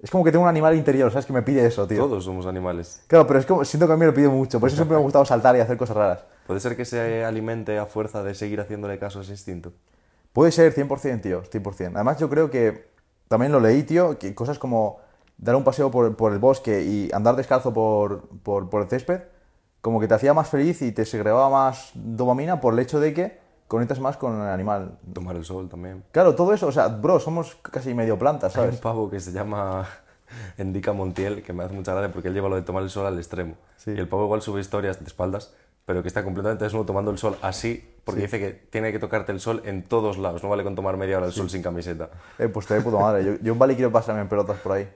es como que tengo un animal interior, ¿sabes? Que me pide eso, tío. Todos somos animales. Claro, pero es como, siento que a mí me lo pide mucho, por eso siempre me ha gustado saltar y hacer cosas raras. ¿Puede ser que se alimente a fuerza de seguir haciéndole caso a ese instinto? Puede ser 100%, tío, 100%. Además, yo creo que también lo leí, tío, que cosas como dar un paseo por, por el bosque y andar descalzo por, por, por el césped, como que te hacía más feliz y te segregaba más dopamina por el hecho de que conectas más con el animal. Tomar el sol también. Claro, todo eso, o sea, bro, somos casi medio plantas, Hay un ¿sabes? pavo que se llama Endica Montiel, que me hace mucha gracia porque él lleva lo de tomar el sol al extremo. Sí. Y el pavo igual sube historias de espaldas, pero que está completamente desnudo tomando el sol así, porque dice que tiene que tocarte el sol en todos lados, no vale con tomar media hora el sol sin camiseta. Eh, pues te de puta madre. Yo, yo en Bali quiero pasarme en pelotas por ahí.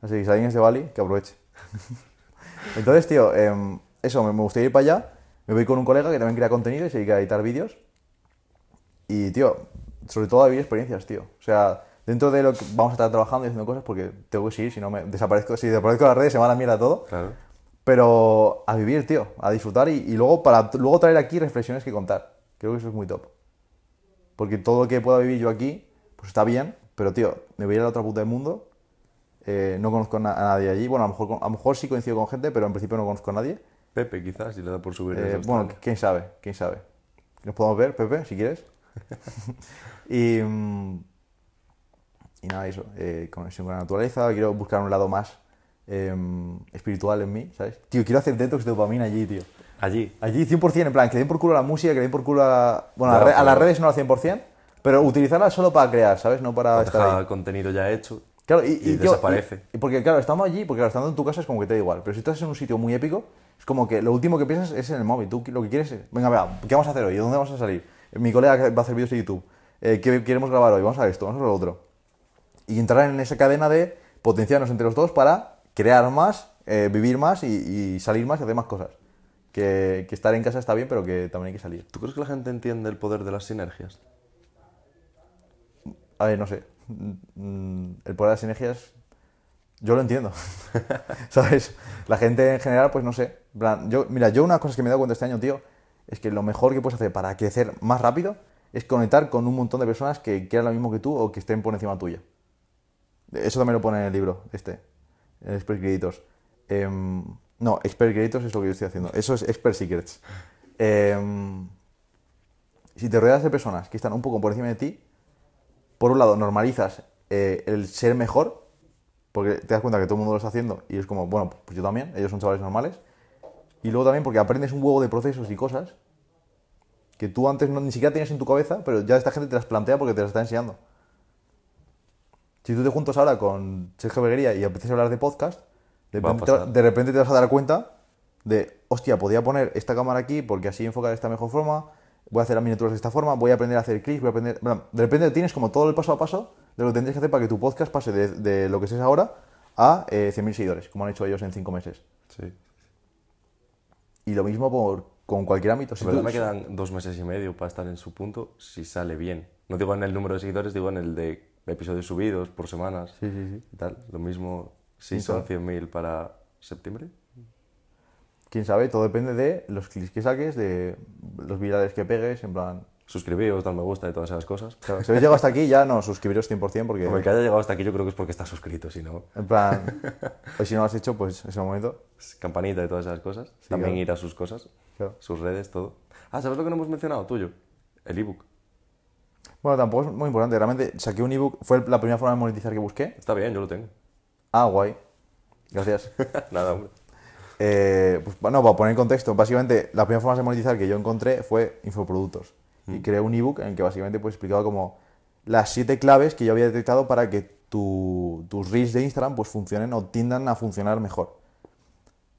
Así que si alguien es de Bali, que aproveche. Entonces, tío, em, eso, me, me gustaría ir para allá. Me voy con un colega que también crea contenido y se dedica a editar vídeos. Y, tío, sobre todo a vivir experiencias, tío. O sea, dentro de lo que vamos a estar trabajando y haciendo cosas, porque tengo que seguir, si no me desaparezco. Si desaparezco de las redes, se va a la mierda todo. Claro. Pero a vivir, tío, a disfrutar y, y luego para luego traer aquí reflexiones que contar. Creo que eso es muy top. Porque todo lo que pueda vivir yo aquí, pues está bien, pero tío, me voy a ir a la otra puta del mundo. eh, no conozco a nadie allí. Bueno, a lo, mejor, a lo mejor sí coincido con gente, pero en principio no conozco a nadie. Pepe, quizás, si le da por subir Eh, bueno, quién sabe, quién sabe. Nos podemos ver, Pepe, si quieres. y, mm, y nada, eso, eh, conexión con la naturaleza. Quiero buscar un lado más em, espiritual en mí, ¿sabes? Tío, quiero hacer detox de dopamina allí, tío. Allí. Allí 100%, en plan, que le den por culo a la música, que le den por culo a... Bueno, a, Ya, la re- a las redes no al 100%, pero utilizarlas solo para crear, ¿sabes? No para estar Deja ahí. contenido ya hecho Claro, y, y y, desaparece. y- porque, claro, estamos allí, porque claro, estando en tu casa es como que te da igual. Pero si estás en un sitio muy épico, es como que lo último que piensas es en el móvil. Tú lo que quieres es, venga, vea, ¿qué vamos a hacer hoy? ¿Dónde vamos a salir? Mi colega va a hacer vídeos de YouTube. Eh, ¿Qué queremos grabar hoy? Vamos a esto, vamos a lo otro. Y entrar en esa cadena de potenciarnos entre los dos para crear más, eh, vivir más y, y salir más y hacer más cosas. Que, que estar en casa está bien, pero que también hay que salir. ¿Tú crees que la gente entiende el poder de las sinergias? A ver, no sé. El poder de las sinergias, yo lo entiendo. ¿Sabes? La gente en general, pues no sé. Yo, mira, yo una cosa que me he dado cuenta este año, tío, es que lo mejor que puedes hacer para crecer más rápido es conectar con un montón de personas que quieran lo mismo que tú o que estén por encima tuya. Eso también lo pone en el libro, este, Expert Creators. Em, no, Expert Creators es lo que yo estoy haciendo. Eso es Expert Secrets. Em, si te rodeas de personas que están un poco por encima de ti, por un lado, normalizas eh, el ser mejor, porque te das cuenta que todo el mundo lo está haciendo y es como, bueno, pues yo también, ellos son chavales normales. Y luego también porque aprendes un huevo de procesos y cosas que tú antes no, ni siquiera tenías en tu cabeza, pero ya esta gente te las plantea porque te las está enseñando. Si tú te juntas ahora con Sergio Beguería y empiezas a hablar de podcast, de repente, te- pasar. de repente te vas a dar cuenta de, hostia, podía poner esta cámara aquí porque así enfocar de esta mejor forma, voy a hacer las miniaturas de esta forma, voy a aprender a hacer clics, voy a aprender... bueno, de repente tienes como todo el paso a paso de lo que tendrías que hacer para que tu podcast pase de, de lo que estés ahora a eh, 100.000 seguidores, como han hecho ellos en 5 meses. Sí. Y lo mismo por, con cualquier ámbito. Si verdad tú- me quedan dos meses y medio para estar en su punto si sale bien. No digo en el número de seguidores, digo en el de episodios subidos por semanas Sí, sí, sí. y tal. Lo mismo si son claro. 100.000 para septiembre. Quién sabe, todo depende de los clics que saques, de los virales que pegues, en plan... Suscribíos, dar me gusta y todas esas cosas. Claro, si habéis llegado hasta aquí, ya no, suscribiros 100% porque... Como el que haya llegado hasta aquí yo creo que es porque está suscrito, si no, En plan, o si no lo has hecho, pues ese momento. pues, campanita y todas esas cosas. También claro. ir a sus cosas, Claro. sus redes, todo. Ah, ¿sabes lo que no hemos mencionado tuyo? El ebook. Bueno, tampoco es muy importante. Realmente saqué un ebook, fue la primera forma de monetizar que busqué. Está bien, yo lo tengo. Ah, guay. Gracias. Nada, hombre. Eh, pues bueno, para poner en contexto, básicamente la primera forma de monetizar que yo encontré fue infoproductos. Y creé un ebook en el que básicamente pues explicaba como las siete claves que yo había detectado para que tu- tus reels de Instagram pues funcionen o tiendan a funcionar mejor.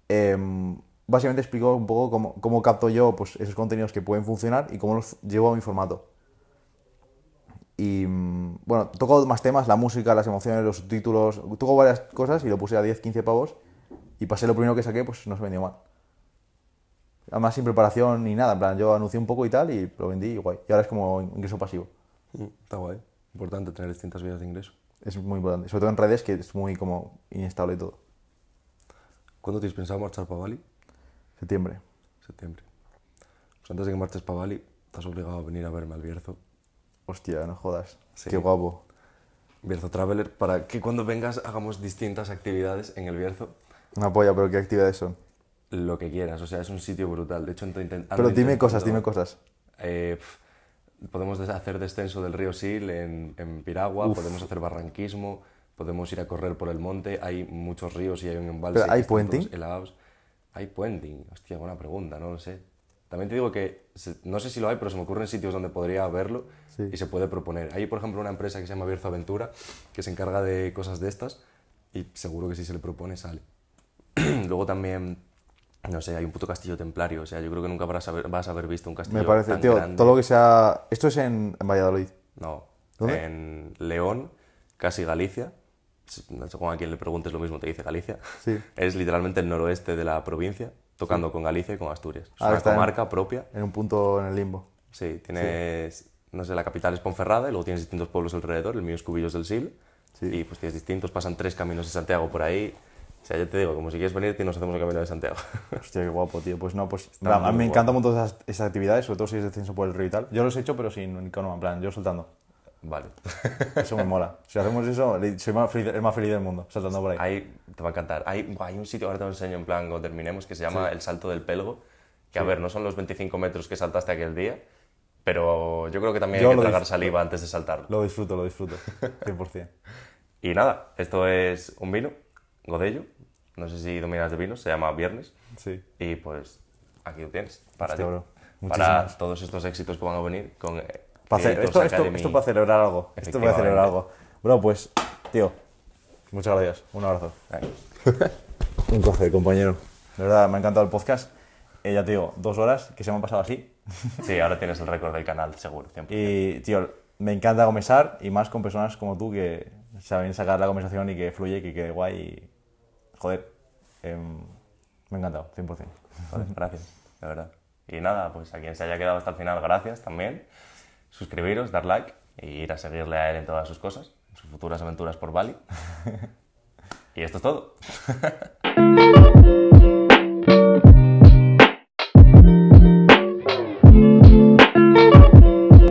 Em, básicamente explicó un poco cómo, cómo capto yo pues, esos contenidos que pueden funcionar y cómo los llevo a mi formato. Y bueno, toco más temas, la música, las emociones, los subtítulos, toco varias cosas y lo puse a 10, 15 pavos y pasé lo primero que saqué, pues no se vendió mal. Además sin preparación ni nada, en plan, yo anuncié un poco y tal y lo vendí y guay. Y ahora es como ingreso pasivo. Mm, Está guay. Importante tener distintas vías de ingreso. Es muy importante, sobre todo en redes que es muy como inestable todo. ¿Cuándo tienes pensado marchar para Bali? Septiembre. Septiembre. Pues antes de que marches para Bali, estás obligado a venir a verme al Bierzo. Hostia, no jodas. Sí. Qué guapo. Bierzo Traveler, para que cuando vengas hagamos distintas actividades en el Bierzo. Una polla, pero ¿qué actividades son? lo que quieras, o sea, es un sitio brutal. De hecho, ando Pero dime cosas, intentando- dime cosas. Eh, podemos hacer descenso del río Sil en, en Piragua, podemos hacer barranquismo, podemos ir a correr por el monte, hay muchos ríos y hay un embalse. ¿Pero hay puenting? Hay puenting, hostia, buena pregunta, no lo sé. También te digo que no sé si lo hay, pero se me ocurren sitios donde podría verlo Sí. y se puede proponer. Hay, por ejemplo, una empresa que se llama Bierzo Aventura que se encarga de cosas de estas y seguro que si se le propone sale. Luego también, no sé, hay un puto castillo templario, o sea, yo creo que nunca vas a haber, vas a haber visto un castillo Me parece, tan tío, grande. todo lo que sea... Esto es en, en Valladolid. No, ¿Dónde? en León, casi Galicia. Según a quien le preguntes lo mismo te dice Galicia. Sí. Es literalmente el noroeste de la provincia, tocando con Galicia y con Asturias. Es una está en- comarca propia. En un punto en el limbo. Sí, tienes, no sé, la capital es Ponferrada y luego tienes distintos pueblos alrededor. El mío es Cubillos del Sil. Sí. Y pues tienes distintos, pasan tres caminos de Santiago por ahí. O sea, yo te digo, como si quieres venir, nos hacemos el camino de Santiago. Hostia, qué guapo, tío. Pues no, pues Está a mí muy me encantan un montón esas, esas actividades, sobre todo si es descenso por el río y tal. Yo los he hecho, pero sin icono, en plan, yo saltando. Vale. Eso me mola. Si hacemos eso, soy más feliz- el más feliz del mundo, saltando por ahí. Hay, te va a encantar. Hay, hay un sitio, ahora te lo enseño en plan cuando terminemos, que se llama el Salto del Pelgo. Que a ver, no son los 25 metros que saltaste aquel día, pero yo creo que también Yo hay que tragar saliva antes de saltarlo. Lo disfruto, lo disfruto. 100%. Y nada, esto es un vino, Godello. No sé si dominas de vinos, se llama Viernes. Sí. Y pues aquí lo tienes, para ti. Para todos estos éxitos que van a venir con eh, hacer- esto, esto, esto para celebrar algo. Esto para celebrar algo. Bro, pues, tío, muchas gracias. Un abrazo. Un placer, compañero. De verdad, me ha encantado el podcast. Eh, ya te digo, dos horas que se me han pasado así. Sí, ahora tienes el récord del canal, seguro, 100%. Y, tío, me encanta conversar y más con personas como tú que saben sacar la conversación y que fluye y que quede guay. Y, joder, em, me ha encantado, 100%. Joder, gracias, de verdad. Y nada, pues a quien se haya quedado hasta el final, gracias también. Suscribiros, dar like y ir a seguirle a él en todas sus cosas, en sus futuras aventuras por Bali. y esto es todo.